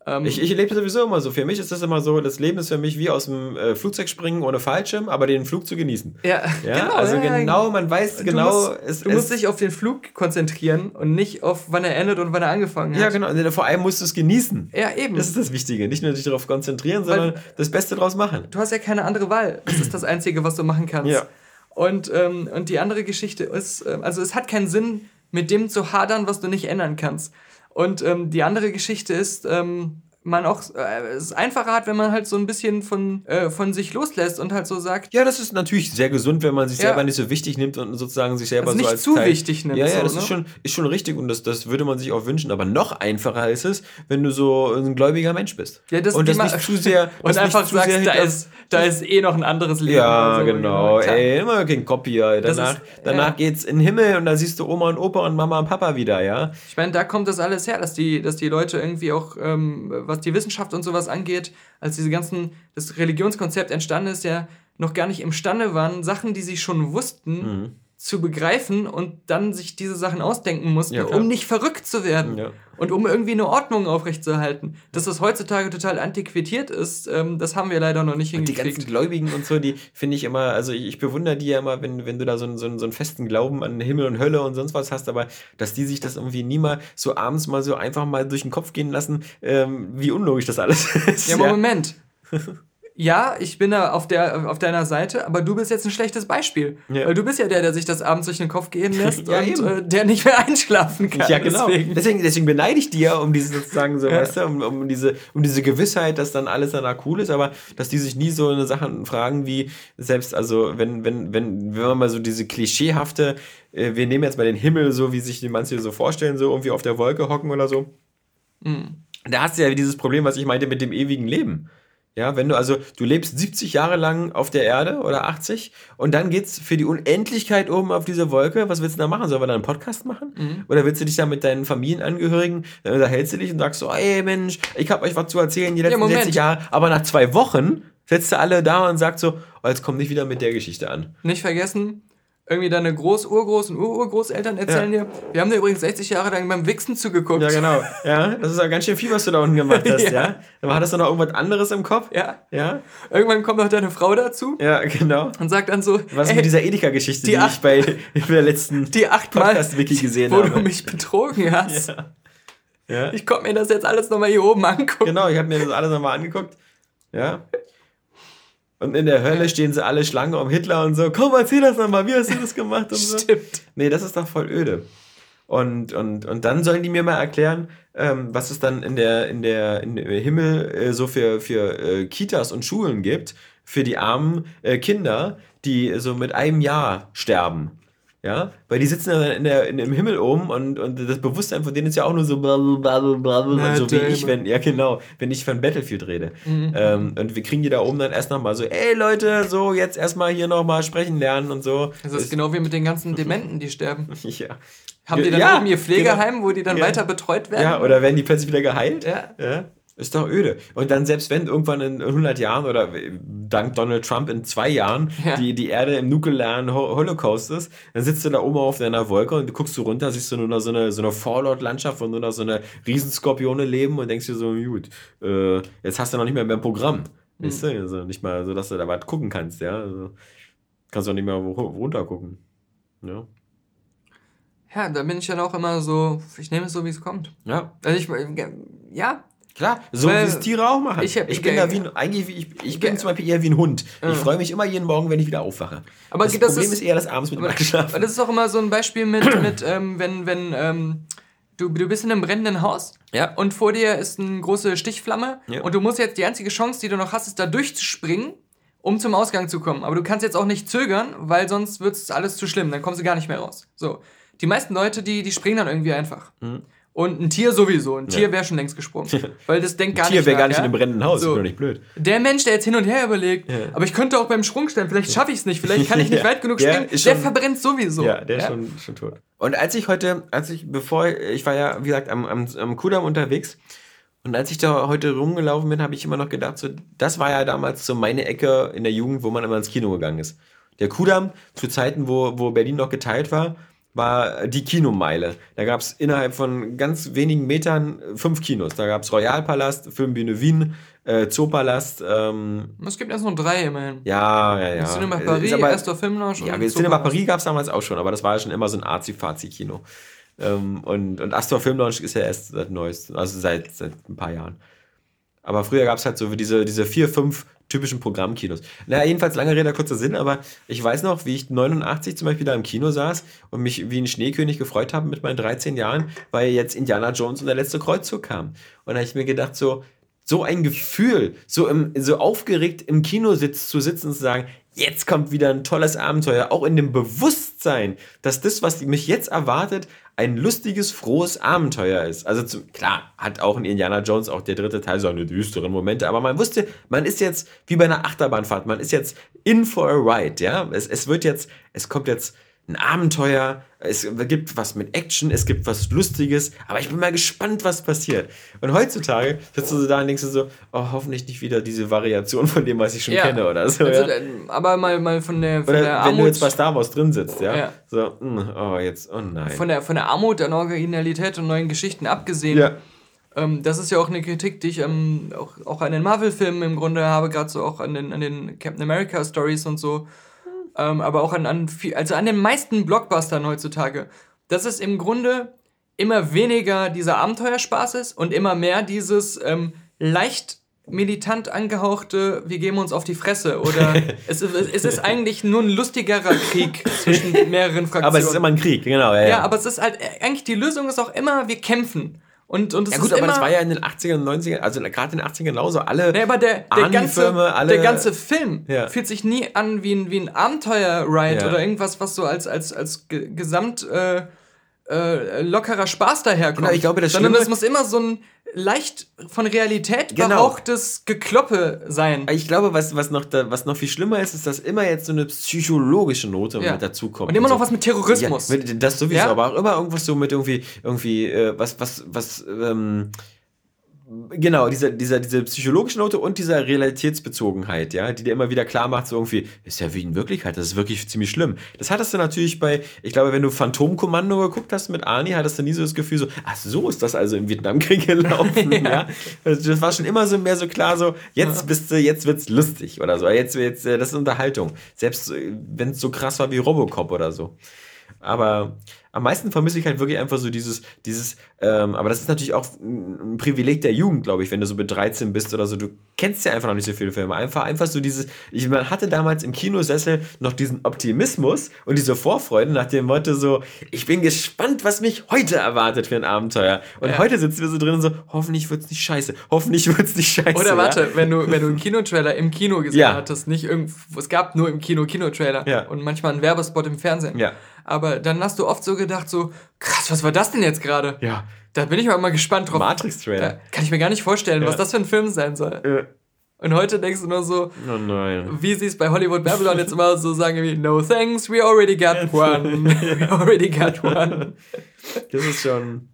B: Ähm, ich, ich lebe sowieso immer so. Für mich ist das immer so, das Leben ist für mich wie aus dem äh, Flugzeug springen ohne Fallschirm, aber den Flug zu genießen. Ja, ja? genau. Also ja, genau, man weiß
A: du genau. Musst, es, du musst dich auf den Flug konzentrieren und nicht auf wann er endet und wann er angefangen hat.
B: Ja, genau. Vor allem musst du es genießen. Ja, eben. Das ist das Wichtige. Nicht nur dich darauf konzentrieren, Weil sondern das Beste draus machen.
A: Du hast ja keine andere Wahl. Das ist das Einzige, was du machen kannst. Ja. Und, ähm, und die andere Geschichte ist, äh, also es hat keinen Sinn, mit dem zu hadern, was du nicht ändern kannst. Und ähm, die andere Geschichte ist, ähm, man auch äh, es einfacher hat, wenn man halt so ein bisschen von, äh, von sich loslässt und halt so sagt.
B: Ja, das ist natürlich sehr gesund, wenn man sich ja. selber nicht so wichtig nimmt und sozusagen sich selber also so als zu Teil, wichtig nimmt. Ja, ja, so, das ne? ist, schon, ist schon richtig und das, das würde man sich auch wünschen. Aber noch einfacher ist es, wenn du so ein gläubiger Mensch bist. Ja, das und das nicht zu sehr.
A: und einfach sagst, sehr, da, ist, da ist eh noch ein anderes Leben. Ja,
B: so, genau. Ey, immer kein Copy. Danach, ist, danach ja. geht's in den Himmel und da siehst du Oma und Opa und Mama und Papa wieder, ja.
A: Ich meine, da kommt das alles her, dass die, dass die Leute irgendwie auch ähm, was die Wissenschaft und sowas angeht, als diese ganzen, das Religionskonzept entstanden ist, ja noch gar nicht imstande waren, Sachen, die sie schon wussten, mhm. Zu begreifen und dann sich diese Sachen ausdenken mussten, ja, um nicht verrückt zu werden. Ja. Und um irgendwie eine Ordnung aufrechtzuerhalten. Dass das heutzutage total antiquiert ist, ähm, das haben wir leider noch nicht
B: hingekriegt. Und die ganzen Gläubigen und so, die finde ich immer, also ich, ich, bewundere die ja immer, wenn, wenn du da so, einen, so, einen, so einen festen Glauben an Himmel und Hölle und sonst was hast, aber dass die sich das irgendwie nie mal so abends mal so einfach mal durch den Kopf gehen lassen, ähm, wie unlogisch das alles ist.
A: Ja, aber ja. Moment. ja, ich bin da auf, der, auf deiner Seite, aber du bist jetzt ein schlechtes Beispiel. Ja. Weil du bist ja der, der sich das abends durch den Kopf gehen lässt ja, und äh, der nicht mehr einschlafen kann. Ja,
B: genau. Deswegen, deswegen, deswegen beneide ich dir um diese sozusagen so, ja. weißt du, um, um, diese, um diese Gewissheit, dass dann alles danach cool ist, aber dass die sich nie so eine Sache fragen wie, selbst, also wenn, wenn, wenn, wenn man mal so diese klischeehafte, äh, wir nehmen jetzt mal den Himmel so, wie sich die manche so vorstellen, so irgendwie auf der Wolke hocken oder so. Mhm. Da hast du ja dieses Problem, was ich meinte mit dem ewigen Leben. Ja, wenn du also, du lebst 70 Jahre lang auf der Erde oder 80 und dann geht's für die Unendlichkeit oben auf diese Wolke. Was willst du da machen? Sollen wir da einen Podcast machen? Mhm. Oder willst du dich da mit deinen Familienangehörigen, dann unterhältst du dich und sagst so, ey Mensch, ich habe euch was zu erzählen die letzten ja, 60 Jahre. Aber nach zwei Wochen setzt du alle da und sagst so, oh, jetzt komm nicht wieder mit der Geschichte an.
A: Nicht vergessen, irgendwie deine Groß-, Urgroß- und Ururgroßeltern erzählen ja. dir, wir haben dir übrigens 60 Jahre lang beim Wichsen zugeguckt.
B: Ja, genau. Ja, das ist ja ganz schön viel, was du da unten gemacht hast, ja. ja. Dann hattest du noch irgendwas anderes im Kopf.
A: Ja. Ja. Irgendwann kommt noch deine Frau dazu.
B: Ja, genau.
A: Und sagt dann so,
B: was ey, mit dieser Edeka-Geschichte, die, die ich bei der letzten
A: die Podcast-Wiki gesehen wo habe. Wo du mich betrogen hast. Ja. ja. Ich konnte mir das jetzt alles nochmal hier oben angucken.
B: Genau, ich habe mir das alles nochmal angeguckt. Ja. Und in der Hölle stehen sie alle Schlange um Hitler und so, komm, erzähl das nochmal, wie hast du das gemacht und so. Stimmt. Nee, das ist doch voll öde. Und, und, und dann sollen die mir mal erklären, ähm, was es dann in der, in der, in der Himmel äh, so für, für äh, Kitas und Schulen gibt, für die armen äh, Kinder, die so mit einem Jahr sterben. Ja, weil die sitzen dann in der, in, im Himmel oben und, und das Bewusstsein von denen ist ja auch nur so blablabla, so wie ich, wenn, ja genau, wenn ich von Battlefield rede. Mhm. Ähm, und wir kriegen die da oben dann erst nochmal so, ey Leute, so jetzt erstmal hier nochmal sprechen lernen und so.
A: Das ist, ist genau wie mit den ganzen Dementen, die sterben. ja. Haben die dann ja, oben ihr Pflegeheim, genau. wo die dann ja. weiter betreut werden?
B: Ja, oder werden die plötzlich wieder geheilt? Ja. ja. Ist doch öde. Und dann selbst wenn irgendwann in 100 Jahren oder dank Donald Trump in zwei Jahren ja. die, die Erde im nuklearen Holocaust ist, dann sitzt du da oben auf deiner Wolke und guckst du runter, siehst du nur noch so eine, so eine Fallout-Landschaft, wo nur noch so eine Riesenskorpione leben und denkst dir so, gut, äh, jetzt hast du noch nicht mehr mehr Programm. Mhm. Weißt du? Also nicht mal so, dass du da was gucken kannst, ja. Also kannst du auch nicht mehr runter gucken. Ja.
A: Ja, da bin ich dann auch immer so, ich nehme es so, wie es kommt. Ja. Also ich, ja,
B: Klar, so wie es Tiere auch machen. Ich, ich bin da wie ein, eigentlich wie, ich, ich bin zum Beispiel eher wie ein Hund. Ich mhm. freue mich immer jeden Morgen, wenn ich wieder aufwache. Aber das, das Problem ist, ist, eher das abends mit dem
A: Einschlafen. Das ist auch immer so ein Beispiel mit, mit ähm, wenn, wenn ähm, du, du bist in einem brennenden Haus ja. und vor dir ist eine große Stichflamme ja. und du musst jetzt, die einzige Chance, die du noch hast, ist da durchzuspringen, um zum Ausgang zu kommen. Aber du kannst jetzt auch nicht zögern, weil sonst wird es alles zu schlimm, dann kommst du gar nicht mehr raus. So. Die meisten Leute, die, die springen dann irgendwie einfach. Mhm. Und ein Tier sowieso. Ein Tier wäre schon längst gesprungen. Weil das denkt gar ein Tier nicht. Tier wäre gar nicht ja? in einem brennenden Haus, so. ist doch nicht blöd. Der Mensch, der jetzt hin und her überlegt, ja. aber ich könnte auch beim Sprung stellen, vielleicht schaffe ich es nicht, vielleicht kann ich nicht weit genug springen, der schon, verbrennt sowieso.
B: Ja, der ist schon, schon tot. Und als ich heute, als ich, bevor, ich war ja, wie gesagt, am, am, am Kudamm unterwegs, und als ich da heute rumgelaufen bin, habe ich immer noch gedacht, so, das war ja damals so meine Ecke in der Jugend, wo man immer ins Kino gegangen ist. Der Kudamm, zu Zeiten, wo, wo Berlin noch geteilt war, war die Kinomeile. Da gab es innerhalb von ganz wenigen Metern fünf Kinos. Da gab es Royalpalast, Filmbühne Wien, äh, Zoopalast. Ähm,
A: es gibt erst noch drei immerhin. Ja, ja, ja. Cinema
B: Paris, aber, Astor Filmlounge ja, und Cinema Paris gab es damals auch schon, aber das war ja schon immer so ein Arzi-Fazi-Kino. Ähm, und, und Astor Filmlounge ist ja erst seit neuestem, also seit, seit ein paar Jahren. Aber früher gab es halt so diese, diese vier, fünf typischen Programmkinos. Naja, jedenfalls lange Rede, kurzer Sinn, aber ich weiß noch, wie ich 89 zum Beispiel da im Kino saß und mich wie ein Schneekönig gefreut habe mit meinen 13 Jahren, weil jetzt Indiana Jones und der letzte Kreuzzug kam. Und da habe ich mir gedacht, so, so ein Gefühl, so, im, so aufgeregt im Kino sitz, zu sitzen und zu sagen, jetzt kommt wieder ein tolles Abenteuer, auch in dem Bewusstsein, dass das, was mich jetzt erwartet, ein lustiges, frohes Abenteuer ist. Also zum, klar, hat auch in Indiana Jones auch der dritte Teil so eine düsteren Momente, aber man wusste, man ist jetzt wie bei einer Achterbahnfahrt, man ist jetzt in for a ride, ja. Es, es wird jetzt, es kommt jetzt ein Abenteuer, es gibt was mit Action, es gibt was Lustiges, aber ich bin mal gespannt, was passiert. Und heutzutage sitzt du so da und denkst du so, oh, hoffentlich nicht wieder diese Variation von dem, was ich schon ja. kenne oder so. Also, ja?
A: Aber mal, mal von der, von oder
B: der Armut. Wenn du jetzt bei Star Wars drin sitzt, ja. ja. So, mh, hm, oh, jetzt, oh nein.
A: Von der, von der Armut an Originalität und neuen Geschichten abgesehen. Ja. Ähm, das ist ja auch eine Kritik, die ich ähm, auch, auch an den Marvel-Filmen im Grunde habe, gerade so auch an den, an den Captain America-Stories und so ähm, aber auch an, an, viel, also an den meisten Blockbustern heutzutage, dass es im Grunde immer weniger dieser Abenteuerspaß ist und immer mehr dieses ähm, leicht militant angehauchte, wir geben uns auf die Fresse oder es, es, ist eigentlich nur ein lustigerer Krieg zwischen mehreren Fraktionen. Aber es ist immer ein Krieg, genau. Ja, ja. ja aber es ist halt, eigentlich die Lösung ist auch immer, wir kämpfen. Und, und
B: ja gut, aber das war ja in den 80ern und 90ern, also gerade in den 80ern genauso, alle nee, aber
A: der, der ganze, alle, der ganze Film ja. fühlt sich nie an wie ein, wie ein Abenteuer-Ride ja. oder irgendwas, was so als, als, als Gesamt... Äh, äh, lockerer Spaß daherkommt. Genau, ich glaube, das Sondern es muss immer so ein leicht von Realität genau. berauchtes Gekloppe sein.
B: Ich glaube, was, was, noch da, was noch viel schlimmer ist, ist, dass immer jetzt so eine psychologische Note ja. mit dazukommt. Und immer noch so. was mit Terrorismus. Ja, das sowieso, ja? aber auch immer irgendwas so mit irgendwie, irgendwie äh, was, was, was, ähm, Genau, dieser, dieser, diese psychologische Note und dieser Realitätsbezogenheit, ja, die dir immer wieder klar macht, so irgendwie, ist ja wie in Wirklichkeit, das ist wirklich ziemlich schlimm. Das hattest du natürlich bei, ich glaube, wenn du Phantomkommando geguckt hast mit Arnie, hattest du nie so das Gefühl, so, ach so ist das also im Vietnamkrieg gelaufen, ja. ja. Das war schon immer so mehr so klar, so, jetzt bist du, jetzt wird's lustig oder so, jetzt, jetzt, äh, das ist Unterhaltung. Selbst äh, wenn es so krass war wie Robocop oder so. Aber am meisten vermisse ich halt wirklich einfach so dieses, dieses, ähm, aber das ist natürlich auch ein Privileg der Jugend, glaube ich, wenn du so mit 13 bist oder so. Du kennst ja einfach noch nicht so viele Filme. Einfach, einfach so dieses, ich, man hatte damals im Kinosessel noch diesen Optimismus und diese Vorfreude nach dem Motto so, ich bin gespannt, was mich heute erwartet für ein Abenteuer. Und ja. heute sitzen wir so drin und so, hoffentlich wird es nicht scheiße, hoffentlich wird es nicht scheiße.
A: Oder warte, ja? wenn du, wenn du einen Kinotrailer im Kino gesehen ja. hattest, nicht irgendwo, es gab nur im Kino Kinotrailer ja. und manchmal einen Werbespot im Fernsehen. Ja. Aber dann hast du oft so gedacht, so, krass, was war das denn jetzt gerade? Ja. Da bin ich mal gespannt drauf. Matrix-Trailer. Kann ich mir gar nicht vorstellen, ja. was das für ein Film sein soll. Ja. Und heute denkst du nur so, oh nein. wie sie es bei Hollywood Babylon jetzt immer so sagen, wie, no thanks, we already got one. we already
B: got one. Das ist schon,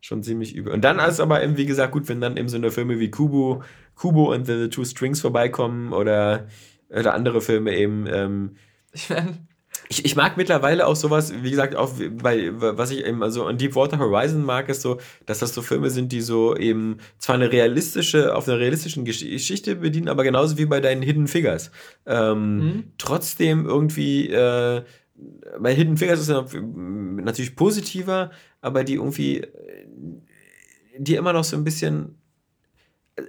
B: schon ziemlich übel. Und dann ist aber eben, wie gesagt, gut, wenn dann eben so eine Filme wie Kubo, Kubo und The Two Strings vorbeikommen oder, oder andere Filme eben. Ähm, ich meine, ich, ich mag mittlerweile auch sowas, wie gesagt, auch bei, was ich eben also an Deepwater Horizon mag, ist so, dass das so Filme sind, die so eben zwar eine realistische, auf einer realistischen Geschichte bedienen, aber genauso wie bei deinen Hidden Figures. Ähm, mhm. Trotzdem irgendwie, äh, bei Hidden Figures ist es natürlich positiver, aber die irgendwie, die immer noch so ein bisschen,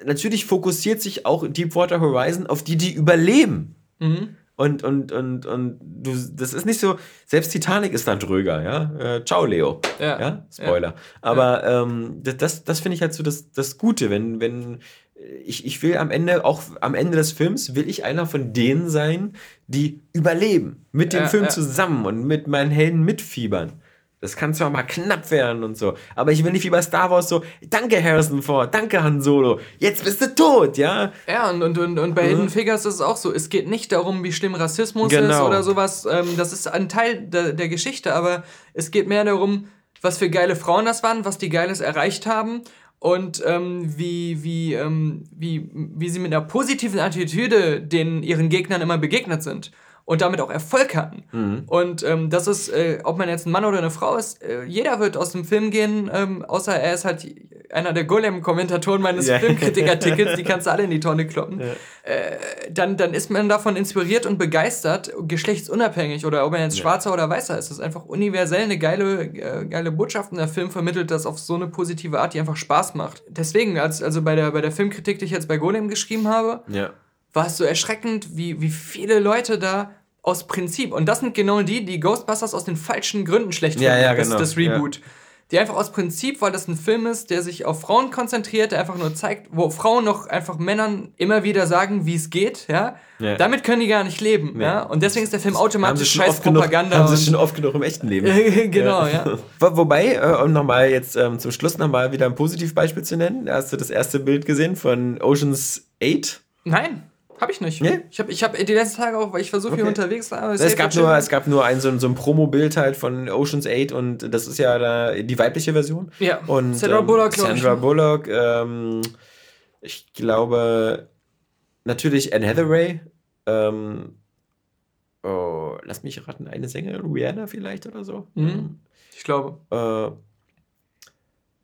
B: natürlich fokussiert sich auch Deepwater Horizon auf die, die überleben. Mhm. Und, und, und, und du, das ist nicht so, selbst Titanic ist dann dröger, ja. Äh, ciao, Leo. Ja. ja? Spoiler. Ja. Aber ja. Ähm, das, das finde ich halt so das, das Gute, wenn, wenn ich, ich will am Ende, auch am Ende des Films, will ich einer von denen sein, die überleben. Mit dem Film zusammen und mit meinen Helden mitfiebern. Das kann zwar mal knapp werden und so, aber ich will nicht wie bei Star Wars so, danke Harrison Ford, danke Han Solo, jetzt bist du tot, ja?
A: Ja, und, und, und, und bei mhm. Hidden Figures ist es auch so, es geht nicht darum, wie schlimm Rassismus genau. ist oder sowas, ähm, das ist ein Teil der, der Geschichte, aber es geht mehr darum, was für geile Frauen das waren, was die Geiles erreicht haben und ähm, wie, wie, ähm, wie, wie sie mit einer positiven Attitüde den ihren Gegnern immer begegnet sind und damit auch Erfolg hatten. Mhm. Und ähm, das ist, äh, ob man jetzt ein Mann oder eine Frau ist, äh, jeder wird aus dem Film gehen, ähm, außer er ist halt einer der Golem-Kommentatoren meines yeah. Filmkritikartikels, die kannst du alle in die Tonne kloppen. Yeah. Äh, dann, dann ist man davon inspiriert und begeistert, geschlechtsunabhängig oder ob er jetzt yeah. schwarzer oder weißer ist. Das ist einfach universell eine geile, äh, geile Botschaft und der Film vermittelt das auf so eine positive Art, die einfach Spaß macht. Deswegen, als, also bei der, bei der Filmkritik, die ich jetzt bei Golem geschrieben habe, war es so erschreckend, wie, wie viele Leute da aus Prinzip. Und das sind genau die, die Ghostbusters aus den falschen Gründen schlecht finden. Ja, ja, genau. Das, das Reboot. Ja. Die einfach aus Prinzip, weil das ein Film ist, der sich auf Frauen konzentriert, der einfach nur zeigt, wo Frauen noch einfach Männern immer wieder sagen, wie es geht, ja? ja. Damit können die gar nicht leben, nee. ja? Und deswegen ist der Film automatisch scheiß Propaganda.
B: Genug, haben sie schon oft genug im echten Leben. genau, ja. ja. Wobei, äh, um nochmal jetzt ähm, zum Schluss nochmal wieder ein Positivbeispiel zu nennen, hast du das erste Bild gesehen von Oceans 8?
A: Nein. Hab ich nicht. Nee? Ich habe ich hab die letzten Tage auch, weil ich war so viel okay. unterwegs war.
B: Es gab, nur, es gab nur ein so, ein, so ein Promo-Bild halt von Ocean's 8 und das ist ja da die weibliche Version. Ja. Und, Sandra ähm, Bullock, ähm, Sandra ich. Bullock, ähm, ich glaube, natürlich Anne Hathaway. Ähm, oh, lass mich raten, eine Sängerin, Rihanna vielleicht oder so.
A: Mhm. Ähm, ich glaube.
B: Äh,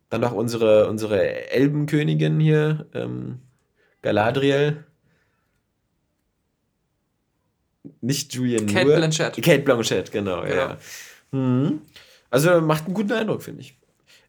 B: dann noch unsere, unsere Elbenkönigin hier, ähm, Galadriel. Nicht Julian Kate Moore. Blanchett. Kate Blanchett, genau, genau. ja. Mhm. Also macht einen guten Eindruck, finde ich.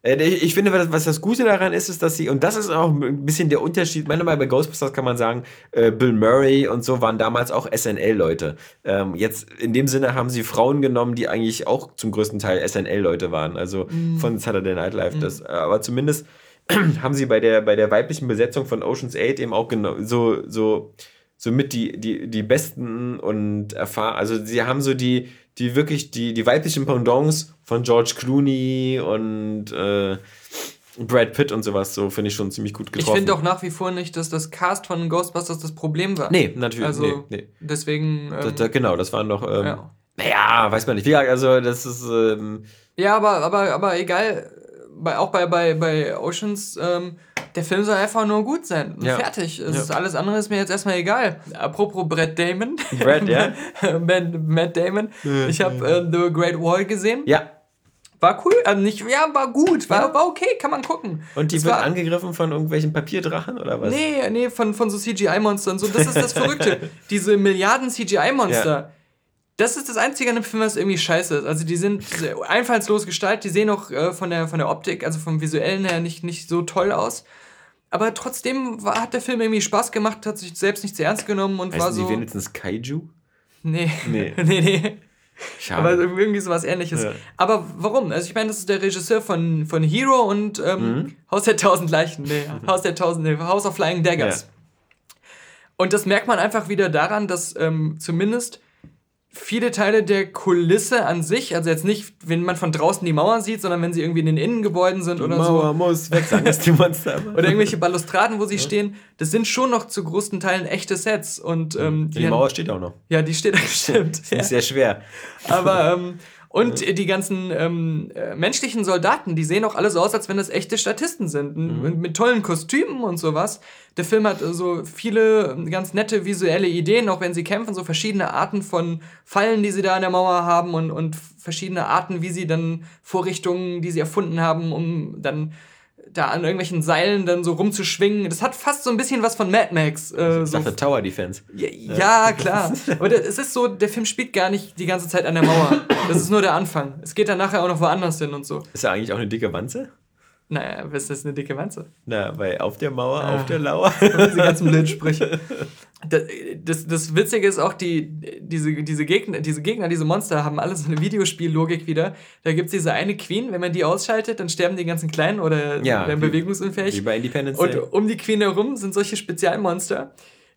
B: Äh, ich finde, was das Gute daran ist, ist, dass sie, und das ist auch ein bisschen der Unterschied, manchmal bei Ghostbusters kann man sagen, äh, Bill Murray und so waren damals auch SNL-Leute. Ähm, jetzt in dem Sinne haben sie Frauen genommen, die eigentlich auch zum größten Teil SNL-Leute waren, also mm. von Saturday Night Live. Mm. Das, aber zumindest haben sie bei der, bei der weiblichen Besetzung von Ocean's 8 eben auch genau so, so somit die, die, die besten und erfahren, also sie haben so die, die wirklich die, die weiblichen Pendants von George Clooney und äh, Brad Pitt und sowas, so finde ich schon ziemlich gut
A: getroffen. Ich finde auch nach wie vor nicht, dass das Cast von Ghostbusters das Problem war. Nee, natürlich. Also, nee, nee. deswegen.
B: Ähm, da, da, genau, das waren doch. Ähm, ja. Naja, weiß man nicht. Wie also das ist. Ähm,
A: ja, aber, aber, aber egal, bei, auch bei, bei, bei Oceans, ähm, der Film soll einfach nur gut sein. Ja. Fertig. Ja. Ist, alles andere ist mir jetzt erstmal egal. Apropos Brad Damon. Brad, ja. Matt Damon. Ich habe äh, The Great Wall gesehen. Ja. War cool, also nicht, ja, war gut, war, war okay, kann man gucken.
B: Und die das wird war, angegriffen von irgendwelchen Papierdrachen oder was?
A: Nee, nee, von, von so CGI-Monstern. So, das ist das Verrückte. Diese Milliarden CGI-Monster. Ja Das ist das Einzige an dem Film, was irgendwie scheiße ist. Also die sind einfallslos gestaltet, die sehen auch äh, von, der, von der Optik, also vom Visuellen her nicht, nicht so toll aus. Aber trotzdem war, hat der Film irgendwie Spaß gemacht, hat sich selbst nicht zu ernst genommen und
B: heißt
A: war so.
B: die wenigstens Kaiju?
A: Nee. Nee. nee, nee. Schade. Aber irgendwie sowas ähnliches. Ja. Aber warum? Also ich meine, das ist der Regisseur von, von Hero und ähm, mhm. Haus der Tausend Leichen. Nee, Haus der Tausend, nee, House of Flying Daggers. Ja. Und das merkt man einfach wieder daran, dass ähm, zumindest viele Teile der Kulisse an sich, also jetzt nicht, wenn man von draußen die Mauer sieht, sondern wenn sie irgendwie in den Innengebäuden sind die oder Mauer so. Mauer muss weg, sagen das die Monster. oder irgendwelche Balustraden, wo sie ja. stehen, das sind schon noch zu größten Teilen echte Sets. Und, ähm,
B: die, die Mauer steht auch noch.
A: Ja, die steht auch, stimmt.
B: das ist ja. sehr schwer.
A: Aber ähm, und die ganzen ähm, äh, menschlichen Soldaten, die sehen auch alle so aus, als wenn das echte Statisten sind. Mhm. Mit, mit, tollen Kostümen und sowas. Der Film hat so viele ganz nette visuelle Ideen, auch wenn sie kämpfen, so verschiedene Arten von Fallen, die sie da an der Mauer haben und, und verschiedene Arten, wie sie dann Vorrichtungen, die sie erfunden haben, um dann da an irgendwelchen Seilen dann so rumzuschwingen. Das hat fast so ein bisschen was von Mad Max. Äh,
B: ich dachte Tower Defense.
A: Ja, ja klar. Aber es ist so, der Film spielt gar nicht die ganze Zeit an der Mauer. Das ist nur der Anfang. Es geht dann nachher auch noch woanders hin und so.
B: Ist er eigentlich auch eine dicke Wanze?
A: Naja, was ist das eine dicke Wanze?
B: Na, weil auf der Mauer, ah, auf der Lauer.
A: Diese ganzen Blindsprüche. Das, das, das Witzige ist auch, die, diese, diese, Gegner, diese Gegner, diese Monster haben alle so eine Videospiellogik wieder. Da gibt es diese eine Queen, wenn man die ausschaltet, dann sterben die ganzen Kleinen oder ja, werden bewegungsunfähig. Wie bei Independence Day. Und um die Queen herum sind solche Spezialmonster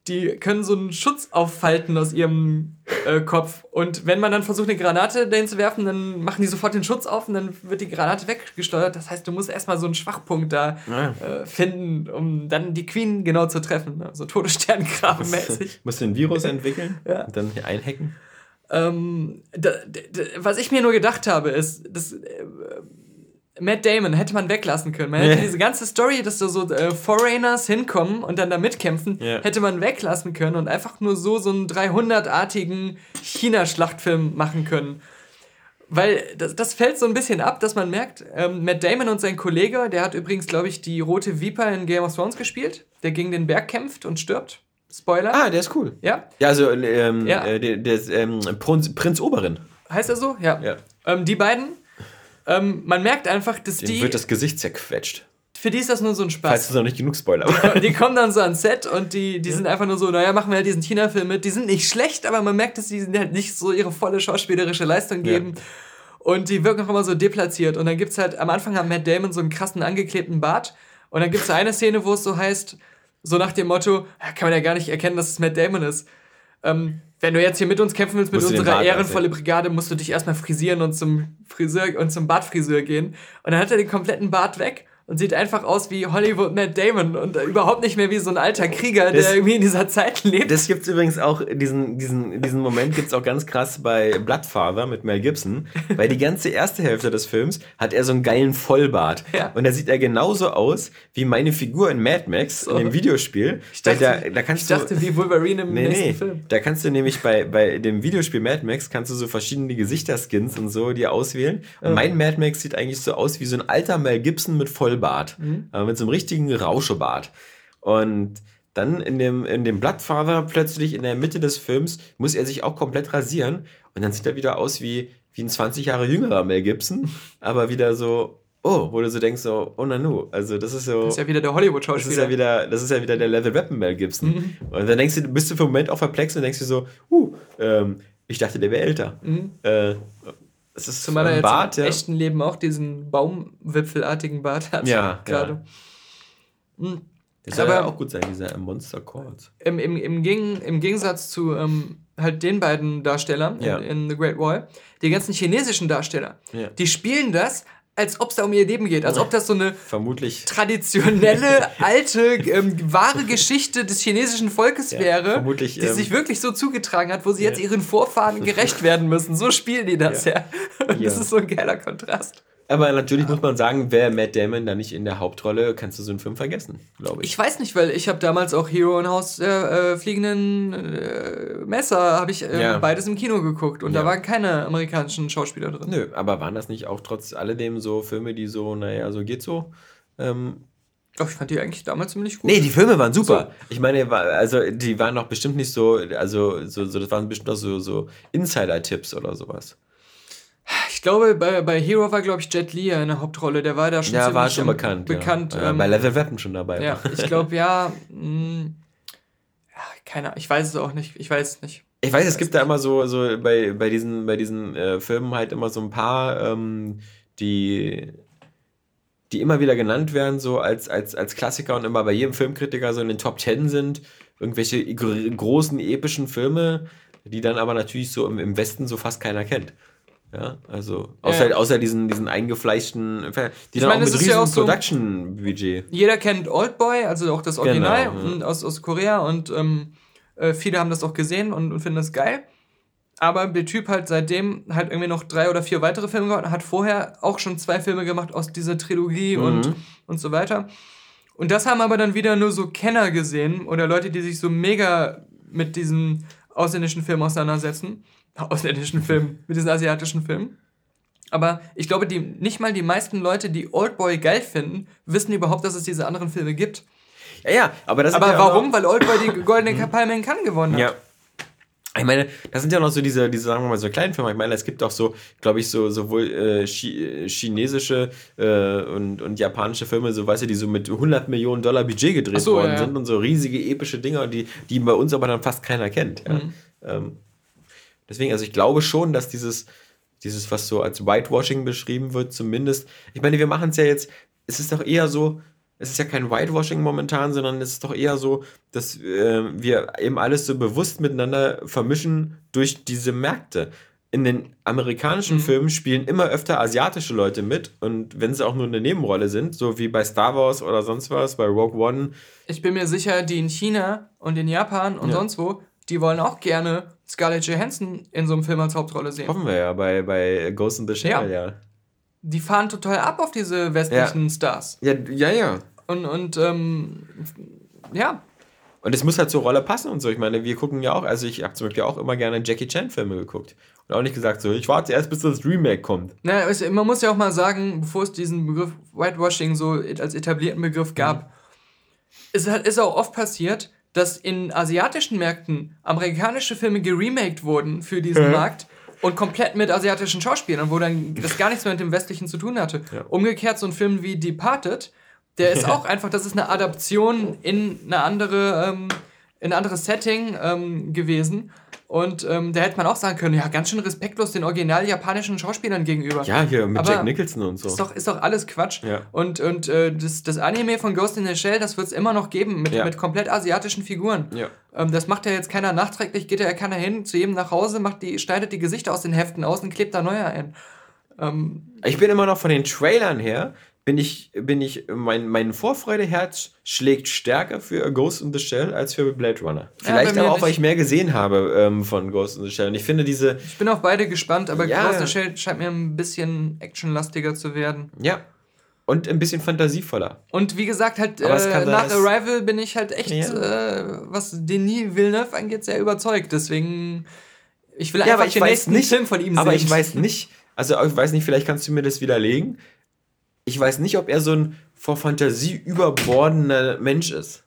A: die können so einen Schutz auffalten aus ihrem äh, Kopf. Und wenn man dann versucht, eine Granate dahin zu werfen, dann machen die sofort den Schutz auf und dann wird die Granate weggesteuert. Das heißt, du musst erstmal so einen Schwachpunkt da ja. äh, finden, um dann die Queen genau zu treffen. Ne? So Todessterngraben-mäßig.
B: musst du ein Virus entwickeln ja. und dann einhacken?
A: Ähm, da, da, was ich mir nur gedacht habe, ist, dass. Äh, Matt Damon hätte man weglassen können. Man hätte yeah. diese ganze Story, dass da so äh, Foreigners hinkommen und dann da mitkämpfen, yeah. hätte man weglassen können und einfach nur so so einen 300-artigen China-Schlachtfilm machen können. Weil das, das fällt so ein bisschen ab, dass man merkt, ähm, Matt Damon und sein Kollege, der hat übrigens, glaube ich, die rote Viper in Game of Thrones gespielt, der gegen den Berg kämpft und stirbt. Spoiler.
B: Ah, der ist cool.
A: Ja.
B: Ja, also ähm, ja. Äh, der, der ist ähm, Prinz, Prinz Oberin.
A: Heißt er so? Ja. ja. Ähm, die beiden ähm, man merkt einfach, dass
B: Dem
A: die.
B: wird das Gesicht zerquetscht.
A: Für die ist das nur so ein Spaß.
B: Falls du noch nicht genug Spoiler.
A: die kommen dann so ans Set und die, die ja. sind einfach nur so, naja, machen wir halt diesen China-Film mit. Die sind nicht schlecht, aber man merkt, dass die halt nicht so ihre volle schauspielerische Leistung geben. Ja. Und die wirken auch immer so deplatziert. Und dann gibt es halt, am Anfang hat Matt Damon so einen krassen angeklebten Bart. Und dann gibt es eine Szene, wo es so heißt, so nach dem Motto, kann man ja gar nicht erkennen, dass es Matt Damon ist. Ähm, wenn du jetzt hier mit uns kämpfen willst, mit unserer ehrenvolle Brigade, musst du dich erstmal frisieren und zum Friseur und zum Bartfriseur gehen. Und dann hat er den kompletten Bart weg und sieht einfach aus wie Hollywood Matt Damon und überhaupt nicht mehr wie so ein alter Krieger, das, der irgendwie in dieser Zeit lebt.
B: Das gibt's übrigens auch, diesen, diesen, diesen Moment gibt's auch ganz krass bei Bloodfather mit Mel Gibson, weil die ganze erste Hälfte des Films hat er so einen geilen Vollbart. Ja. Und da sieht er genauso aus wie meine Figur in Mad Max, so. in dem Videospiel.
A: Ich dachte, da, da kannst ich dachte du, wie Wolverine im nee, nächsten nee. Film.
B: Da kannst du nämlich bei, bei dem Videospiel Mad Max, kannst du so verschiedene Gesichterskins und so dir auswählen. Und mein Mad Max sieht eigentlich so aus wie so ein alter Mel Gibson mit Vollbart. Mhm äh, mit so einem richtigen Rauschebart. Und dann in dem, in dem Bloodfather plötzlich in der Mitte des Films muss er sich auch komplett rasieren und dann sieht er wieder aus wie, wie ein 20 Jahre jüngerer Mel Gibson, aber wieder so, oh, wo du so denkst, so, oh nanu, also das ist so.
A: Das ist ja wieder der Hollywood-Schauspieler.
B: Das ist ja wieder, das ist ja wieder der Level Weapon Mel Gibson. Mhm. Und dann denkst du, bist du für einen Moment auch perplex und denkst dir so, uh, ähm, ich dachte, der wäre älter. Mhm. Äh,
A: es ist Zumal er jetzt Bart, im ja. echten Leben auch diesen Baumwipfelartigen Bart hat. Ja, gerade.
B: Ja. Mhm. Das soll aber auch gut sein, dieser Monster Calls.
A: Im, im, im, Gegen, Im Gegensatz zu ähm, halt den beiden Darstellern ja. in, in, The Great Wall, die ganzen chinesischen Darsteller, ja. die spielen das, als ob es da um ihr Leben geht, als ob das so eine
B: Vermutlich.
A: traditionelle, alte, ähm, wahre Geschichte des chinesischen Volkes ja, wäre, die ähm, sich wirklich so zugetragen hat, wo sie ja. jetzt ihren Vorfahren gerecht werden müssen. So spielen die das ja. ja. Und das ist so ein geiler Kontrast.
B: Aber natürlich muss man sagen, wäre Matt Damon da nicht in der Hauptrolle, kannst du so einen Film vergessen, glaube ich.
A: Ich weiß nicht, weil ich habe damals auch Hero und Haus der äh, fliegenden äh, Messer, habe ich äh, ja. beides im Kino geguckt und ja. da waren keine amerikanischen Schauspieler drin.
B: Nö, aber waren das nicht auch trotz alledem so Filme, die so, naja, so geht so? Ähm,
A: Doch, ich fand die eigentlich damals ziemlich
B: gut. Nee, die Filme waren super. So. Ich meine, also die waren noch bestimmt nicht so, also so, so das waren bestimmt auch so, so Insider-Tipps oder sowas.
A: Ich glaube, bei, bei Hero war, glaube ich, Jet Li in der Hauptrolle. Der war da schon ja, war schon bekannt. bekannt
B: ja. Ähm, bei Level Weapon schon dabei.
A: Ja, ich glaube, ja, mh, hm, ja. Keine ich weiß es auch nicht. Ich weiß es nicht.
B: Ich weiß, es gibt da immer so, so bei, bei diesen, bei diesen äh, Filmen halt immer so ein paar, ähm, die, die immer wieder genannt werden, so als, als, als Klassiker und immer bei jedem Filmkritiker so in den Top Ten sind. Irgendwelche großen, epischen Filme, die dann aber natürlich so im, im Westen so fast keiner kennt. Ja, also außer, ja. außer diesen, diesen eingefleischten, die ich dann meine, auch mit riesen
A: ja so, Production-Budget. Jeder kennt Oldboy, also auch das Original genau, ja. aus, aus Korea und ähm, äh, viele haben das auch gesehen und, und finden das geil. Aber der Typ halt seitdem halt irgendwie noch drei oder vier weitere Filme gemacht, hat vorher auch schon zwei Filme gemacht aus dieser Trilogie mhm. und, und so weiter. Und das haben aber dann wieder nur so Kenner gesehen oder Leute, die sich so mega mit diesen ausländischen Filmen auseinandersetzen ausländischen Film, mit diesen asiatischen Filmen. Aber ich glaube, die, nicht mal die meisten Leute, die Oldboy geil finden, wissen überhaupt, dass es diese anderen Filme gibt.
B: Ja, ja, aber das
A: Aber ja warum? Weil Oldboy die Goldene Palme in Cannes gewonnen hat. Ja.
B: Ich meine, das sind ja noch so diese, diese, sagen wir mal, so kleinen Filme. Ich meine, es gibt auch so, glaube ich, so sowohl äh, chinesische äh, und, und japanische Filme, so weißt du, die so mit 100 Millionen Dollar Budget gedreht so, worden ja, ja. sind und so riesige epische Dinger, die, die bei uns aber dann fast keiner kennt. Ja. Mhm. Ähm, Deswegen, also ich glaube schon, dass dieses, dieses, was so als Whitewashing beschrieben wird, zumindest, ich meine, wir machen es ja jetzt, es ist doch eher so, es ist ja kein Whitewashing momentan, sondern es ist doch eher so, dass äh, wir eben alles so bewusst miteinander vermischen durch diese Märkte. In den amerikanischen mhm. Filmen spielen immer öfter asiatische Leute mit und wenn sie auch nur eine Nebenrolle sind, so wie bei Star Wars oder sonst was, bei Rogue One.
A: Ich bin mir sicher, die in China und in Japan und ja. sonst wo, die wollen auch gerne Scarlett Johansson in so einem Film als Hauptrolle sehen.
B: Hoffen wir ja, bei, bei Ghost in the Shell, ja. ja.
A: Die fahren total ab auf diese westlichen ja. Stars.
B: Ja, ja, ja.
A: Und, und ähm, ja.
B: Und es muss halt zur Rolle passen und so. Ich meine, wir gucken ja auch, also ich habe zum Beispiel auch immer gerne Jackie Chan-Filme geguckt. Und auch nicht gesagt so, ich warte erst, bis das Remake kommt.
A: Na, man muss ja auch mal sagen, bevor es diesen Begriff Whitewashing so als etablierten Begriff gab, mhm. ist, ist auch oft passiert, dass in asiatischen Märkten amerikanische Filme geremaked wurden für diesen mhm. Markt und komplett mit asiatischen Schauspielern, wo dann das gar nichts mehr mit dem Westlichen zu tun hatte. Ja. Umgekehrt so ein Film wie Departed, der ist auch einfach, das ist eine Adaption in eine andere, ähm, in ein anderes Setting ähm, gewesen. Und ähm, da hätte man auch sagen können, ja, ganz schön respektlos den original japanischen Schauspielern gegenüber.
B: Ja, hier mit Aber Jack Nicholson und so.
A: Ist doch, ist doch alles Quatsch. Ja. Und, und äh, das, das Anime von Ghost in the Shell, das wird es immer noch geben, mit, ja. mit komplett asiatischen Figuren. Ja. Ähm, das macht ja jetzt keiner nachträglich, geht ja keiner hin zu jedem nach Hause, macht die, schneidet die Gesichter aus den Heften aus und klebt da neue ein. Ähm,
B: ich bin immer noch von den Trailern her, bin ich, bin ich, mein, mein Vorfreudeherz schlägt stärker für Ghost in the Shell als für Blade Runner. Vielleicht ja, aber auch, weil ich mehr gesehen habe ähm, von Ghost in the Shell. Und ich finde diese.
A: Ich bin auf beide gespannt, aber ja. Ghost in the Shell scheint mir ein bisschen actionlastiger zu werden.
B: Ja. Und ein bisschen fantasievoller.
A: Und wie gesagt, halt äh, nach Arrival bin ich halt echt, ja. äh, was Denis Villeneuve angeht, sehr überzeugt. Deswegen, ich will einfach
B: ja, den nächsten nicht, Film von ihm aber sehen. Aber ich weiß nicht, also ich weiß nicht, vielleicht kannst du mir das widerlegen ich weiß nicht, ob er so ein vor Fantasie überbordender Mensch ist.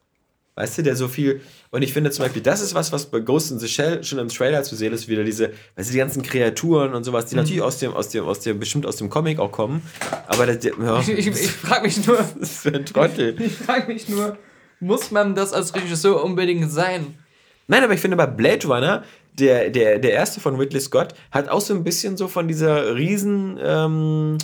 B: Weißt du, der so viel. Und ich finde zum Beispiel, das ist was, was bei Ghost in the Shell schon im Trailer zu sehen ist, wieder diese, weißt du, die ganzen Kreaturen und sowas, die mhm. natürlich aus dem, aus dem, aus dem, bestimmt aus dem Comic auch kommen. Aber der ja,
A: ich, ich, ich frage mich nur. Das ist für ein Trottel. Ich frage mich nur, muss man das als Regisseur unbedingt sein?
B: Nein, aber ich finde bei Blade Runner, der, der, der erste von Ridley Scott, hat auch so ein bisschen so von dieser riesen. Ähm,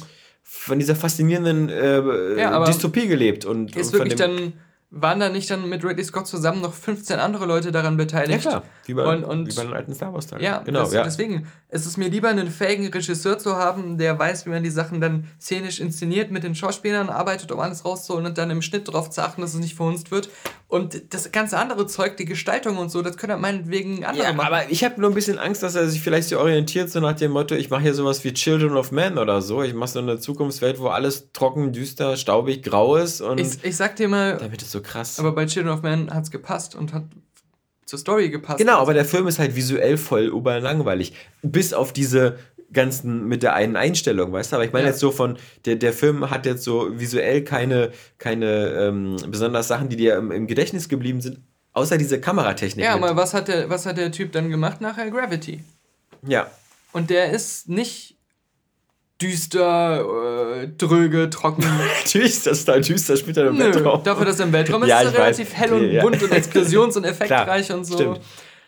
B: von dieser faszinierenden äh, ja, Dystopie gelebt. Und,
A: ist
B: und
A: wirklich dann waren da nicht dann mit Ridley Scott zusammen noch 15 andere Leute daran beteiligt? Ja, klar. Wie bei, und, und, wie bei den alten Star Wars-Tagen. Ja, genau. Das, ja. Deswegen ist es mir lieber, einen fähigen Regisseur zu haben, der weiß, wie man die Sachen dann szenisch inszeniert, mit den Schauspielern arbeitet, um alles rauszuholen und dann im Schnitt darauf zu achten, dass es nicht verhunzt wird. Und das ganze andere Zeug, die Gestaltung und so, das können meinetwegen andere
B: ja, machen. aber ich habe nur ein bisschen Angst, dass er sich vielleicht so orientiert, so nach dem Motto, ich mache hier sowas wie Children of Men oder so. Ich mache so eine Zukunftswelt, wo alles trocken, düster, staubig, grau ist. Und
A: ich, ich sag dir mal...
B: Damit ist so krass.
A: Aber bei Children of Men hat es gepasst und hat zur Story gepasst.
B: Genau, aber der Film ist halt visuell voll oberlangweilig. Bis auf diese ganzen, mit der einen Einstellung, weißt du? Aber ich meine ja. jetzt so von, der, der Film hat jetzt so visuell keine, keine ähm, besonders Sachen, die dir im, im Gedächtnis geblieben sind, außer diese Kameratechnik.
A: Ja, aber was hat, der, was hat der Typ dann gemacht nachher? Gravity. Ja. Und der ist nicht düster, äh, dröge, trocken.
B: düster, ist da düster, spielt er im Weltraum.
A: Dafür, dass er im Weltraum ist, ja, ist er relativ weiß. hell und ja. bunt und explosions- und effektreich Klar, und so.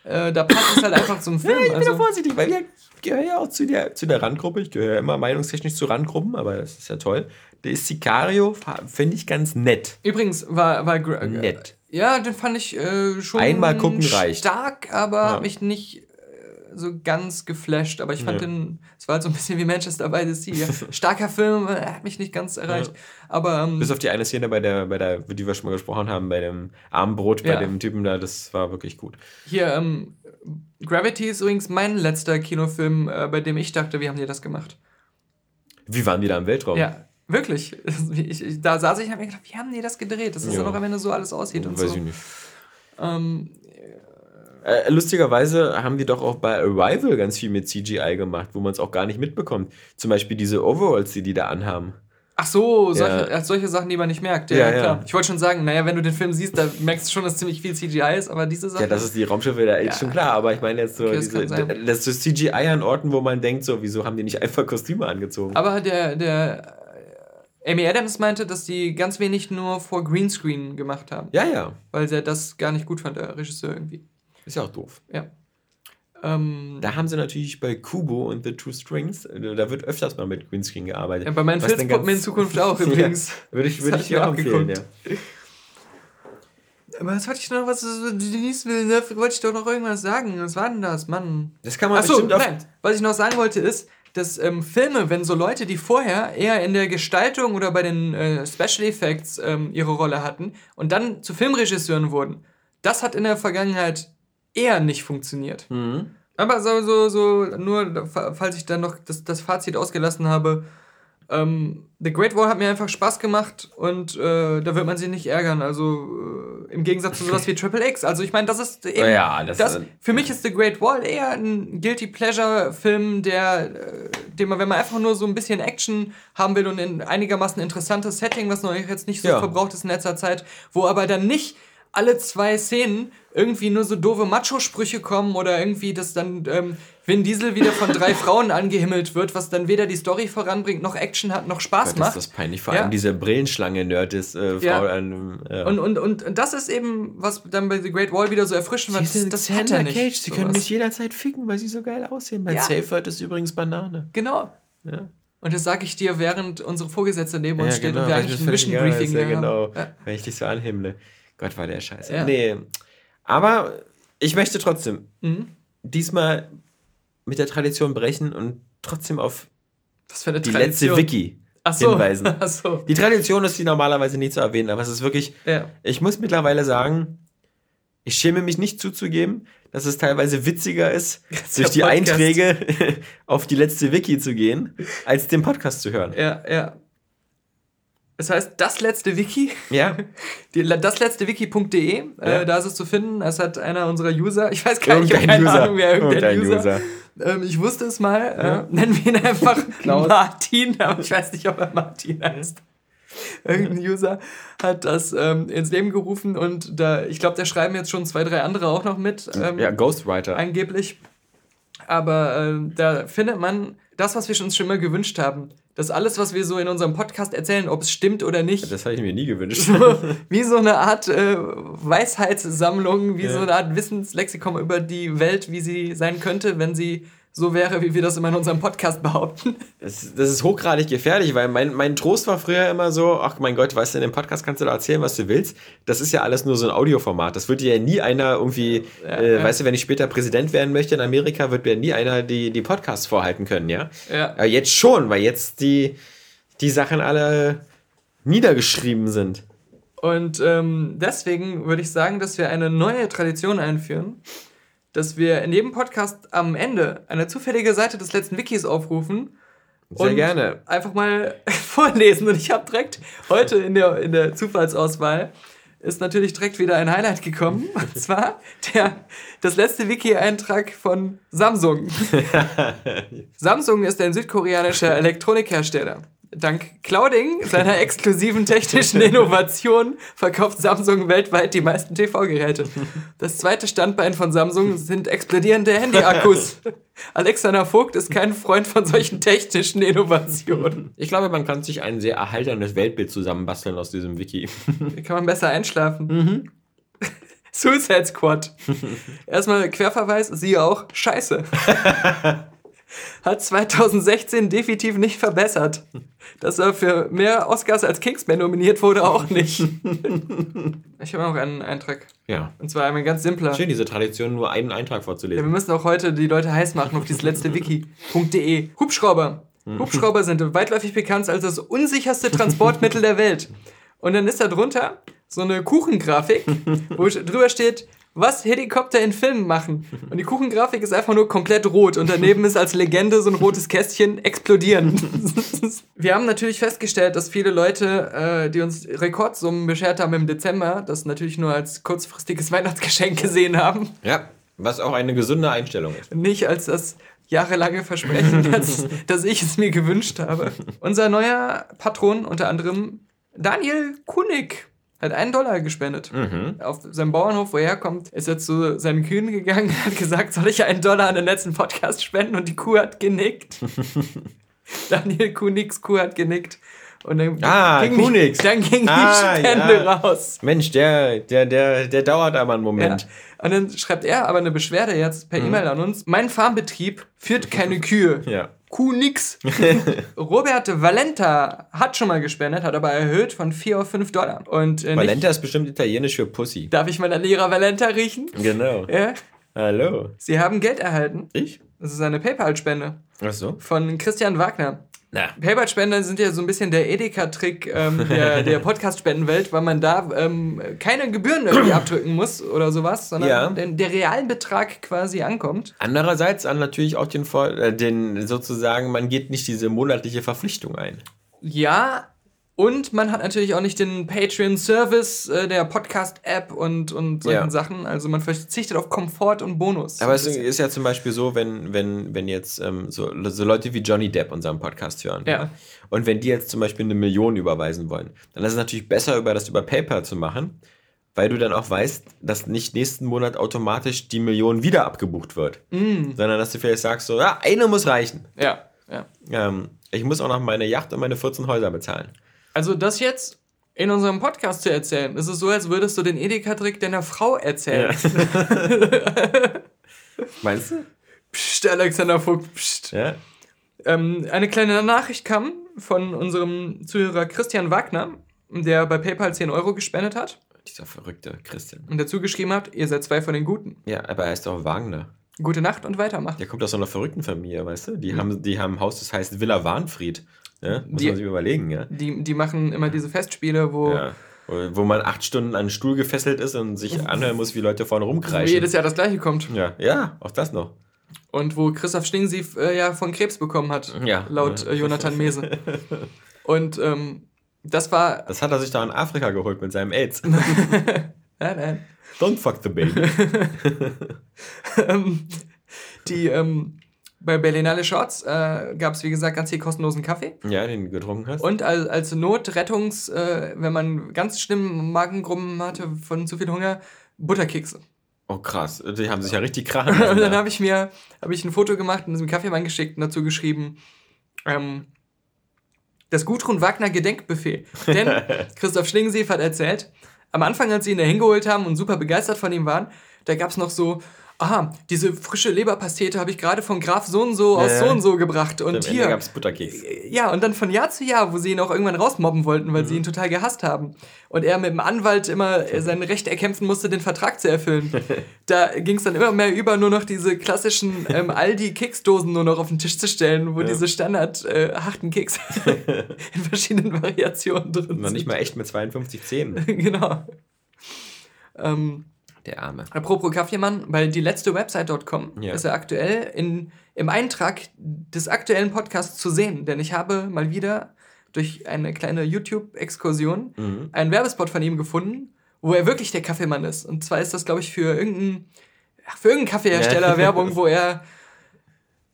A: Äh, da passt es halt einfach zum Film. Ja,
B: ich bin also, da vorsichtig, weil wir gehöre ja auch zu der, zu der Randgruppe. Ich gehöre immer meinungstechnisch zu Randgruppen, aber das ist ja toll. Der Sicario finde ich ganz nett.
A: Übrigens war, war nett. Ja, den fand ich äh, schon Einmal gucken reicht. stark, aber ja. mich nicht so ganz geflasht, aber ich fand ja. den, es war halt so ein bisschen wie Manchester by the Sea. Starker Film, er hat mich nicht ganz erreicht. Ja. Aber, ähm,
B: Bis auf die eine Szene, bei der, bei der, die wir schon mal gesprochen haben, bei dem Armbrot, bei ja. dem Typen da, das war wirklich gut.
A: Hier, ähm, Gravity ist übrigens mein letzter Kinofilm, äh, bei dem ich dachte, wie haben die das gemacht?
B: Wie waren die da im Weltraum?
A: Ja, wirklich. Ich, ich, da saß ich und habe mir gedacht, wie haben die das gedreht? Das ist ja noch am Ende so alles aussieht und Weiß so. ich nicht. Ähm,
B: äh, lustigerweise haben die doch auch bei Arrival ganz viel mit CGI gemacht, wo man es auch gar nicht mitbekommt. Zum Beispiel diese Overalls, die die da anhaben.
A: Ach so, solche, ja. solche Sachen, die man nicht merkt. Ja, ja klar. Ich wollte schon sagen, naja, wenn du den Film siehst, da merkst du schon, dass ziemlich viel CGI ist, aber diese Sachen.
B: Ja, das ist die Raumschiffe, da ist schon klar, aber ich meine jetzt so, okay, das, diese, das ist CGI an Orten, wo man denkt, so, wieso haben die nicht einfach Kostüme angezogen?
A: Aber der, der Amy Adams meinte, dass die ganz wenig nur vor Greenscreen gemacht haben. Ja, ja. Weil der das gar nicht gut fand, der Regisseur irgendwie.
B: Ist ja auch doof. Ja. Ähm, da haben sie natürlich bei Kubo und The Two Strings, äh, da wird öfters mal mit Greenscreen gearbeitet. Ja, bei meinen Filzpuppen in Zukunft auch übrigens. ja, würde ich, würde ich dir auch empfehlen, ja.
A: Aber was wollte ich noch, was Denise will, ne? wollte ich doch noch irgendwas sagen. Was war denn das, Mann? Das kann man Achso, bestimmt nein. Was ich noch sagen wollte ist, dass ähm, Filme, wenn so Leute, die vorher eher in der Gestaltung oder bei den äh, Special Effects ähm, ihre Rolle hatten und dann zu Filmregisseuren wurden, das hat in der Vergangenheit eher nicht funktioniert. Mhm. Aber so, so, so, nur falls ich dann noch das, das Fazit ausgelassen habe, ähm, The Great Wall hat mir einfach Spaß gemacht und äh, da wird man sich nicht ärgern. Also äh, im Gegensatz zu sowas wie Triple X. Also ich meine, das ist eben. Ja, das, das für mich ist The Great Wall eher ein Guilty Pleasure-Film, der, äh, den man, wenn man einfach nur so ein bisschen Action haben will und ein einigermaßen interessantes Setting, was noch jetzt nicht so ja. verbraucht ist in letzter Zeit, wo aber dann nicht alle zwei Szenen irgendwie nur so doofe Macho-Sprüche kommen oder irgendwie, dass dann ähm, Vin Diesel wieder von drei Frauen angehimmelt wird, was dann weder die Story voranbringt, noch Action hat, noch Spaß Gott, macht. Das ist peinlich.
B: Vor allem ja. dieser Brillenschlange-Nerd ist äh, Frau ja.
A: an. Ja. Und, und, und das ist eben, was dann bei The Great Wall wieder so erfrischend war. Das, das
B: hat er nicht. Cage. Sie können mich jederzeit ficken, weil sie so geil aussehen. Mein ja. Safe Word ist übrigens Banane.
A: Genau. Ja. Und das sage ich dir, während unsere Vorgesetzte neben uns steht genau, und wir eigentlich ein Mission Briefing
B: ja, genau, Wenn ich dich so anhimmle. Gott, war der scheiße. Ja. Nee. Aber ich möchte trotzdem mhm. diesmal mit der Tradition brechen und trotzdem auf die letzte Wiki Ach so. hinweisen. Ach so. Die Tradition ist die normalerweise nie zu erwähnen, aber es ist wirklich. Ja. Ich muss mittlerweile sagen, ich schäme mich nicht zuzugeben, dass es teilweise witziger ist, durch die Podcast. Einträge auf die letzte Wiki zu gehen, als den Podcast zu hören.
A: Ja, ja. Das heißt, das letzte Wiki. Ja. Die, das letzte Wiki.de. Äh, ja. Äh, da ist es zu finden. Es hat einer unserer User, ich weiß gar nicht, keine User. Ahnung, wer irgendein, irgendein User. User. Ähm, ich wusste es mal. Äh, ja. Äh, nennen wir ihn einfach Martin, aber ich weiß nicht, ob er Martin heißt. Irgendein User hat das ähm, ins Leben gerufen und da, ich glaube, da schreiben jetzt schon zwei, drei andere auch noch mit. Ähm,
B: ja, Ghostwriter.
A: Angeblich. Aber äh, da findet man das, was wir uns schon immer gewünscht haben dass alles, was wir so in unserem Podcast erzählen, ob es stimmt oder nicht.
B: Das habe ich mir nie gewünscht.
A: wie so eine Art äh, Weisheitssammlung, wie ja. so eine Art Wissenslexikon über die Welt, wie sie sein könnte, wenn sie so wäre, wie wir das immer in unserem Podcast behaupten.
B: Das, das ist hochgradig gefährlich, weil mein, mein Trost war früher immer so, ach mein Gott, weißt du, in dem Podcast kannst du da erzählen, was du willst. Das ist ja alles nur so ein Audioformat. Das wird dir ja nie einer irgendwie, ja, äh, ja. weißt du, wenn ich später Präsident werden möchte in Amerika, wird mir nie einer die, die Podcasts vorhalten können, ja? Ja. Aber jetzt schon, weil jetzt die, die Sachen alle niedergeschrieben sind.
A: Und ähm, deswegen würde ich sagen, dass wir eine neue Tradition einführen dass wir in jedem Podcast am Ende eine zufällige Seite des letzten Wikis aufrufen. Sehr und gerne. Einfach mal vorlesen. Und ich habe direkt heute in der, in der Zufallsauswahl ist natürlich direkt wieder ein Highlight gekommen. Und zwar der, das letzte Wiki-Eintrag von Samsung. Samsung ist ein südkoreanischer Elektronikhersteller. Dank Clouding, seiner exklusiven technischen Innovation, verkauft Samsung weltweit die meisten TV-Geräte. Das zweite Standbein von Samsung sind explodierende Handy-Akkus. Alexander Vogt ist kein Freund von solchen technischen Innovationen.
B: Ich glaube, man kann sich ein sehr erhalterndes Weltbild zusammenbasteln aus diesem Wiki.
A: Kann man besser einschlafen. Mhm. Suicide Squad. Erstmal Querverweis, siehe auch Scheiße hat 2016 definitiv nicht verbessert. Dass er für mehr Oscars als Kingsman nominiert wurde, auch nicht. ich habe noch einen Eintrag. Ja. Und zwar ein ganz simpler.
B: Schön, diese Tradition, nur einen Eintrag vorzulesen.
A: Ja, wir müssen auch heute die Leute heiß machen auf dieses letzte Wiki.de. Hubschrauber. Hm. Hubschrauber sind weitläufig bekannt als das unsicherste Transportmittel der Welt. Und dann ist da drunter so eine Kuchengrafik, wo drüber steht, was Helikopter in Filmen machen. Und die Kuchengrafik ist einfach nur komplett rot und daneben ist als Legende so ein rotes Kästchen explodieren. Wir haben natürlich festgestellt, dass viele Leute, äh, die uns Rekordsummen beschert haben im Dezember, das natürlich nur als kurzfristiges Weihnachtsgeschenk gesehen haben.
B: Ja, was auch eine gesunde Einstellung ist.
A: Nicht als das jahrelange Versprechen, dass, dass ich es mir gewünscht habe. Unser neuer Patron, unter anderem Daniel Kunig, hat einen Dollar gespendet. Mhm. Auf seinem Bauernhof, wo er herkommt, ist er zu seinen Kühen gegangen, hat gesagt, soll ich einen Dollar an den letzten Podcast spenden? Und die Kuh hat genickt. Daniel Kunix Kuh hat genickt. Und dann ah, ging, Kunix. Die, dann ging ah,
B: die Spende ja. raus. Mensch, der, der, der, der dauert aber einen Moment.
A: Ja. Und dann schreibt er aber eine Beschwerde jetzt per mhm. E-Mail an uns. Mein Farmbetrieb führt keine Kühe. ja. Kuh nix. Robert Valenta hat schon mal gespendet, hat aber erhöht von 4 auf 5 Dollar. Und,
B: äh, Valenta ist bestimmt italienisch für Pussy.
A: Darf ich mal an ihrer Valenta riechen?
B: Genau. Ja. Hallo.
A: Sie haben Geld erhalten.
B: Ich?
A: Das ist eine PayPal-Spende.
B: Ach so.
A: Von Christian Wagner. Na. PayPal-Spender sind ja so ein bisschen der Edeka-Trick ähm, der, der Podcast-Spendenwelt, weil man da ähm, keine Gebühren irgendwie abdrücken muss oder sowas, sondern ja. den, der realen Betrag quasi ankommt.
B: Andererseits an natürlich auch den, äh, den sozusagen, man geht nicht diese monatliche Verpflichtung ein.
A: Ja, und man hat natürlich auch nicht den Patreon-Service äh, der Podcast-App und, und solchen ja. Sachen. Also man verzichtet auf Komfort und Bonus.
B: Aber es ist ja zum Beispiel so, wenn, wenn, wenn jetzt ähm, so, so Leute wie Johnny Depp unseren Podcast hören. Ja. Und wenn die jetzt zum Beispiel eine Million überweisen wollen, dann ist es natürlich besser, über das über PayPal zu machen, weil du dann auch weißt, dass nicht nächsten Monat automatisch die Million wieder abgebucht wird. Mm. Sondern dass du vielleicht sagst, so, ja, eine muss reichen.
A: Ja, ja.
B: Ähm, ich muss auch noch meine Yacht und meine 14 Häuser bezahlen.
A: Also das jetzt in unserem Podcast zu erzählen, ist es so, als würdest du den Edeka-Trick deiner Frau erzählen. Ja.
B: Meinst du?
A: Psst, Alexander Vogt, psst. Ja? Ähm, eine kleine Nachricht kam von unserem Zuhörer Christian Wagner, der bei PayPal 10 Euro gespendet hat.
B: Dieser verrückte Christian.
A: Und dazu geschrieben hat, ihr seid zwei von den Guten.
B: Ja, aber er ist doch Wagner.
A: Gute Nacht und weitermachen.
B: Der kommt aus einer verrückten Familie, weißt du? Die, mhm. haben, die haben ein Haus, das heißt Villa Warnfried. Ja, muss die, man sich überlegen, ja.
A: Die, die machen immer diese Festspiele, wo. Ja.
B: Wo man acht Stunden an einen Stuhl gefesselt ist und sich anhören muss, wie Leute vorne rumkreischen. Wo
A: jedes Jahr das gleiche kommt.
B: Ja, ja auch das noch.
A: Und wo Christoph Stingsief äh, ja von Krebs bekommen hat, ja. laut äh, Jonathan Mese. und ähm, das war.
B: Das hat er sich da in Afrika geholt mit seinem AIDS. nein, nein. Don't fuck the baby.
A: ähm, die, ähm, bei Berlinale Shorts äh, gab es, wie gesagt, ganz viel kostenlosen Kaffee.
B: Ja, den du getrunken hast.
A: Und als, als Notrettungs, äh, wenn man ganz schlimm Magengrummen hatte von zu viel Hunger, Butterkekse.
B: Oh krass, die haben sich ja richtig krachen
A: Und dann habe ich mir hab ich ein Foto gemacht und diesem Kaffeemann geschickt und dazu geschrieben, ähm, das Gudrun Wagner Gedenkbuffet. Denn Christoph Schlingensief hat erzählt, am Anfang, als sie ihn da hingeholt haben und super begeistert von ihm waren, da gab es noch so aha, diese frische Leberpastete habe ich gerade von Graf so und so aus so und so gebracht. Und hier gab es Butterkeks. Ja, und dann von Jahr zu Jahr, wo sie ihn auch irgendwann rausmobben wollten, weil mhm. sie ihn total gehasst haben. Und er mit dem Anwalt immer sein Recht erkämpfen musste, den Vertrag zu erfüllen. da ging es dann immer mehr über, nur noch diese klassischen ähm, Aldi-Keksdosen nur noch auf den Tisch zu stellen, wo ja. diese standard äh, Kekse in verschiedenen Variationen drin sind.
B: Noch nicht mal echt mit 52 Zähnen.
A: genau. Ähm,
B: der Arme.
A: Apropos Kaffeemann, bei die letzte Website.com ja. ist er aktuell in, im Eintrag des aktuellen Podcasts zu sehen. Denn ich habe mal wieder durch eine kleine YouTube-Exkursion mhm. einen Werbespot von ihm gefunden, wo er wirklich der Kaffeemann ist. Und zwar ist das, glaube ich, für irgendeinen für irgendeinen Kaffeehersteller Werbung, wo er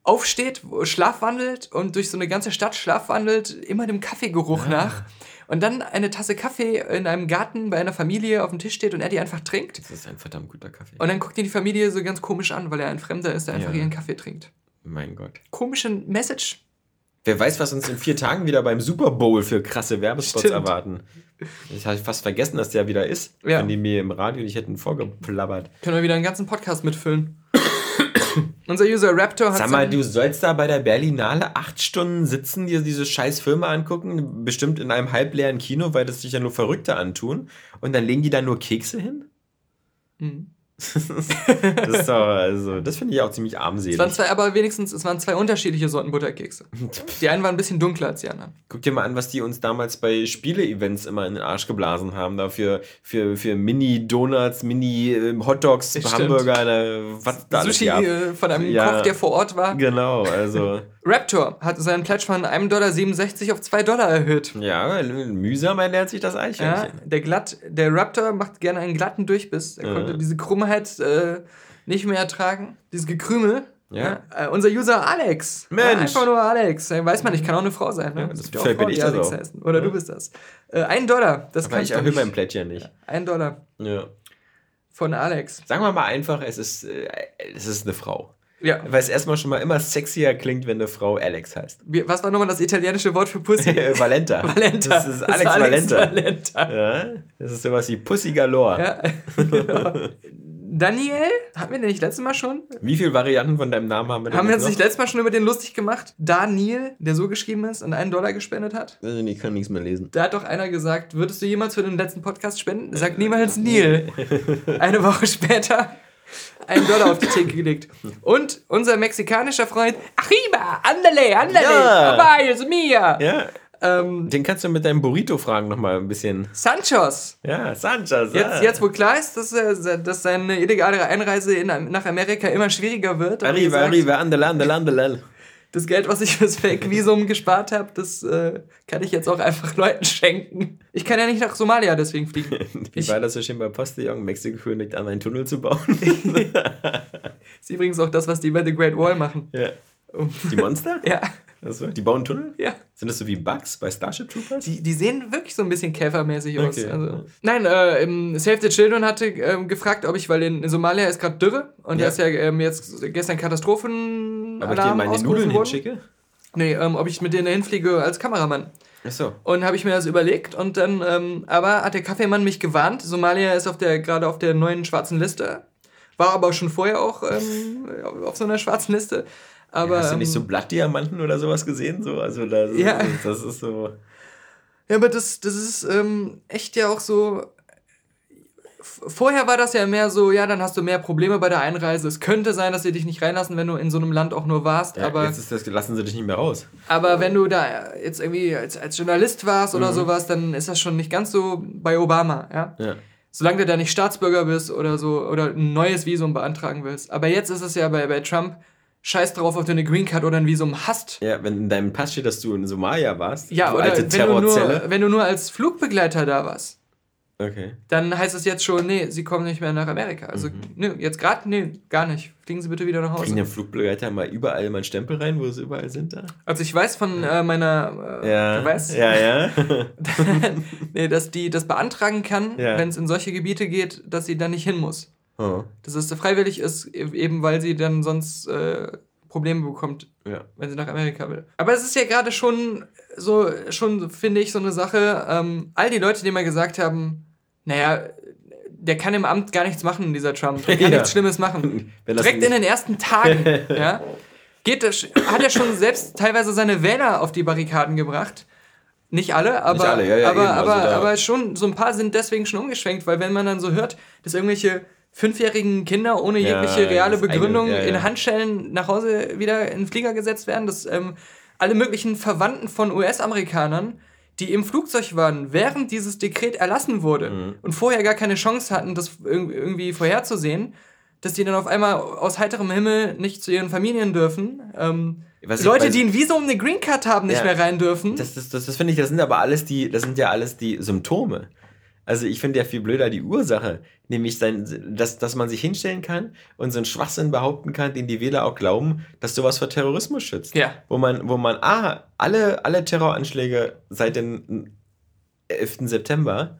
A: aufsteht, schlafwandelt und durch so eine ganze Stadt schlafwandelt, immer dem Kaffeegeruch ja. nach. Und dann eine Tasse Kaffee in einem Garten bei einer Familie auf dem Tisch steht und er die einfach trinkt.
B: Das ist ein verdammt guter Kaffee.
A: Und dann guckt ihn die Familie so ganz komisch an, weil er ein Fremder ist, der einfach ja. ihren Kaffee trinkt.
B: Mein Gott.
A: Komische Message.
B: Wer weiß, was uns in vier Tagen wieder beim Super Bowl für krasse Werbespots Stimmt. erwarten. Ich habe fast vergessen, dass der wieder ist. Ja. Wenn die mir im Radio nicht hätten vorgeplappert.
A: Können wir wieder einen ganzen Podcast mitfüllen. Unser User Raptor
B: hat. Sag mal, du sollst da bei der Berlinale acht Stunden sitzen, dir diese scheiß Filme angucken, bestimmt in einem halbleeren Kino, weil das sich ja nur Verrückte antun. Und dann legen die da nur Kekse hin? Mhm das ist doch, also, das finde ich auch ziemlich armselig.
A: Es waren zwei, aber wenigstens, es waren zwei unterschiedliche Sorten Butterkekse. Die einen waren ein bisschen dunkler als die anderen.
B: Guck dir mal an, was die uns damals bei Spiele-Events immer in den Arsch geblasen haben. Da für, für, für Mini-Donuts, Mini-Hotdogs, Hamburger, was da
A: Sushi äh, von einem ja, Koch, der vor Ort war.
B: Genau, also.
A: Raptor hat seinen Pledge von 1,67 Dollar auf 2 Dollar erhöht.
B: Ja, mühsam ernährt sich das Eichhörnchen.
A: Ja, der, glatt, der Raptor macht gerne einen glatten Durchbiss. Er ja. konnte diese Krummheit äh, nicht mehr ertragen. Dieses Gekrümel. Ja. ja. Äh, unser User Alex. Mensch. Ja, einfach nur Alex. Weiß man nicht, kann auch eine Frau sein. Ne? Ja, das, vielleicht bin ich das Alex auch. Heißen. Oder du bist das. Äh, ein Dollar. Das
B: Aber ich erhöhe mein Plättchen nicht.
A: Ein Dollar.
B: Ja.
A: Von Alex.
B: Sagen wir mal einfach, es ist, äh, es ist eine Frau. Ja. Weil es erstmal schon mal immer sexier klingt, wenn eine Frau Alex heißt.
A: Wie, was war nochmal das italienische Wort für Pussy?
B: Valenta.
A: Valenta.
B: Das ist Alex, das ist Alex Valenta. Valenta. Ja, das ist sowas wie Pussy Galore. Ja, genau.
A: Daniel, hatten wir den nicht letztes Mal schon?
B: Wie viele Varianten von deinem Namen haben wir
A: denn Haben wir uns nicht letztes Mal schon über den lustig gemacht? Daniel, der so geschrieben ist und einen Dollar gespendet hat?
B: Also ich kann nichts mehr lesen.
A: Da hat doch einer gesagt, würdest du jemals für den letzten Podcast spenden? Sag niemals Neil. Eine Woche später einen Dollar auf die Theke gelegt. Und unser mexikanischer Freund, Arriba, andale, andale, ja. Abayos, mia.
B: Ja. Ähm, Den kannst du mit deinem Burrito fragen nochmal ein bisschen.
A: Sanchos.
B: Ja, Sanchos.
A: Jetzt, ja. jetzt wo klar ist, dass, äh, dass seine illegale Einreise in, nach Amerika immer schwieriger wird.
B: Arriba, arriba, andale, andale, andale
A: das Geld, was ich fürs Fake-Visum gespart habe, das äh, kann ich jetzt auch einfach Leuten schenken. Ich kann ja nicht nach Somalia deswegen fliegen.
B: Wie war das so schön bei Postillon? Mexiko kündigt an, einen Tunnel zu bauen.
A: ist übrigens auch das, was die bei The Great Wall machen.
B: Ja. Die Monster?
A: ja.
B: Also, die bauen Tunnel?
A: Ja.
B: Sind das so wie Bugs bei Starship Troopers?
A: Die, die sehen wirklich so ein bisschen käfermäßig aus. Okay. Also. Nein, äh, Save the Children hatte äh, gefragt, ob ich, weil in, in Somalia ist gerade Dürre und ja. da ist ja ähm, jetzt gestern Katastrophen.
B: Aber ich dir meine Nudeln hinschicke?
A: Nee, ähm, ob ich mit denen hinfliege als Kameramann.
B: Ach so.
A: Und habe ich mir das überlegt und dann, ähm, aber hat der Kaffeemann mich gewarnt. Somalia ist auf der gerade auf der neuen schwarzen Liste. War aber schon vorher auch ähm, auf so einer schwarzen Liste. Aber, ja,
B: hast du nicht so ähm, Blattdiamanten oder sowas gesehen? So? Also das, ja. das ist so.
A: Ja, aber das, das ist ähm, echt ja auch so. Vorher war das ja mehr so, ja, dann hast du mehr Probleme bei der Einreise. Es könnte sein, dass sie dich nicht reinlassen, wenn du in so einem Land auch nur warst. Ja, aber
B: jetzt ist das, lassen sie dich nicht mehr raus.
A: Aber wenn du da jetzt irgendwie als, als Journalist warst oder mhm. sowas, dann ist das schon nicht ganz so bei Obama, ja.
B: ja.
A: Solange du da nicht Staatsbürger bist oder so oder ein neues Visum beantragen willst. Aber jetzt ist es ja bei, bei Trump, scheiß drauf, ob du eine Green Card oder ein Visum hast.
B: Ja, wenn in deinem Pass steht, dass du in Somalia warst.
A: Ja, oder alte wenn, du nur, wenn du nur als Flugbegleiter da warst.
B: Okay.
A: Dann heißt es jetzt schon, nee, sie kommen nicht mehr nach Amerika. Also, mhm. nee, jetzt gerade, nee, gar nicht. Fliegen Sie bitte wieder nach Hause.
B: Kriegen der Flugbegleiter mal überall mal einen Stempel rein, wo sie überall sind da?
A: Also ich weiß von äh, meiner,
B: äh, ja.
A: weiß,
B: ja, ja.
A: nee, dass die das beantragen kann, ja. wenn es in solche Gebiete geht, dass sie da nicht hin muss.
B: Oh.
A: Dass es freiwillig ist, e-, eben weil sie dann sonst äh, Probleme bekommt,
B: ja.
A: wenn sie nach Amerika will. Aber es ist ja gerade schon so, schon finde ich, so eine Sache, ähm, all die Leute, die mal gesagt haben, naja, der kann im Amt gar nichts machen, dieser Trump. Der kann ja. nichts Schlimmes machen. Direkt in den ersten Tagen, ja, geht, hat er schon selbst teilweise seine Wähler auf die Barrikaden gebracht. Nicht alle, aber, Nicht alle, ja, ja, aber, aber, also aber schon so ein paar sind deswegen schon umgeschwenkt, weil wenn man dann so hört, dass irgendwelche fünfjährigen Kinder ohne jegliche ja, reale Begründung eine, ja, ja. in Handschellen nach Hause wieder in den Flieger gesetzt werden, dass ähm, alle möglichen Verwandten von US-Amerikanern, die im Flugzeug waren, während dieses Dekret erlassen wurde mhm. und vorher gar keine Chance hatten, das irgendwie vorherzusehen, dass die dann auf einmal aus heiterem Himmel nicht zu ihren Familien dürfen. Ähm, Leute, die ein Visum eine Green Card haben, nicht mehr rein dürfen.
B: Das, das, das, das finde ich, das sind aber alles die, das sind ja alles die Symptome. Also ich finde ja viel blöder die Ursache, nämlich sein, dass, dass man sich hinstellen kann und so einen Schwachsinn behaupten kann, den die Wähler auch glauben, dass sowas vor Terrorismus schützt. Ja. Wo man, wo man, ah, alle, alle Terroranschläge seit dem 11. September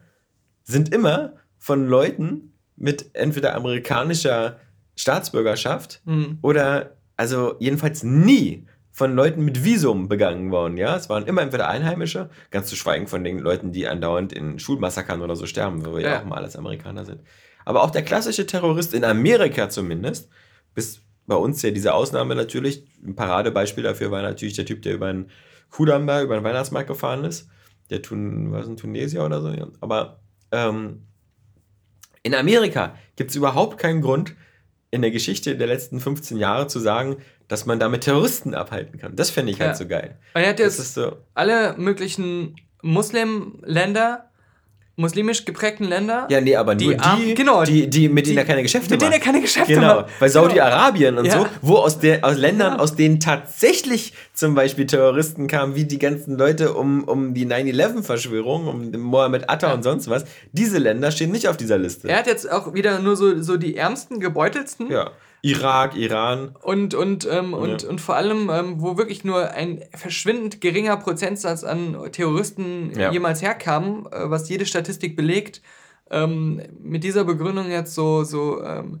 B: sind immer von Leuten mit entweder amerikanischer Staatsbürgerschaft mhm. oder also jedenfalls nie von Leuten mit Visum begangen worden, ja. Es waren immer entweder Einheimische, ganz zu schweigen von den Leuten, die andauernd in Schulmassakern oder so sterben, wo wir ja, ja auch mal alles Amerikaner sind. Aber auch der klassische Terrorist in Amerika zumindest, bis bei uns ja diese Ausnahme natürlich, ein Paradebeispiel dafür war natürlich der Typ, der über einen Kudamm da, über den Weihnachtsmarkt gefahren ist. Der Tun, was ein Tunesier oder so, ja. Aber ähm, in Amerika gibt es überhaupt keinen Grund, in der Geschichte der letzten 15 Jahre zu sagen, dass man damit Terroristen abhalten kann. Das fände ich halt ja. so geil.
A: Und er hat jetzt so alle möglichen Muslimländer muslimisch geprägten Länder. Ja, nee, aber nur die, die,
B: genau, die, die mit denen er keine Geschäfte mit macht. Mit denen er keine Geschäfte genau. macht. Bei Saudi-Arabien genau. und ja. so, wo aus, der, aus Ländern, ja. aus denen tatsächlich zum Beispiel Terroristen kamen, wie die ganzen Leute um, um die 9-11-Verschwörung, um Mohammed Atta ja. und sonst was, diese Länder stehen nicht auf dieser Liste.
A: Er hat jetzt auch wieder nur so, so die ärmsten, gebeutelsten.
B: Ja. Irak, Iran.
A: Und, und, ähm, und, ja. und vor allem, ähm, wo wirklich nur ein verschwindend geringer Prozentsatz an Terroristen ja. jemals herkam, äh, was jede Statistik belegt, ähm, mit dieser Begründung jetzt so, so ähm,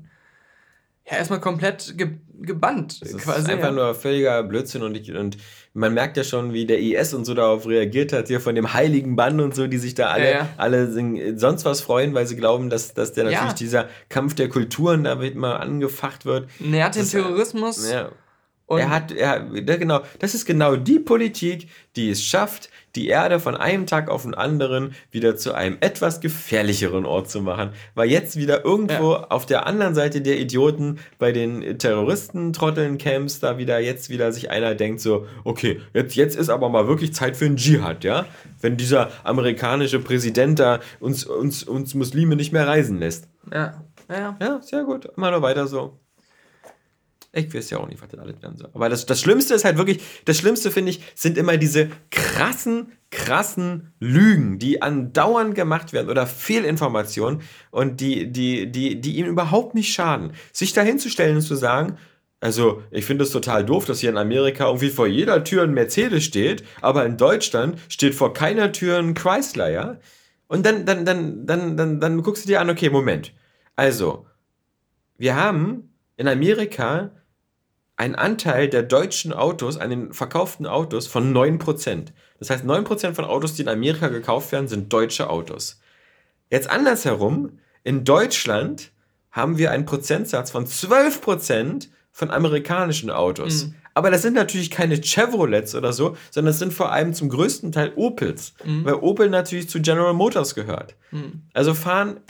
A: ja, erstmal komplett ge gebannt.
B: Das quasi, ist einfach ja. nur völliger Blödsinn und, ich, und man merkt ja schon, wie der IS und so darauf reagiert hat, hier von dem heiligen Bann und so, die sich da alle, ja, ja. alle sonst was freuen, weil sie glauben, dass, dass der natürlich dieser Kampf der Kulturen damit mal angefacht wird.
A: Hat den Terrorismus. Ja.
B: Und er hat, er, genau, das ist genau die Politik, die es schafft, die Erde von einem Tag auf den anderen wieder zu einem etwas gefährlicheren Ort zu machen. Weil jetzt wieder irgendwo ja. auf der anderen Seite der Idioten bei den Terroristen-Trotteln-Camps da wieder jetzt wieder sich einer denkt so, okay, jetzt, jetzt ist aber mal wirklich Zeit für einen Dschihad, ja? Wenn dieser amerikanische Präsident da uns, uns, uns Muslime nicht mehr reisen lässt. Ja, ja. Ja, sehr gut. Immer nur weiter so. Ich weiß ja auch nicht, was das alles werden soll. Aber das, das Schlimmste ist halt wirklich, das Schlimmste finde ich, sind immer diese krassen, krassen Lügen, die andauernd gemacht werden oder Fehlinformationen und die, die, die, die ihm überhaupt nicht schaden. Sich dahinzustellen und zu sagen, also, ich finde es total doof, dass hier in Amerika irgendwie vor jeder Tür ein Mercedes steht, aber in Deutschland steht vor keiner Tür ein Chrysler, ja? Und dann, dann, dann, dann, dann, dann guckst du dir an, okay, Moment. Also, wir haben in Amerika einen Anteil der deutschen Autos an den verkauften Autos von 9%. Das heißt, 9% von Autos, die in Amerika gekauft werden, sind deutsche Autos. Jetzt andersherum, in Deutschland haben wir einen Prozentsatz von 12% von amerikanischen Autos. Mhm. Aber das sind natürlich keine Chevrolets oder so, sondern es sind vor allem zum größten Teil Opels, mhm. weil Opel natürlich zu General Motors gehört. Mhm. Also fahren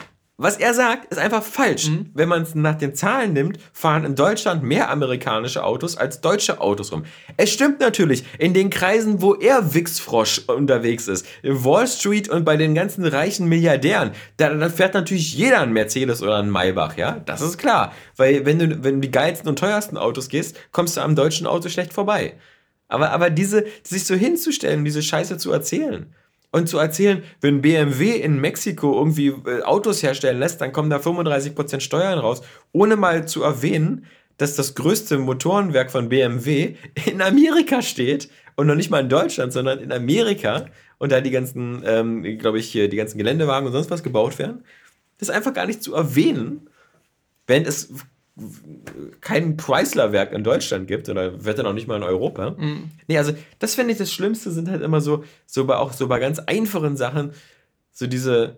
B: was er sagt, ist einfach falsch. Mhm. Wenn man es nach den Zahlen nimmt, fahren in Deutschland mehr amerikanische Autos als deutsche Autos rum. Es stimmt natürlich, in den Kreisen, wo er Wichsfrosch unterwegs ist, in Wall Street und bei den ganzen reichen Milliardären, da, da fährt natürlich jeder ein Mercedes oder ein Maybach, ja? Das ist klar. Weil wenn du, wenn du die geilsten und teuersten Autos gehst, kommst du am deutschen Auto schlecht vorbei. Aber, aber diese, sich so hinzustellen, diese Scheiße zu erzählen, und zu erzählen, wenn BMW in Mexiko irgendwie äh, Autos herstellen lässt, dann kommen da 35% Steuern raus, ohne mal zu erwähnen, dass das größte Motorenwerk von BMW in Amerika steht und noch nicht mal in Deutschland, sondern in Amerika und da die ganzen, ähm, glaube ich, die ganzen Geländewagen und sonst was gebaut werden. Das ist einfach gar nicht zu erwähnen, wenn es kein Chrysler-Werk in Deutschland gibt oder wird dann auch nicht mal in Europa. Mhm. Nee, also das finde ich das Schlimmste sind halt immer so, so bei auch so bei ganz einfachen Sachen, so diese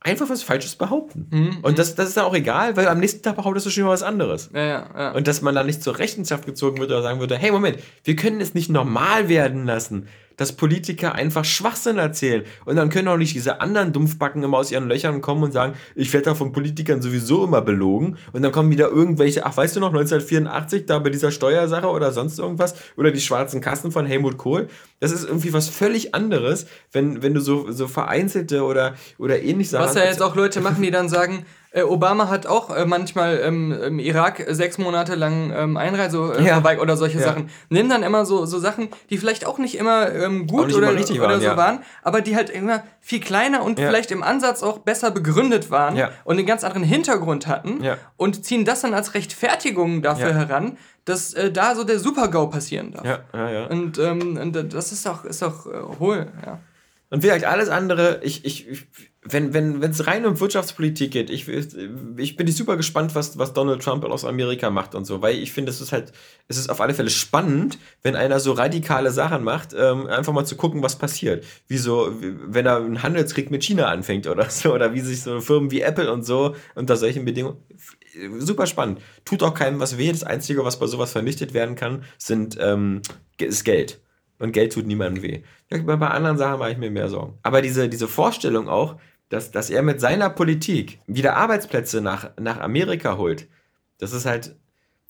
B: einfach was Falsches behaupten. Mhm. Und das, das ist dann auch egal, weil am nächsten Tag behauptest du schon mal was anderes. Ja, ja, ja. Und dass man da nicht zur Rechenschaft gezogen wird oder sagen würde, hey Moment, wir können es nicht normal werden lassen, dass Politiker einfach Schwachsinn erzählen. Und dann können auch nicht diese anderen Dumpfbacken immer aus ihren Löchern kommen und sagen, ich werde da von Politikern sowieso immer belogen. Und dann kommen wieder irgendwelche, ach, weißt du noch, 1984, da bei dieser Steuersache oder sonst irgendwas, oder die schwarzen Kassen von Helmut Kohl. Das ist irgendwie was völlig anderes, wenn, wenn du so, so vereinzelte oder, oder ähnlich
A: Sachen. Was ja jetzt auch Leute machen, die dann sagen, Obama hat auch äh, manchmal ähm, im Irak sechs Monate lang ähm, Einreise äh, ja. oder solche ja. Sachen. Nimm dann immer so, so Sachen, die vielleicht auch nicht immer ähm, gut nicht oder, immer oder waren, so ja. waren, aber die halt immer viel kleiner und vielleicht im Ansatz auch besser begründet waren und einen ganz anderen Hintergrund hatten und ziehen das dann als Rechtfertigung dafür heran, dass äh, da so der Super-GAU passieren darf. Ja, ja, ja. Und, ähm, und das ist auch, ist auch äh, hohl, ja.
B: Und wie gesagt, alles andere, ich, ich, wenn wenn wenn, es rein um Wirtschaftspolitik geht, ich, ich bin super gespannt, was, was Donald Trump aus Amerika macht und so, weil ich finde, es ist halt, es ist auf alle Fälle spannend, wenn einer so radikale Sachen macht, ähm, einfach mal zu gucken, was passiert. Wie so, wenn er einen Handelskrieg mit China anfängt oder so, oder wie sich so Firmen wie Apple und so unter solchen Bedingungen super spannend. Tut auch keinem was weh. Das Einzige, was bei sowas vernichtet werden kann, sind, ähm, ist Geld. Und Geld tut niemandem weh. Bei anderen Sachen mache ich mir mehr Sorgen. Aber diese, diese Vorstellung auch, dass, dass er mit seiner Politik wieder Arbeitsplätze nach, nach Amerika holt, das ist halt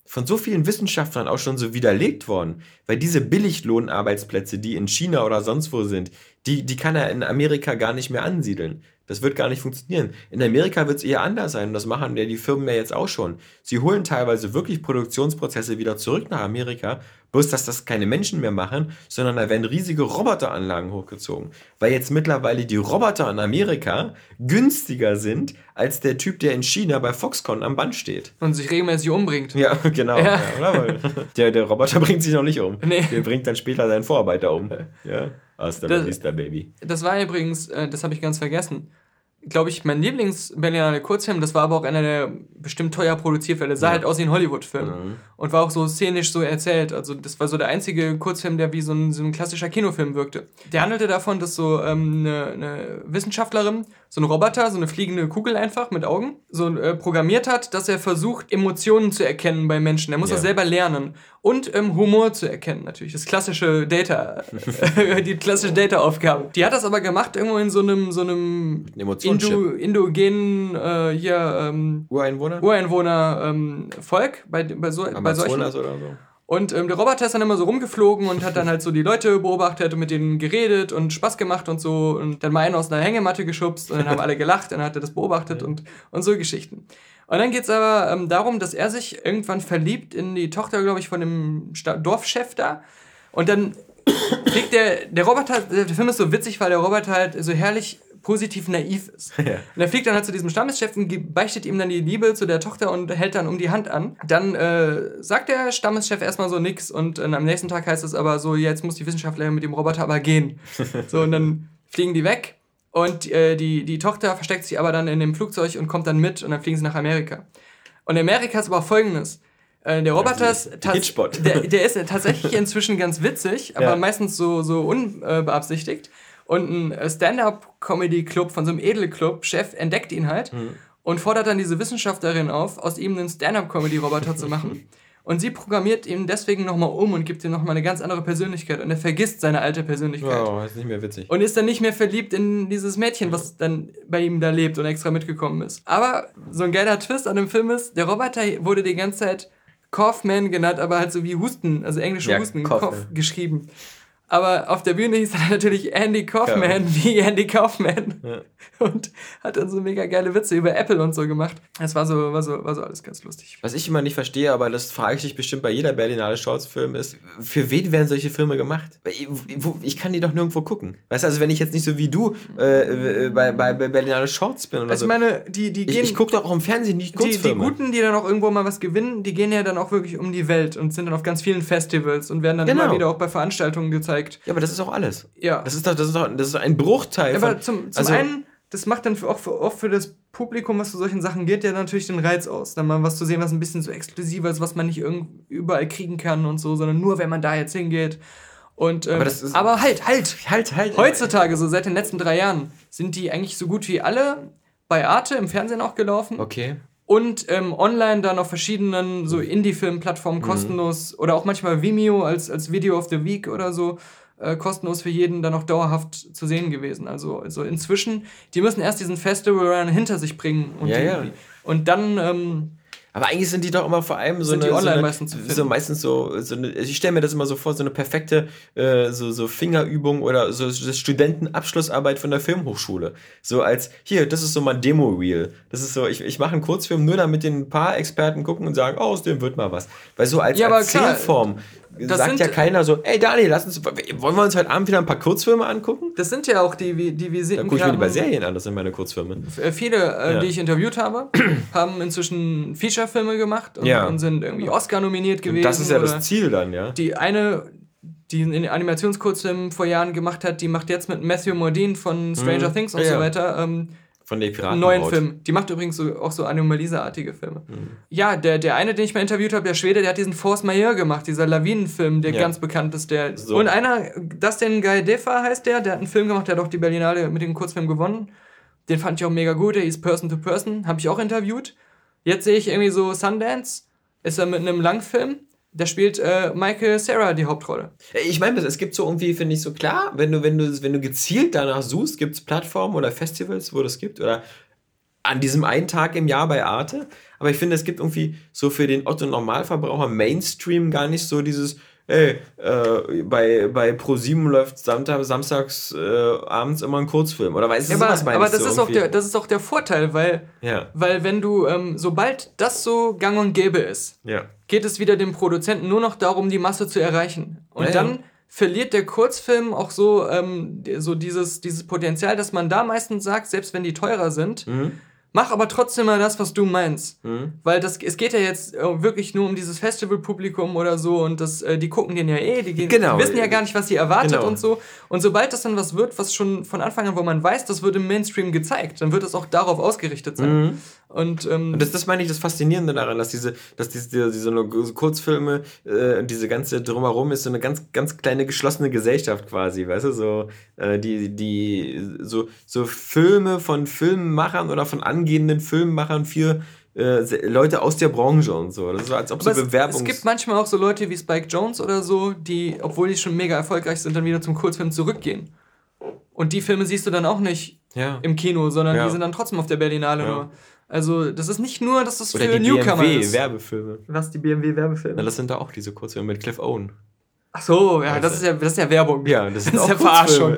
B: von so vielen Wissenschaftlern auch schon so widerlegt worden. Weil diese Billiglohnarbeitsplätze, die in China oder sonst wo sind, die, die kann er in Amerika gar nicht mehr ansiedeln. Das wird gar nicht funktionieren. In Amerika wird es eher anders sein und das machen ja die Firmen ja jetzt auch schon. Sie holen teilweise wirklich Produktionsprozesse wieder zurück nach Amerika, bloß dass das keine Menschen mehr machen, sondern da werden riesige Roboteranlagen hochgezogen. Weil jetzt mittlerweile die Roboter in Amerika günstiger sind als der Typ, der in China bei Foxconn am Band steht.
A: Und sich regelmäßig umbringt.
B: Ja, genau. Ja. Ja, der, der Roboter bringt sich noch nicht um. Nee. Der bringt dann später seinen Vorarbeiter um. Ja. Hasta la vista,
A: Baby. Das war übrigens, äh, das habe ich ganz vergessen glaube ich, mein Lieblings-Berlinale Kurzfilm. Das war aber auch einer der bestimmt teuer Produzierfälle. Sah ja. halt aus wie ein Hollywood-Film. Mhm. Und war auch so szenisch so erzählt. Also, das war so der einzige Kurzfilm, der wie so ein, so ein klassischer Kinofilm wirkte. Der handelte davon, dass so ähm, eine, eine Wissenschaftlerin so ein Roboter, so eine fliegende Kugel einfach mit Augen, so äh, programmiert hat, dass er versucht, Emotionen zu erkennen bei Menschen. Er muss ja. das selber lernen. Und ähm, Humor zu erkennen, natürlich. Das klassische Data, die klassische Data-Aufgabe. Die hat das aber gemacht irgendwo in so einem, so einem Indo, indogenen äh, hier, ähm, Ureinwohner, Ureinwohner ähm, Volk bei, bei, so, bei solchen. Oder so. Und ähm, der Roboter ist dann immer so rumgeflogen und hat dann halt so die Leute beobachtet und mit denen geredet und Spaß gemacht und so. Und dann mal einen aus einer Hängematte geschubst und dann haben alle gelacht, dann hat er das beobachtet und, und so Geschichten. Und dann geht es aber ähm, darum, dass er sich irgendwann verliebt in die Tochter, glaube ich, von dem Sta Dorfchef da. Und dann kriegt der, der Roboter, der Film ist so witzig, weil der Roboter halt so herrlich positiv naiv ist. Ja. Und er fliegt dann halt zu diesem Stammechef und beichtet ihm dann die Liebe zu der Tochter und hält dann um die Hand an. Dann äh, sagt der Stammechef erstmal so nix und äh, am nächsten Tag heißt es aber so, jetzt muss die Wissenschaftlerin mit dem Roboter aber gehen. so, und dann fliegen die weg und äh, die, die Tochter versteckt sich aber dann in dem Flugzeug und kommt dann mit und dann fliegen sie nach Amerika. Und in Amerika ist aber folgendes. Äh, der Roboter ist, der, der ist tatsächlich inzwischen ganz witzig, aber ja. meistens so, so unbeabsichtigt. Und ein Stand-up-Comedy-Club von so einem Edelclub-Chef entdeckt ihn halt mhm. und fordert dann diese Wissenschaftlerin auf, aus ihm einen Stand-up-Comedy-Roboter zu machen. Und sie programmiert ihn deswegen nochmal um und gibt ihm nochmal eine ganz andere Persönlichkeit. Und er vergisst seine alte Persönlichkeit.
B: Wow, ist nicht mehr witzig.
A: Und ist dann nicht mehr verliebt in dieses Mädchen, was dann bei ihm da lebt und extra mitgekommen ist. Aber so ein geiler Twist an dem Film ist, der Roboter wurde die ganze Zeit Kaufman genannt, aber halt so wie Husten, also englische ja, Husten, Kauf geschrieben. Aber auf der Bühne hieß er natürlich Andy Kaufman, ja. wie Andy Kaufman. Ja. Und hat dann so mega geile Witze über Apple und so gemacht. Es war so, war so, war so alles ganz lustig.
B: Was ich immer nicht verstehe, aber das frage ich dich bestimmt bei jeder Berlinale Shorts-Film ist, für wen werden solche Filme gemacht? Ich kann die doch nirgendwo gucken. Weißt du, also wenn ich jetzt nicht so wie du äh, äh bei, bei, Berlinale Shorts bin oder also
A: so. Ich meine, die, die
B: gehen... Ich, ich gucke doch auch im Fernsehen nicht
A: Kurzfilme. Die, die Guten, die dann auch irgendwo mal was gewinnen, die gehen ja dann auch wirklich um die Welt und sind dann auf ganz vielen Festivals und werden dann genau. immer wieder auch bei Veranstaltungen gezeigt gezeigt.
B: Ja, aber das ist auch alles. Ja. Das ist doch, das ist doch das ist ein Bruchteil.
A: Aber von, zum, zum also, einen, das macht dann auch für, auch für das Publikum, was zu solchen Sachen geht, ja natürlich den Reiz aus. Dann mal was zu sehen, was ein bisschen so exklusiver ist, was man nicht überall kriegen kann und so, sondern nur, wenn man da jetzt hingeht. Und, ähm, aber, ist, aber, halt, halt, halt, halt. Heutzutage, so seit den letzten drei Jahren, sind die eigentlich so gut wie alle bei Arte im Fernsehen auch gelaufen. Okay und ähm, online dann auf verschiedenen so Indie-Film-Plattformen mhm. kostenlos oder auch manchmal Vimeo als, als Video of the Week oder so äh, kostenlos für jeden dann auch dauerhaft zu sehen gewesen. Also, also inzwischen, die müssen erst diesen Festival Run hinter sich bringen und,
B: ja, ja.
A: und dann ähm,
B: Aber eigentlich sind die doch immer vor allem so
A: sind
B: eine,
A: die online
B: so, eine,
A: meistens,
B: so meistens so, so eine, ich stelle mir das immer so vor, so eine perfekte äh, so, so Fingerübung oder so, so Studentenabschlussarbeit von der Filmhochschule. So als, hier, das ist so mein Demo-Reel. Das ist so, ich, ich mache einen Kurzfilm nur damit den ein paar Experten gucken und sagen, oh, aus dem wird mal was. Weil so als ja, Erzählform das sagt ja keiner so, ey Daniel, lass uns, wollen wir uns heute Abend wieder ein paar Kurzfilme angucken?
A: Das sind ja auch die, die wir
B: sehen. Da gucke ich mir lieber Serien an, das sind meine Kurzfilme.
A: Äh, viele, äh, ja. die ich interviewt habe, haben inzwischen Feature-Filme gemacht und, ja. und, sind irgendwie Oscar nominiert gewesen. Und
B: das ist ja das Ziel dann, ja.
A: Die eine, die einen Animationskurzfilm vor Jahren gemacht hat, die macht jetzt mit Matthew Modine von Stranger mhm. Things und ja. so weiter. Ähm,
B: von den Piraten.
A: Neuen Film. Die macht übrigens so, auch so Anomalisa-artige Filme. Mhm. Ja, der, der eine, den ich mal interviewt habe, der Schwede, der hat diesen Force Majeure gemacht, dieser Lawinenfilm, der ja. ganz bekannt ist. Der, so. Und einer, Dustin Gaedefa heißt der, der hat einen Film gemacht, der hat auch die Berlinale mit dem Kurzfilm gewonnen. Den fand ich auch mega gut, der hieß Person to Person, habe ich auch interviewt. Jetzt sehe ich irgendwie so Sundance, ist er mit einem Langfilm da spielt äh, Michael Sarah die Hauptrolle.
B: Ich meine, es gibt so irgendwie, finde ich, so klar, wenn du, wenn du, wenn du gezielt danach suchst, gibt es Plattformen oder Festivals, wo das gibt, oder an diesem einen Tag im Jahr bei Arte. Aber ich finde, es gibt irgendwie so für den Otto-Normalverbraucher Mainstream gar nicht so dieses, ey, äh, bei, bei Pro7 läuft Samstag, samstags äh, abends immer ein Kurzfilm. Oder weißt du,
A: ja, aber, aber das, so ist auch der, das ist auch der Vorteil, weil, ja. weil wenn du, ähm, sobald das so gang und gäbe ist, ja. geht es wieder dem Produzenten nur noch darum, die Masse zu erreichen. Und ja, dann verliert der Kurzfilm auch so, ähm, so dieses, dieses Potenzial, dass man da meistens sagt, selbst wenn die teurer sind, mhm Mach aber trotzdem mal das, was du meinst. Mhm. Weil das, es geht ja jetzt äh, wirklich nur um dieses Festivalpublikum oder so und das, äh, die gucken den ja eh, die, gehen, genau. die wissen ja gar nicht, was sie erwartet genau. und so. Und sobald das dann was wird, was schon von Anfang an, wo man weiß, das wird im Mainstream gezeigt, dann wird es auch darauf ausgerichtet sein. Mhm. Und, ähm,
B: das, das meine ich das Faszinierende daran, dass diese, dass diese, diese, diese Kurzfilme äh, diese ganze drumherum ist so eine ganz, ganz kleine geschlossene Gesellschaft quasi, weißt du, so äh, die, die so, so Filme von Filmemachern oder von angehenden Filmemachern für äh, Leute aus der Branche und so. Das ist so, als ob so
A: Bewerbung. Es, es gibt manchmal auch so Leute wie Spike Jones oder so, die, obwohl die schon mega erfolgreich sind, dann wieder zum Kurzfilm zurückgehen. Und die Filme siehst du dann auch nicht ja. im Kino, sondern ja. die sind dann trotzdem auf der Berlinale ja. nur. Also, das ist nicht nur, dass das Oder für die Newcomer BMW ist.
B: Werbefilme.
A: Was, die BMW-Werbefilme?
B: Na, das sind da auch diese Kurzfilme mit Cliff Owen.
A: Ach so, ja, das ist ja, das ist ja Werbung.
B: Ja, das ist, das
A: ist ja Verarschung.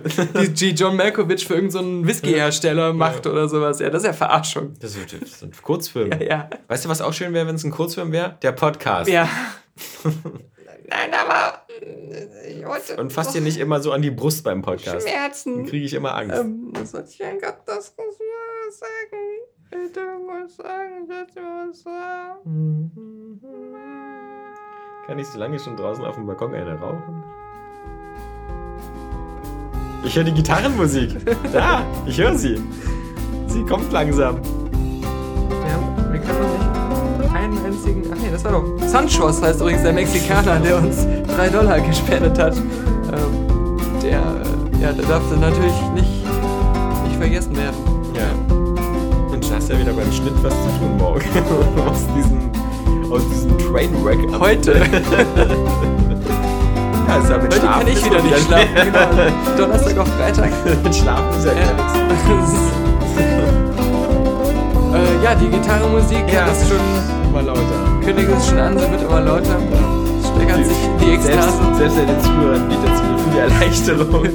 A: Die, John Malkovich für irgendeinen so Whisky-Hersteller macht ja. oder sowas. Ja, das ist ja Verarschung.
B: Das sind, das sind Kurzfilme.
A: Ja, ja.
B: Weißt du, was auch schön wäre, wenn es ein Kurzfilm wäre? Der Podcast.
A: Ja. Nein, aber ich wollte.
B: Und fass dir nicht immer so an die Brust beim Podcast.
A: Schmerzen.
B: Dann kriege ich immer Angst.
A: Ähm, was soll ich ein Gott das muss man sagen? Ich muss sagen, ich muss sagen.
B: Kann ich so lange schon draußen auf dem Balkon eine rauchen? Ich höre die Gitarrenmusik. Da, ich höre sie. Sie kommt langsam.
A: Ja, wir können nicht einen einzigen. Ach nee, das war doch. Sanchos heißt übrigens der Mexikaner, der uns 3 Dollar gespendet hat. Ähm, der, ja, der darf natürlich nicht, nicht vergessen werden.
B: Ja. Ja wieder beim Schnitt was zu tun morgen. aus diesem aus diesem Trainwreck.
A: Heute. ja,
B: ist ja mit
A: Heute kann ich wieder nicht schlafen. genau. Donnerstag auf Freitag.
B: mit Schlafen ist ja,
A: äh, ja, die Gitarrenmusik,
B: ja,
A: ist schon
B: immer lauter.
A: Kündigt es schon an, sie wird immer lauter. Steckert die, sich die Ekstase.
B: Selbst, selbst der den Zuhörern bietet es die Erleichterung.